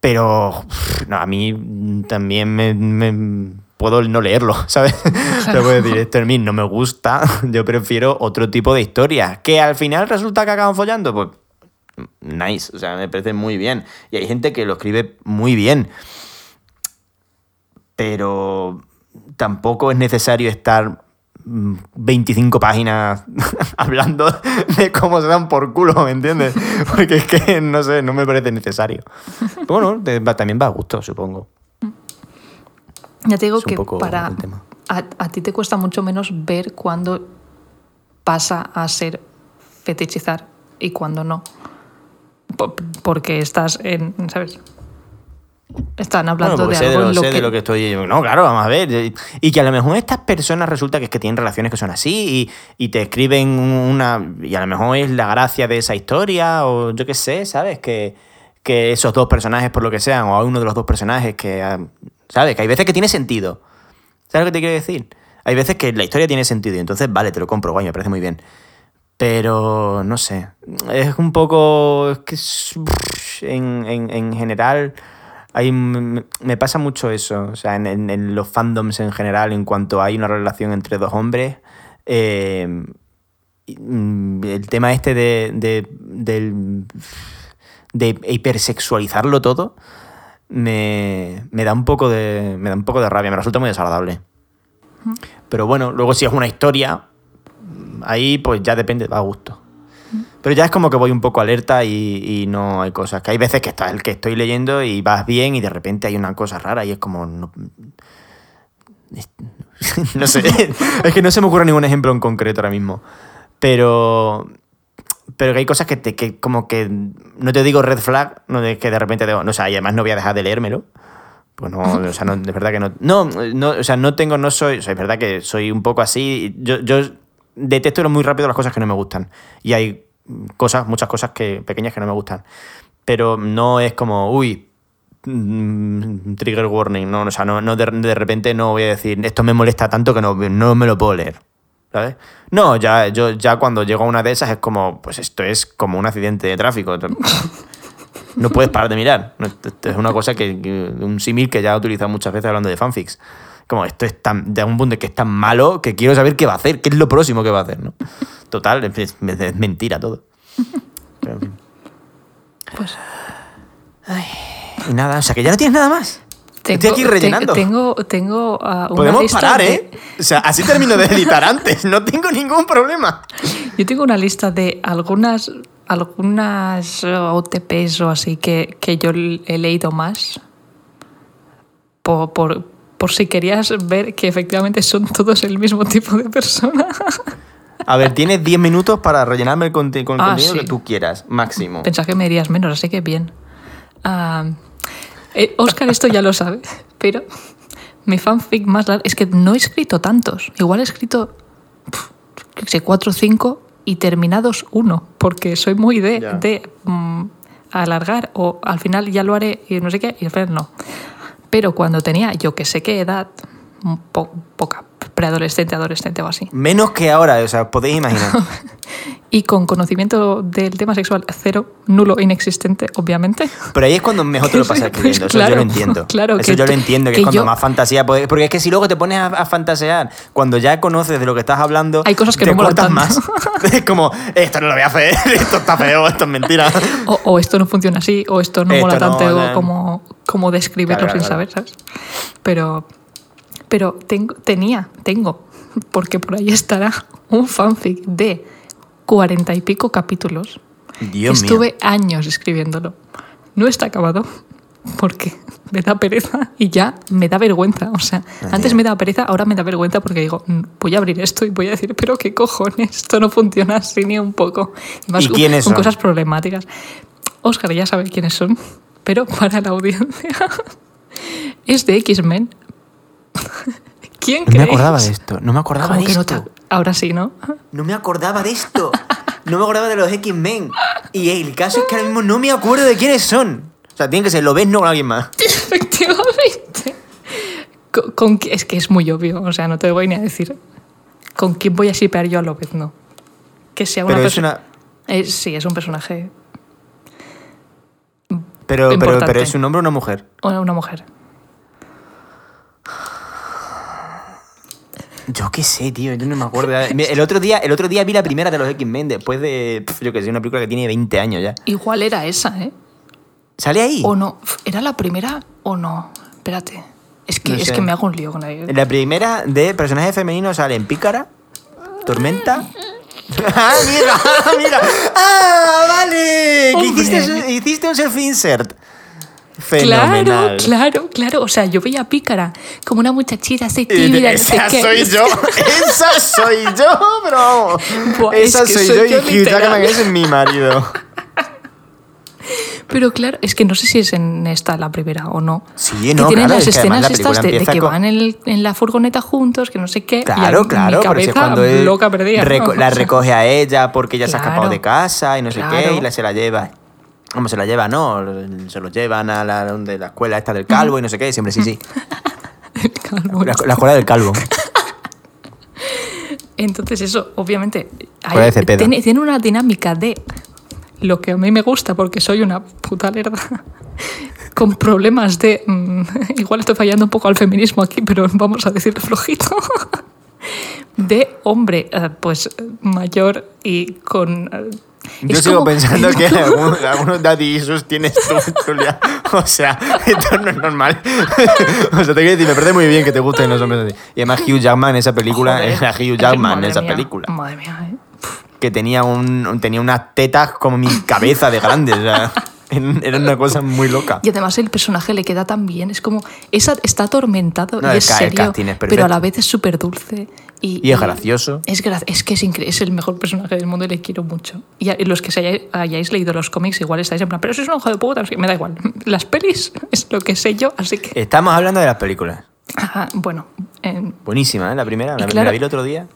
Pero no, a mí también me- puedo no leerlo, [LAUGHS] ¿sabes? Te puedo decir, esto mí no me gusta, [LAUGHS] yo prefiero otro tipo de historia. Que al final resulta que acaban follando, pues nice, o sea, me parece muy bien. Y hay gente que lo escribe muy bien. Pero tampoco es necesario estar mm, 25 páginas [LAUGHS] hablando de cómo se dan por culo, ¿me entiendes? Porque es que, no sé, no me parece necesario. Pero bueno, también va a gusto, supongo. Ya te digo Es que para a, a ti te cuesta mucho menos ver cuándo pasa a ser fetichizar y cuándo no. Po- porque estás en, ¿sabes? Están hablando Bueno, de sé, de algo lo, en lo sé que... de lo que estoy. No, claro, vamos a ver. Y que a lo mejor estas personas resulta que es que tienen relaciones que son así y, y te escriben una. Y a lo mejor es la gracia de esa historia, o yo qué sé, ¿sabes? Que, que esos dos personajes, por lo que sean, o a uno de los dos personajes que. ¿Sabes? Que hay veces que tiene sentido. ¿Sabes lo que te quiero decir? Hay veces que la historia tiene sentido y entonces, vale, te lo compro, guay, me parece muy bien. Pero, no sé, es un poco... Es que en, en, en general, hay, me pasa mucho eso. O sea, en, en- los fandoms en general, en cuanto hay una relación entre dos hombres, y, mm, el tema este de, de, del- de hipersexualizarlo todo me, me da un poco de me da un poco de rabia, me resulta muy desagradable. Pero bueno, luego si es una historia, ahí pues ya depende, va a gusto. Pero ya es como que voy un poco alerta y, y no hay cosas. Que hay veces que está el que estoy leyendo y vas bien y de repente hay una cosa rara y es como. No, [LAUGHS] no sé. [LAUGHS] es que no se me ocurre ningún ejemplo en concreto ahora mismo. Pero. Pero que hay cosas que, te, que como que. No te digo red flag, no es que de repente. Digo, no, o sea, y además no voy a dejar de leérmelo. Pues no, o sea, no, de verdad que no. No, no, o sea, no tengo, no soy. O sea, es verdad que soy un poco así. Yo, yo detesto muy rápido las cosas que no me gustan. Y hay cosas, muchas cosas que, pequeñas que no me gustan. Pero no es como, uy, mm, trigger warning. No, o sea, no, no de, de repente no voy a decir, esto me molesta tanto que no, no me lo puedo leer. ¿Sabes? No, ya, yo, ya cuando llego a una de esas es como, pues esto es como un accidente de tráfico. No puedes parar de mirar. Es una cosa que, que- un símil que ya he utilizado muchas veces hablando de fanfics. Como esto es tan, de un punto que es tan malo que quiero saber qué va a hacer, qué es lo próximo que va a hacer, ¿no? Total, es, mentira todo. Pero, en fin. Pues Y nada, o sea que ya no tienes nada más. Estoy aquí te- rellenando. Tengo, tengo una Podemos lista parar, de- ¿eh? O sea, así termino de editar antes. No tengo ningún problema. Yo tengo una lista de algunas, algunas OTPs o así que, que yo he leído más. Por, por, por si querías ver que efectivamente son todos el mismo tipo de persona. A ver, tienes 10 minutos para rellenarme el con el Ah, contenido sí. que tú quieras, máximo. Pensaba que me dirías menos, así que bien. Ah, eh, Oscar esto ya lo sabe, pero mi fanfic más largo... Es que no he escrito tantos. Igual he escrito, pf, qué sé, cuatro o cinco y terminados uno, porque soy muy de, de mm, alargar o al final ya lo haré y no sé qué, y al final no. Pero cuando tenía yo que sé qué edad, po- poca, preadolescente, adolescente o así, Menos que ahora, o sea, podéis imaginar. [LAUGHS] y con conocimiento del tema sexual cero, nulo, inexistente, obviamente. Pero ahí es cuando mejor te lo pasas [LAUGHS] Pues escribiendo. Eso claro, yo lo entiendo. [LAUGHS] claro, Eso que yo lo entiendo, que, que es cuando yo- más fantasía puedes. Porque es que si luego te pones a, a fantasear, cuando ya conoces de lo que estás hablando, Hay cosas que te no cortas más. Es como, esto no lo voy a hacer, esto está feo, esto es mentira. O, o esto no funciona así, o esto no Esto mola no, tanto no. como, como describirlo Claro, sin claro. saber, ¿sabes? Pero, pero tengo, tenía, tengo, porque por ahí estará un fanfic de cuarenta y pico capítulos. Dios mío. Estuve años escribiéndolo. No está acabado porque me da pereza y ya me da vergüenza. O sea, antes me daba pereza, ahora me da vergüenza porque digo, "Mm, voy a abrir esto y voy a decir, pero qué cojones, esto no funciona así ni un poco. Y más ¿Y con- quiénes con son? cosas problemáticas. Oscar ya sabe quiénes son, pero para la audiencia [LAUGHS] es de X-Men. ¿Quién No me acordaba de esto, no me acordaba ¿Cómo de no esto. te- Ahora sí, ¿no? [LAUGHS] No me acordaba de esto. No me acordaba de los X-Men. Y el caso es que ahora mismo no me acuerdo de quiénes son. O sea, tiene que ser, lo ves no con alguien más. [LAUGHS] Efectivamente. Con, con es que es muy obvio, o sea, no te voy ni a decir. ¿Con quién voy a shipear yo a López? No. Que sea una persona. una. Eh, sí, es un personaje. Pero, pero, pero es un hombre o una mujer. Una, una mujer. Yo qué sé, tío, yo no me acuerdo. El otro día, el otro día vi la primera de los X-Men después de, yo qué sé, una película que tiene 20 años ya. Igual era esa, ¿eh? ¿Sale ahí? O no. ¿Era la primera o no? Espérate. Es que, No es que me hago un lío con la la primera de personajes femeninos salen Pícara, Tormenta. [LAUGHS] ¡Ah, mira! [LAUGHS] ¡Mira! ¡Ah, vale! Hiciste, hiciste un self-insert. Claro, Fenomenal. claro, claro. O sea, yo veía a Pícara como una muchachita así tímida. no sé Esa qué. soy yo, [LAUGHS] [LAUGHS] esa soy yo, bro. Buah, es esa que soy soy yo yo y Hugh. Jackman es mi marido. [LAUGHS] Pero claro, es que no sé si es en esta la primera o no. Sí, que no, tienen claro, las es que escenas la estas de, que con- van en, el- en la furgoneta juntos, que no sé qué. Claro, claro, mi porque es cabeza cuando él loca perdida. la recoge a ella porque ella se ha escapado Claro. de casa y no sé qué, Claro. y la, se la lleva. ¿Cómo se la lleva? No, se lo llevan a la, donde la escuela esta del calvo y no sé qué, siempre sí, sí. [LAUGHS] el calvo. La, la escuela del calvo. [LAUGHS] Entonces eso, obviamente, hay- de tiene, tiene una dinámica de lo que a mí me gusta porque soy una puta lerda [LAUGHS] con problemas de... mm, igual estoy fallando un poco al feminismo aquí, pero vamos a decirlo flojito. de hombre, eh, pues mayor y con... Yo es sigo como- pensando [LAUGHS] que algunos, algunos daddy issues tienes tú, Julia. [LAUGHS] O sea, esto no es normal. [LAUGHS] O sea, te quiero decir, me parece muy bien que te gusten los hombres así. Y además Hugh Jackman en esa película, Joder. era Hugh Jackman en Madre esa mía, película. Madre mía, ¿eh? Que tenía, un, un- tenía unas tetas como mi cabeza de grandes. O sea, era una cosa muy loca. Y además el personaje le queda tan bien, es como, es, está atormentado No, y es ca- serio, es pero a la vez es súper dulce. Y, Y es gracioso. Es, gra- es que es, es el mejor personaje del mundo y le quiero mucho. Y a- los que se hayáis, hayáis leído los cómics igual estáis en plan, pero eso es un ojo de puta, no sé qué". me da igual. [LAUGHS] Las pelis [LAUGHS] es lo que sé yo, así que... Estamos hablando de las películas. Ajá, bueno, eh, Buenísima, ¿eh? La primera, la, claro- la vi el otro día.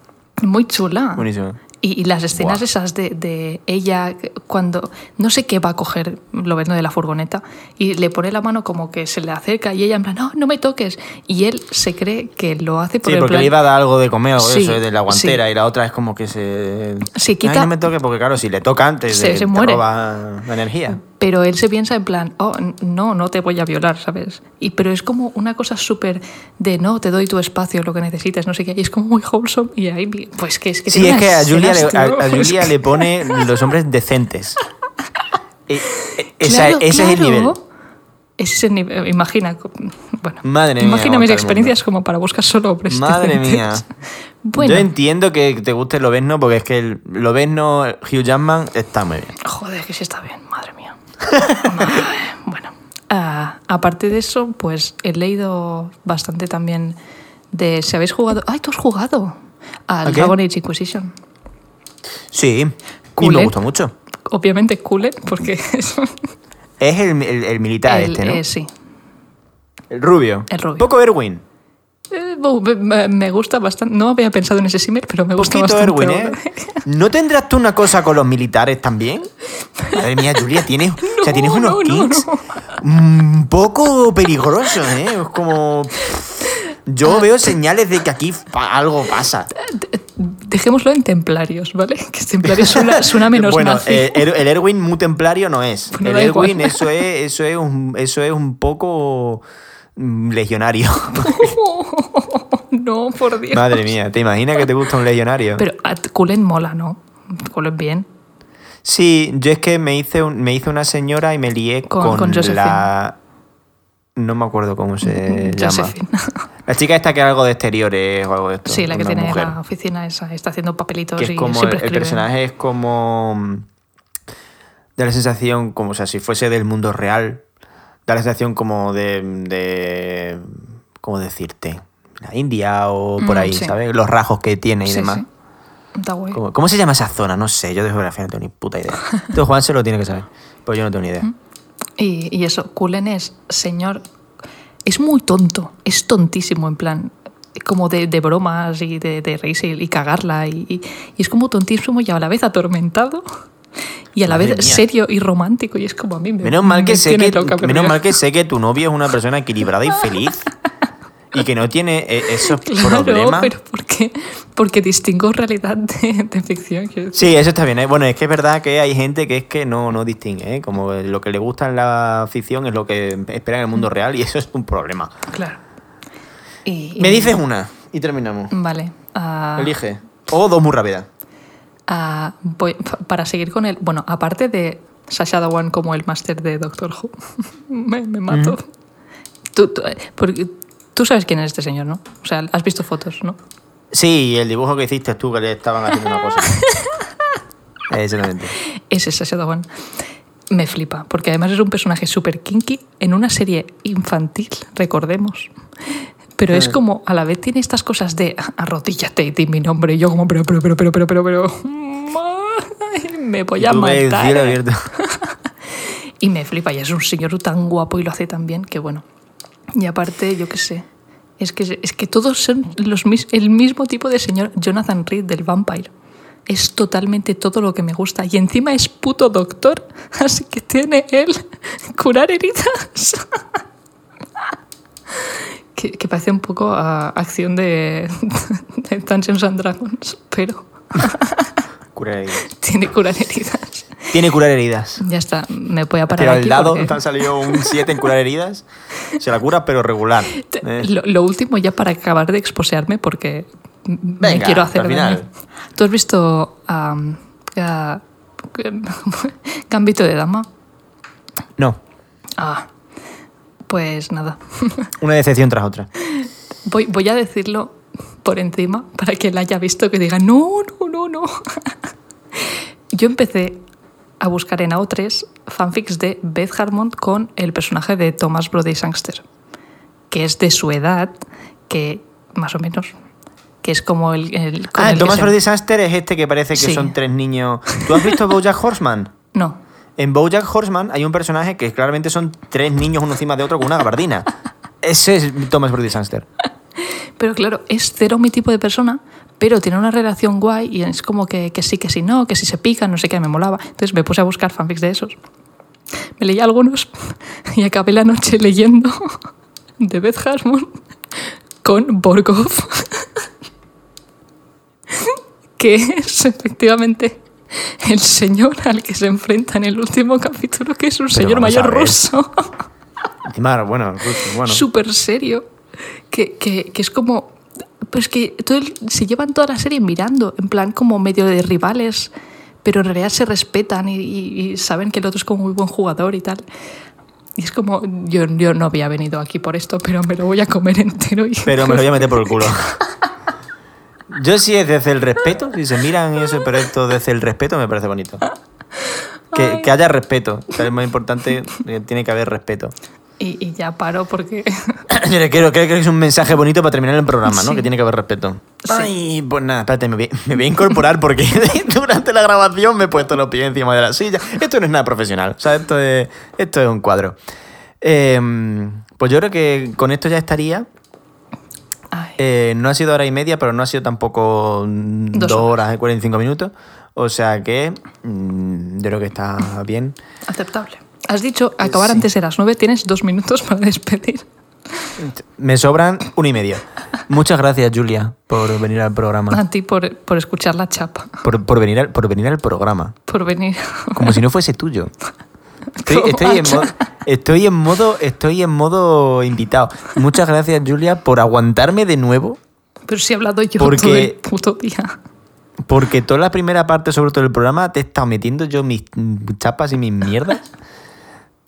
muy chula. Buenísima. Y, y las escenas esas de, de ella cuando no sé qué va a coger Lobezno de la furgoneta y le pone la mano como que se le acerca y ella en plan, no, no me toques. Y él se cree que lo hace por Sí, el porque plan- le iba a dar algo de comer o Sí, eso, de la guantera, sí. y la otra es como que se. Se quita- Ay, no me toque, porque claro, si le toca antes, Se- te, se te muere. roba la energía. Pero él se piensa en plan, oh, no, no te voy a violar, ¿sabes? Y, pero es como una cosa súper de, no, te doy tu espacio, lo que necesites, no sé qué. Y es como muy wholesome. Y ahí, pues que es que Sí, es que a Julia, le, a, Julia que- le pone [LAUGHS] los hombres decentes. E- e- esa- Claro, ese es el nivel. Ese es el nivel. Imagina. Bueno, Madre mía, imagina mis el experiencias como para buscar solo hombres. Madre decentes. mía. [LAUGHS] Bueno, Yo entiendo que te guste el Lobezno, porque es que el Lobezno, Hugh Jackman, está muy bien. joder, que sí está bien. [LAUGHS] bueno, ah, aparte de eso, pues he leído bastante también de si habéis jugado. ¡Ay, tú has jugado! Al. Dragon Age Inquisition. Sí, y Cool, me gustó mucho. Obviamente, Cooler, porque [LAUGHS] es. Es el, el- el militar el- este, ¿no? eh, sí. El rubio. El rubio. Poco Erwin. Eh, me, gusta bastante. No había pensado en ese símil, pero me gusta Poquito bastante. Erwin, ¿eh? ¿No tendrás tú una cosa con los militares también? Madre mía, Julia, tienes, o sea, tienes No, unos no, un poco peligrosos, ¿eh? Es como... Yo veo señales de que aquí algo pasa. Dejémoslo en templarios, ¿vale? Que templarios suena, suena menos bueno, nazi. eh, el, el Erwin muy templario no es. Bueno, el igual. Erwin, eso es, eso es un, eso es un poco mm, legionario. [LAUGHS] no, por Dios. Madre mía, ¿te imaginas que te gusta un legionario? Pero Cullen mola, ¿no? Cullen bien. Sí, yo es que me hice, un- me hice una señora y me lié Con- con, la... No me acuerdo cómo se [LAUGHS] llama. La chica esta que es algo de exteriores o algo de esto. Sí, la que tiene mujer, la oficina esa, está haciendo papelitos Que es y como el, siempre el personaje es como... mm, Da la sensación como, o sea, si fuese del mundo real, da la sensación como de... de ¿Cómo decirte? La India o por Mm, ahí, sí. ¿sabes? Los rasgos que tiene y Sí, demás. sí. Está guay. ¿Cómo, cómo se llama esa zona? No sé, yo de geografía no tengo ni puta idea. [LAUGHS] Esto Juan se lo tiene que saber, pues yo no tengo ni idea. Y, y eso, Cullen es señor. Es muy tonto, es tontísimo en plan. Como de, de bromas y de, de reírse y, y cagarla. Y- y es como tontísimo y a la vez atormentado. Y a la Madre vez mía. serio y romántico. Y es como a mí me. Menos mal que me sé que loca menos mal que sé que tu novio es una persona equilibrada y feliz y que no tiene eh, esos [LAUGHS] Claro, problemas. pero ¿por qué? Porque distingo realidad de, de ficción. Sí, eso está bien. ¿eh? Bueno, es que es verdad que hay gente que es que no, no distingue, ¿eh? como lo que le gusta en la ficción es lo que espera en el mundo real y eso es un problema. Claro. Y, Me y- dices una y terminamos. Vale. Ah, Elige. O dos muy rápidas. Voy- para seguir con el. Bueno, aparte de Sasha Dawan como el máster de Doctor Who, [LAUGHS] me, me mato. tú, tú- porque tú sabes quién es este señor, ¿no? O sea, has visto fotos, ¿no? Sí, el dibujo que hiciste tú que le estaban haciendo una cosa. [LAUGHS] Exactamente. Ese es Sasha Dawan. Me flipa, porque además es un personaje súper kinky en una serie infantil, recordemos. Pero es como, a la vez tiene estas cosas de arrodíllate y di mi nombre. Y yo como, pero, pero, pero, pero, pero, pero, [LAUGHS] pero, me voy a matar. cielo abierto. [LAUGHS] Y me flipa, y es un señor tan guapo y lo hace tan bien que bueno. Y aparte, yo qué sé, es que, es que todos son los, mis- el mismo tipo de señor Jonathan Reed del Vampire. Es totalmente todo lo que me gusta. Y encima es puto doctor, [LAUGHS] así que tiene él curar heridas. Que, que parece un poco a acción de, [LAUGHS] de Dungeons and Dragons, pero [LAUGHS] Curar heridas. tiene curar heridas. Tiene curar heridas. Ya está, me voy a parar Pero aquí al lado porque- [LAUGHS] te ha salido un 7 en curar heridas. Se la cura, pero regular. Eh, Lo, lo último ya para acabar de exposearme porque me quiero hacer al final. daño. ¿Tú has visto ah, Gambito de Dama? No, Ah, pues nada. [LAUGHS] una decepción tras otra. Voy, voy a decirlo por encima para que la haya visto que diga, no, no, no, no. [LAUGHS] Yo empecé a buscar en AO3 fanfics de Beth Harmon con el personaje de Thomas Brody Sangster, que es de su edad, que más o menos, que es como el... el Ah, el Thomas for Disaster es este que parece que Sí. son tres niños. ¿Tú has visto [LAUGHS] Bojack Horseman? No, En Bojack Horseman hay un personaje que claramente son tres niños uno encima de otro con una gabardina. [LAUGHS] Ese es Thomas for Disaster. Pero claro, es cero mi tipo de persona, pero tiene una relación guay y es como que, que sí, que sí, no, que si se pican, no sé qué, me molaba. Entonces me puse a buscar fanfics de esos. Me leí algunos [LAUGHS] y acabé la noche leyendo [LAUGHS] de Beth Harmon con Borgov, que es efectivamente [LAUGHS] el señor al que se enfrenta en el último capítulo, que es un Pero señor mayor ruso. [LAUGHS] Encima, bueno, justo, bueno. súper serio, que, que, que es como... Pues que todo el- se llevan toda la serie mirando, en plan como medio de rivales, pero en realidad se respetan y, y- y saben que el otro es como muy buen jugador y tal. Y es como, yo, yo no había venido aquí por esto, pero me lo voy a comer entero. Y Pero me lo voy a meter por el culo. [LAUGHS] Yo sí es desde el respeto, si se miran y eso, pero esto desde el respeto me parece bonito. Que, que haya respeto, es más importante, tiene que haber respeto. Y, y ya paro porque... [COUGHS] Yo le quiero, creo que es un mensaje bonito para terminar el programa, ¿no? Sí. Que tiene que haber respeto. Sí. Ay, pues nada, espérate, me voy, me voy a incorporar porque [LAUGHS] durante la grabación me he puesto los pies encima de la silla. Esto no es nada profesional, o sea, esto es, esto es un cuadro. Eh, pues yo creo que con esto ya estaría. Eh, no ha sido hora y media, pero no ha sido tampoco mm, Dos dos horas. y 45 minutos. O sea que mm, yo creo que está bien. aceptable. Has dicho acabar Sí. antes de las nueve, tienes dos minutos para despedir. Me sobran uno y medio. Muchas gracias, Julia, por venir al programa. A ti por, por escuchar la chapa, Por, por venir al, por venir al programa. por venir. Como si no [LAUGHS] fuese tuyo. Estoy, [LAUGHS] estoy en modo, estoy, en modo, estoy en modo invitado. Muchas gracias, Julia, por aguantarme de nuevo. Pero si he hablado yo Porque- todo el puto día. Porque toda la primera parte, sobre todo el programa, te he estado metiendo yo mis chapas y mis mierdas.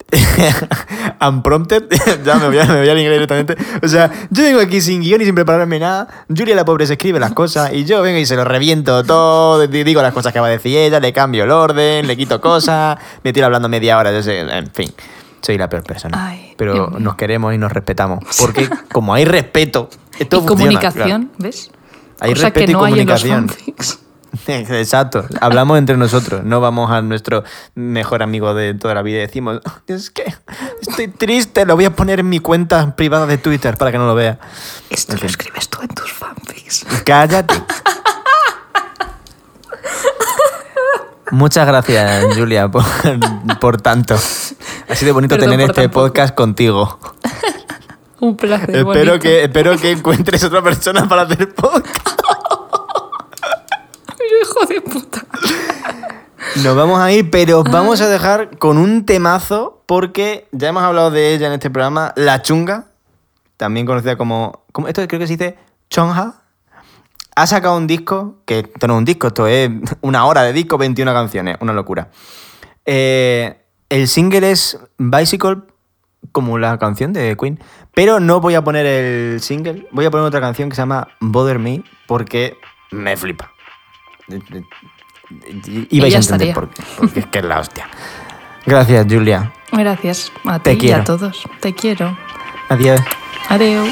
[LAUGHS] Unprompted, [LAUGHS] ya me voy, a, me voy al inglés directamente. O sea, yo vengo aquí sin guion y sin prepararme nada. Julia, la pobre, se escribe las cosas y yo vengo y se lo reviento todo. di- Digo las cosas que va a decir ella, le cambio el orden, le quito cosas, me tiro hablando media hora. Yo sé, en fin, soy la peor persona. Ay, Pero nos queremos y nos respetamos. Porque como hay respeto, esto [LAUGHS] y funciona, comunicación, ¿ves? Hay Cosa que respeto y no hay en los comunicación. [LAUGHS] Exacto, hablamos entre nosotros, no vamos a nuestro mejor amigo de toda la vida y decimos, "Oh, es que estoy triste, lo voy a poner en mi cuenta privada de Twitter para que no lo vea. Esto En lo escribes tú en tus fanfics. Cállate. Muchas gracias, Julia, por, por tanto. Ha sido bonito Perdón tener este podcast contigo. Un placer. espero bonito. que, espero que encuentres otra persona para hacer podcast. Hijo de puta. Nos vamos a ir, pero os vamos a dejar con un temazo porque ya hemos hablado de ella en este programa, La Chunga, también conocida como... como esto creo que se dice Chonja. ha sacado un disco, que esto no es un disco, esto es una hora de disco, 21 canciones, una locura. Eh, el single es Bicycle, como la canción de Queen, pero no voy a poner el single, voy a poner otra canción que se llama Bother Me, porque me flipa. Y vais ya a entender estaría. por qué, porque es que es la hostia. [LAUGHS] Gracias, Julia. Gracias a Te ti y quiero. a todos. Te quiero. Adiós. Adiós.